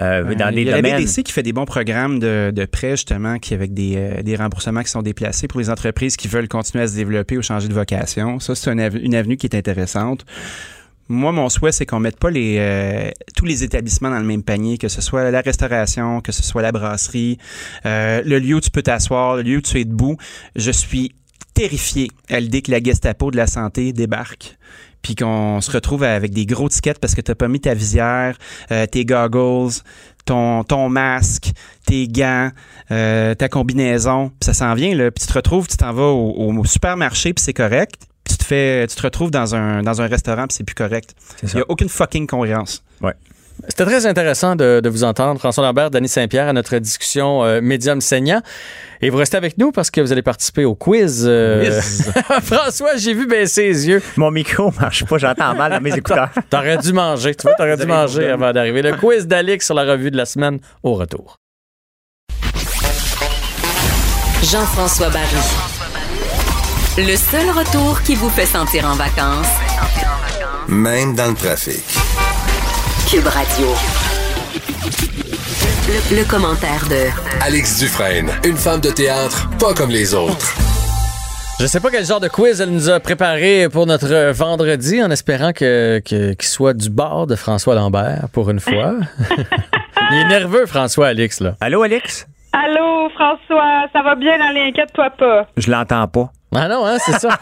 Euh, dans des Il y a la BDC qui fait des bons programmes de, de prêts, justement, qui avec des, euh, des remboursements qui sont déplacés pour les entreprises qui veulent continuer à se développer ou changer de vocation. Ça, c'est une, ave- une avenue qui est intéressante. Moi, mon souhait, c'est qu'on mette pas les, euh, tous les établissements dans le même panier, que ce soit la restauration, que ce soit la brasserie, euh, le lieu où tu peux t'asseoir, le lieu où tu es debout. Je suis terrifié à l'idée que la Gestapo de la santé débarque puis qu'on se retrouve avec des gros tickets parce que t'as pas mis ta visière, euh, tes goggles, ton, ton masque, tes gants, euh, ta combinaison, puis ça s'en vient là, puis tu te retrouves, tu t'en vas au, au supermarché puis c'est correct, puis tu te fais, tu te retrouves dans un dans un restaurant puis c'est plus correct. Il y a aucune fucking cohérence. Ouais. C'était très intéressant de, de vous entendre, François Lambert, Denis Saint-Pierre, à notre discussion euh, Médium saignant. Et vous restez avec nous parce que vous allez participer au quiz. euh, Quiz. François, j'ai vu baisser les yeux. Mon micro marche pas, j'entends mal dans mes écouteurs. T'aurais dû manger. Tu vois, t'aurais dû manger avant d'arriver. Le quiz d'Alix sur la revue de la semaine au retour. Jean-François Barry. Le seul retour qui vous fait sentir en vacances, Même dans le trafic. Cube Radio. Le, le commentaire de Alex Dufresne, une femme de théâtre pas comme les autres. Je sais pas quel genre de quiz elle nous a préparé pour notre vendredi, en espérant que que- qu'il soit du bord de François Lambert pour une fois. Il est nerveux, François Alix, là. Allô, Alex? Allô, François, ça va bien dans les inquiète-toi pas? Je l'entends pas. Ah non, hein, c'est ça.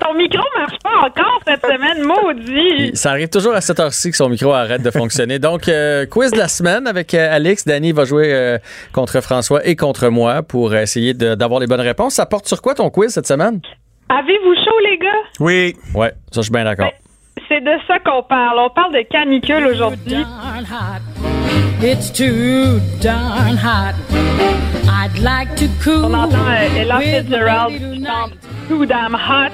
Ton micro marche pas encore cette semaine, maudit. Ça arrive toujours à cette heure-ci que son micro arrête de fonctionner. Donc, euh, quiz de la semaine avec euh, Alix. Danny va jouer euh, contre François et contre moi pour essayer de- d'avoir les bonnes réponses. Ça porte sur quoi ton quiz cette semaine? Avez-vous chaud, les gars? Oui. Ouais, ça, je suis bien d'accord. C'est de ça qu'on parle. On parle de canicule aujourd'hui. It's too darn hot. I'd like to cool. On entend euh, Ella with Fitzgerald qui chante Too Damn Hot.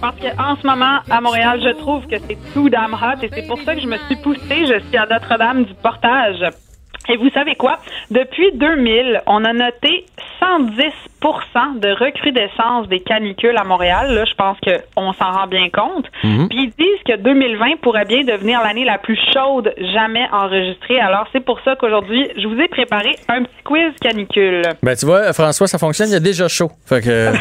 Parce qu'en ce moment, à Montréal, je trouve que c'est too damn hot et c'est pour ça que je me suis poussée. Je suis à Notre-Dame du Portage. Et vous savez quoi? Depuis 2000, on a noté 110% de recrudescence des canicules à Montréal. Là, je pense qu'on s'en rend bien compte. Mhm. Puis ils disent que 2020 pourrait bien devenir l'année la plus chaude jamais enregistrée. Alors, c'est pour ça qu'aujourd'hui, je vous ai préparé un petit quiz canicule. Ben, tu vois, François, ça fonctionne. Il y a déjà chaud. Fait que.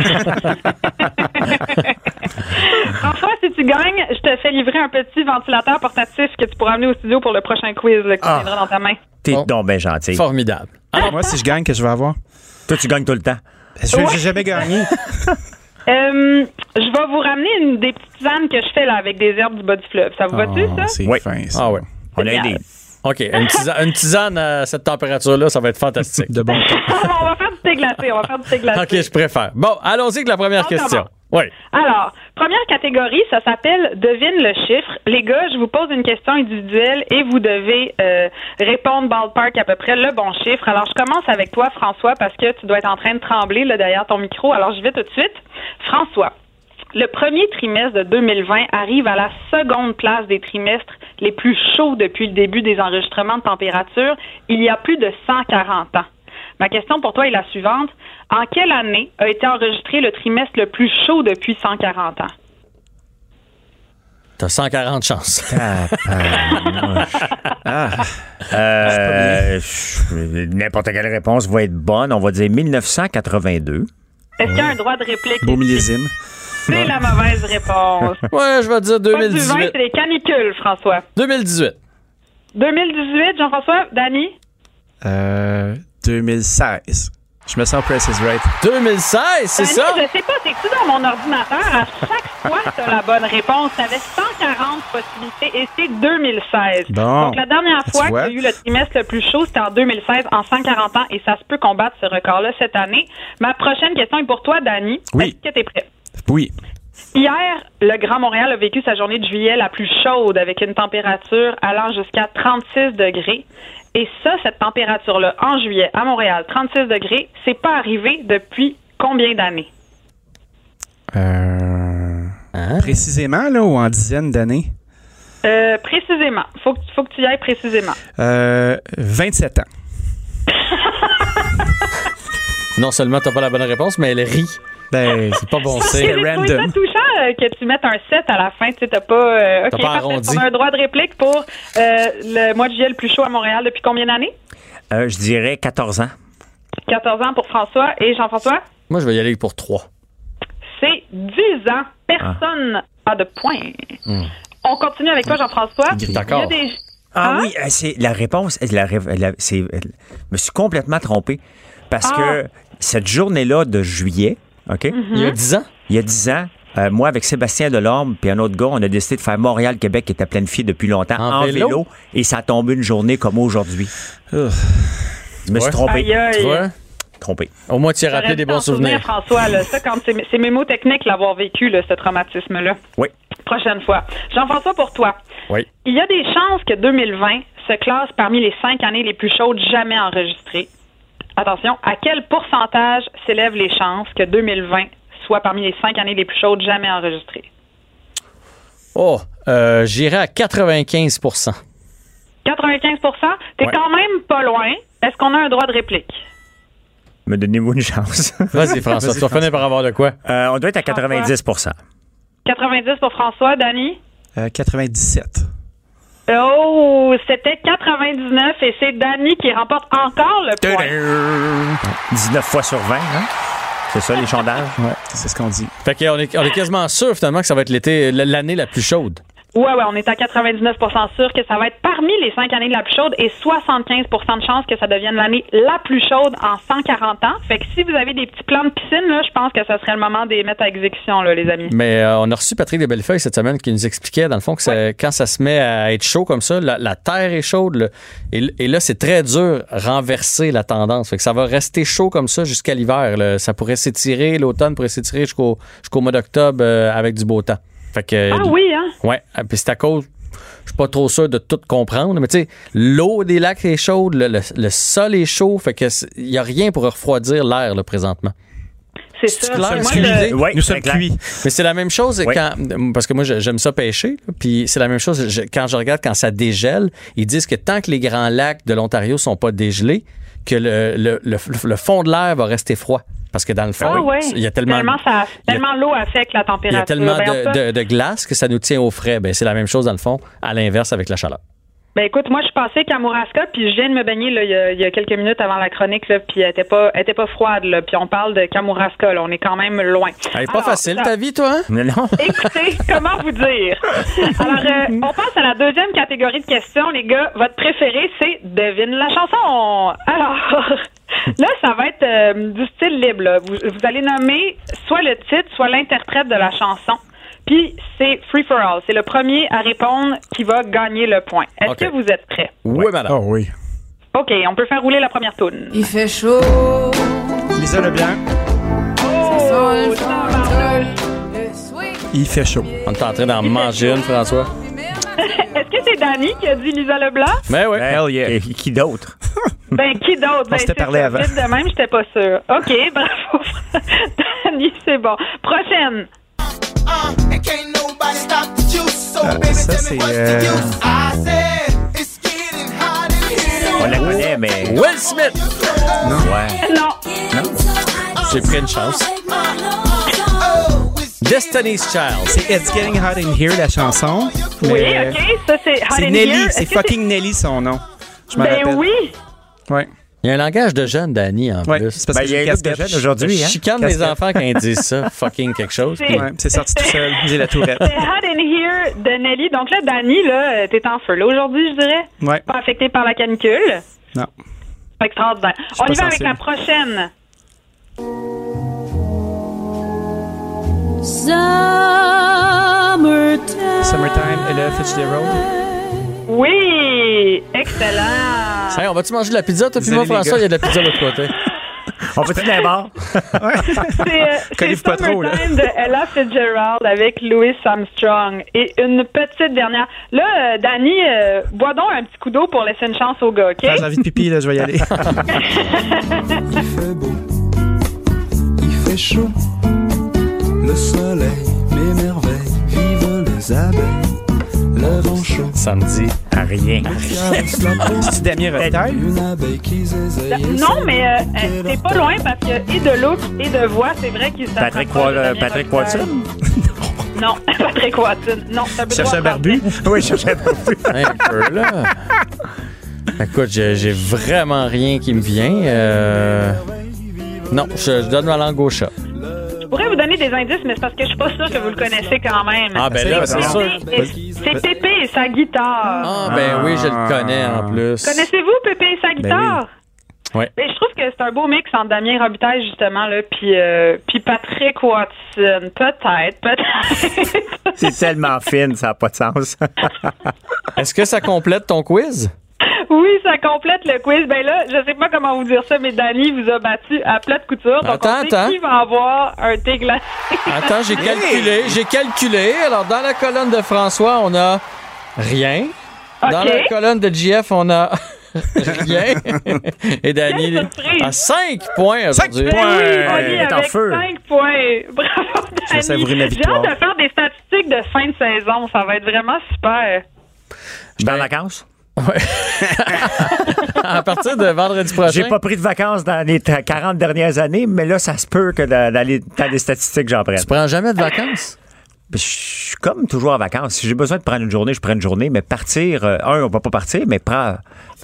François, si tu gagnes, je te fais livrer un petit ventilateur portatif que tu pourras amener au studio pour le prochain quiz là, qui Ah. viendra dans ta main. T'es donc bien gentil. Formidable. moi, si je gagne, que je vais avoir? Toi, tu gagnes tout le temps. Je Ouais. J'ai jamais gagné. Euh, je vais vous ramener une des petites tisanes que je fais là avec des herbes du bas du fleuve. Ça vous va-tu, ça? C'est Oui. fin, ça. Ah ouais. On a aidé. OK. Une tisane, une tisane à cette température-là, ça va être fantastique. De bon temps. on va faire du thé glacé. On va faire du thé glacé. OK, je préfère. Bon, allons-y avec la première On question. Oui. Alors, première catégorie, ça s'appelle devine le chiffre. Les gars, je vous pose une question individuelle et vous devez euh, répondre ballpark à peu près le bon chiffre. Alors, je commence avec toi, François, parce que tu dois être en train de trembler là, derrière ton micro. Alors, je vais tout de suite. François, le premier trimestre de 2020 arrive à la seconde place des trimestres les plus chauds depuis le début des enregistrements de température, il y a plus de 140 ans. Ma question pour toi est la suivante. En quelle année a été enregistré le trimestre le plus chaud depuis 140 ans? T'as 140 chances. Ah. Euh, je- N'importe quelle réponse va être bonne. On va dire 1982. Est-ce qu'il y a un droit de réplique? Beau millésime. C'est la mauvaise réponse. ouais, je vais dire Pas du vin, 2018. c'est les canicules, François. 2018. 2018, Jean-François, Dany? Euh, 2016. Je me sens Price is Right. 2016, c'est ça? je sais pas, c'est-tu dans mon ordinateur? À chaque fois, t'as la bonne réponse. T'avais 140 possibilités et c'est 2016. Bon. Donc, la dernière fois y a eu le trimestre le plus chaud, c'était en 2016, en 140 ans, et ça se peut qu'on batte ce record-là cette année. Ma prochaine question est pour toi, Dany. Oui. Est-ce que t'es prêt? Oui. Hier, le Grand Montréal a vécu sa journée de juillet la plus chaude avec une température allant jusqu'à 36 degrés. Et ça, cette température-là, en juillet, à Montréal, 36 degrés, c'est pas arrivé depuis combien d'années? Euh, Hein? Précisément, là, ou en dizaines d'années? Euh, précisément. Faut que, faut que tu y ailles précisément. Euh, 27 ans. Non seulement t'as pas la bonne réponse, mais elle rit. Ben, c'est pas bon signe. trouvé ça touchant euh, que tu mettes un 7 à la fin. Tu sais, t'as pas. euh, OK, pas. On a un droit de réplique pour euh, le mois de juillet le plus chaud à Montréal depuis combien d'années? Euh, je dirais 14 ans. 14 ans pour François et Jean-François? Moi, je vais y aller pour 3. C'est 10 ans. Personne n'a de points. Hmm. On continue avec toi, Jean-François. D'accord. Il y a des- Ah Hein? oui, c'est la réponse. La, la- c'est, je me suis complètement trompé parce Ah. que cette journée-là de juillet, ok? Il y a 10 ans? Il y a 10 ans. euh, moi, avec Sébastien Delorme puis un autre gars, on a décidé de faire Montréal-Québec qui était planifié depuis longtemps En en, vélo? vélo. et ça a tombé une journée comme aujourd'hui. Je me suis trompé. Aïe, aïe. Tu vois? Trompé. Au moins, tu as rappelé des bons souvenir, souvenirs. François, là. ça, quand c'est c'est mémotechnique l'avoir vécu, là, ce traumatisme-là. Oui. Prochaine fois. Jean-François, pour toi. Oui. Il y a des chances que 2020 se classe parmi les cinq années les plus chaudes jamais enregistrées. Attention, à quel pourcentage s'élèvent les chances que 2020 soit parmi les cinq années les plus chaudes jamais enregistrées? Oh, euh, j'irai à 95% 95% T'es Ouais. quand même pas loin. Est-ce qu'on a un droit de réplique? Me donnez-vous une chance. Vas-y, François, tu vas finir par avoir de quoi? Euh, on doit être à 90% 90 pour François. Euh, 97. Oh, c'était 99 et c'est Dany qui remporte encore le point. 19 fois sur 20, hein? C'est ça, les sondages? Ouais, c'est ce qu'on dit. Fait qu'on est, on est quasiment sûr, finalement, que ça va être l'été, l'année la plus chaude. Ouais, ouais, on est à 99% sûr que ça va être parmi les cinq années la plus chaude et 75% de chances que ça devienne l'année la plus chaude en 140 ans. Fait que si vous avez des petits plans de piscine, là, je pense que ça serait le moment de les mettre à exécution, là, les amis. Mais euh, on a reçu Patrick de Bellefeuille cette semaine qui nous expliquait, dans le fond, que ça- quand ça se met à être chaud comme ça, la, la terre est chaude. là. et, et là, c'est très dur renverser la tendance. Fait que ça va rester chaud comme ça jusqu'à l'hiver. Ça pourrait s'étirer, l'automne pourrait s'étirer jusqu'au jusqu'au mois d'octobre euh, avec du beau temps. Fait que, Ah oui, hein? Ouais, ah, puis c'est à cause. Je suis pas trop sûr de tout comprendre, mais tu sais, l'eau des lacs est chaude, le, le- le sol est chaud, fait que il y a rien pour refroidir l'air là, présentement. C'est C'est ça. clair, Moi? Oui, Nous sommes cuits. Mais c'est la même chose Oui. quand parce que moi j'aime ça pêcher, là, puis c'est la même chose je- quand je regarde quand ça dégèle, ils disent que tant que les grands lacs de l'Ontario sont pas dégelés, que le, le, le, le fond de l'air va rester froid parce que dans le fond, Ah il y a tellement il tellement l'eau affecte la il température. y a tellement Ben, en de, de- de glace que ça nous tient au frais. Ben, c'est la même chose dans le fond, à l'inverse avec la chaleur. Ben écoute, moi je suis passée Kamouraska, puis je viens de me baigner là, il, y a, il y a quelques minutes avant la chronique, là, puis elle était pas, elle était pas froide, là, puis on parle de Kamouraska, là, on est quand même loin. Elle est pas Alors, facile ça- ta vie, toi, hein? Mais non. Écoutez, comment vous dire? Alors, euh, on passe à la deuxième catégorie de questions, les gars. Votre préféré, c'est devine la chanson. Alors, là, ça va être euh, du style libre. là. Vous, vous allez nommer soit le titre, soit l'interprète de la chanson. Puis, c'est free for all. C'est le premier à répondre qui va gagner le point. Est-ce que vous êtes prêts? Oui, madame. Oh oui. OK, on peut faire rouler la première toune. Il fait chaud Lisa Leblanc. Oh, Il fait chaud. On est en train d'en manger une, François. Est-ce que c'est Danny qui a dit Lisa Leblanc? Mais oui. Hell yeah. Et qui d'autre? Ben, qui d'autre? Ben, s'était c'est parlé avant. De même, j'étais pas sûre. OK, bravo. Danny, c'est bon. Prochaine. Ah, ça, c'est. euh, On la connaît, mais. Will Smith! Non. Ouais. Non. J'ai pris une chance. Destiny's Child. C'est It's Getting Hot in Here, la chanson. Oui, mais- OK. Ça, c'est Hot in Nelly. Here. C'est fucking Nelly, son nom. Je m'en Ben rappelle. oui. Ouais. Il y a un langage de jeune, Danny, en Ouais, plus. c'est parce Ben, que il y a un de jeune aujourd'hui, Je hein? chicane les enfants quand ils disent ça. Fucking quelque chose. C'est- Ouais, sorti tout seul. J'ai la tourette. C'est Hot in Here de Nelly. Donc là, Danny, là, t'es en feu, là, aujourd'hui, je dirais. Ouais. Pas affecté par la canicule. Non. Extraordinaire. On y va avec sensible. la prochaine. Summertime. Summertime, Ella Fitzgerald. Oui! Excellent! Hey, on va-tu manger de la pizza, toi puis moi, François? Il y a de la pizza de l'autre côté. On va-tu bord? C'est euh, c'est Connais-vous pas trop, là. De Ella Fitzgerald avec Louis Armstrong. Et une petite dernière. Là, euh, Danny, euh, bois donc un petit coup d'eau pour laisser une chance au gars, OK? Ah, J'ai envie de pipi, là, je vais y aller. Il fait beau, il fait chaud, le soleil m'émerveille, vive les abeilles, le vent chaud. Samedi. À rien. C'est Damien non, c'est mais euh, euh, t'es pas loin parce que et de look et de voix, c'est vrai qu'il s'en Patrick, Damien Patrick Robitaille. Watson? Non, Patrick Watson. Non, ça peut Cherche un barbu? Oui, je cherchais un barbu. Un peu, là. Écoute, j'ai j'ai vraiment rien qui me vient. Euh, Non, je, je donne ma langue au chat. Je pourrais vous donner des indices, mais c'est parce que je suis pas sûre que vous le connaissez quand même. Ah, ben là, c'est sûr. C'est Pépé et sa guitare. Ah, ben oui, je le connais en plus. Connaissez-vous Pépé et sa guitare? Ouais. Ben, je trouve que c'est un beau mix entre Damien Robitaille, justement, là, puis, euh, puis Patrick Watson. Peut-être, peut-être. C'est tellement fine, ça n'a pas de sens. Est-ce que ça complète ton quiz? Oui, ça complète le quiz. Ben là, je sais pas comment vous dire ça, mais Danny vous a battu à plat de couture. Donc, Attends, on sait attends. qui va avoir un thé glacé. Attends, j'ai calculé, j'ai calculé. Alors, dans la colonne de François, on a rien. Dans la colonne de JF, on a rien. Et surprise. a 5 points aujourd'hui. Ben oui, Oli Elle est en feu. 5 points. Bravo, Danny. J'ai hâte de faire des statistiques de fin de saison. Ça va être vraiment super. Je suis en vacances. à partir de vendredi prochain. J'ai pas pris de vacances dans les t- 40 dernières années, mais là, ça se peut que dans, dans les, dans les statistiques, j'en prenne. Tu prends jamais de vacances? Je suis comme toujours en vacances. Si j'ai besoin de prendre une journée, je prends une journée, mais partir, euh, un, on va pas partir, mais prends.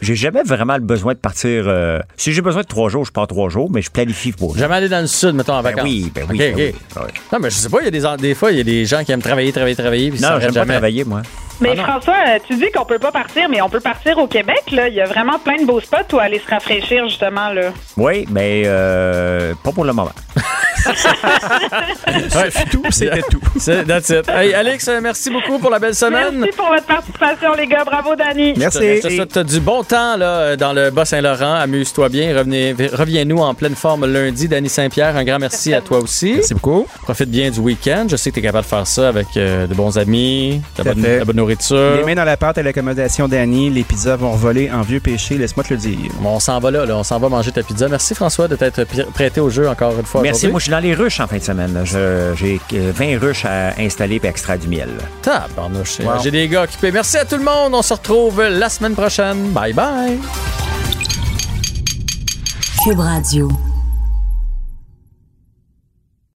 J'ai jamais vraiment le besoin de partir. euh, si j'ai besoin de trois jours, je pars trois jours, mais je planifie pour. Jamais aller dans le sud, mettons, en Ben vacances. oui, ben oui, Ok, ben ok. oui. Non, mais je sais pas, il y a des, des fois, il y a des gens qui aiment travailler, travailler, travailler. puis Non, j'aime pas jamais. travailler, moi. Mais Ah. François, euh, tu dis qu'on peut pas partir, mais on peut partir au Québec. Là. Il y a vraiment plein de beaux spots où aller se rafraîchir, justement. Là. Oui, mais euh, pas pour le moment. Ouais. tout, c'était tout. C'est- That's it. Hey, Alex, euh, merci beaucoup pour la belle semaine. Merci pour votre participation, les gars. Bravo, Dani. Je te- Je te souhaite du bon temps là, dans le Bas-Saint-Laurent. Amuse-toi bien. Revenez, reviens-nous en pleine forme lundi. Danny Saint-Pierre, un grand merci à toi aussi. Merci beaucoup. Profite bien du week-end. Je sais que tu es capable de faire ça avec euh, de bons amis, de la bonne, la nourriture. Les mains dans la pâte à l'accommodation d'Annie, les pizzas vont voler en vieux péché, laisse-moi te le dire. Bon, on s'en va là, là. on s'en va manger ta pizza. Merci François de t'être prêté au jeu encore une fois. Merci. Moi, je suis dans les ruches en fin de semaine. J'ai euh, 20 ruches à installer et extraire du miel. Tabarnouche. Wow. J'ai des gars occupés. Merci à tout le monde. On se retrouve la semaine prochaine. Bye bye. Cube Radio.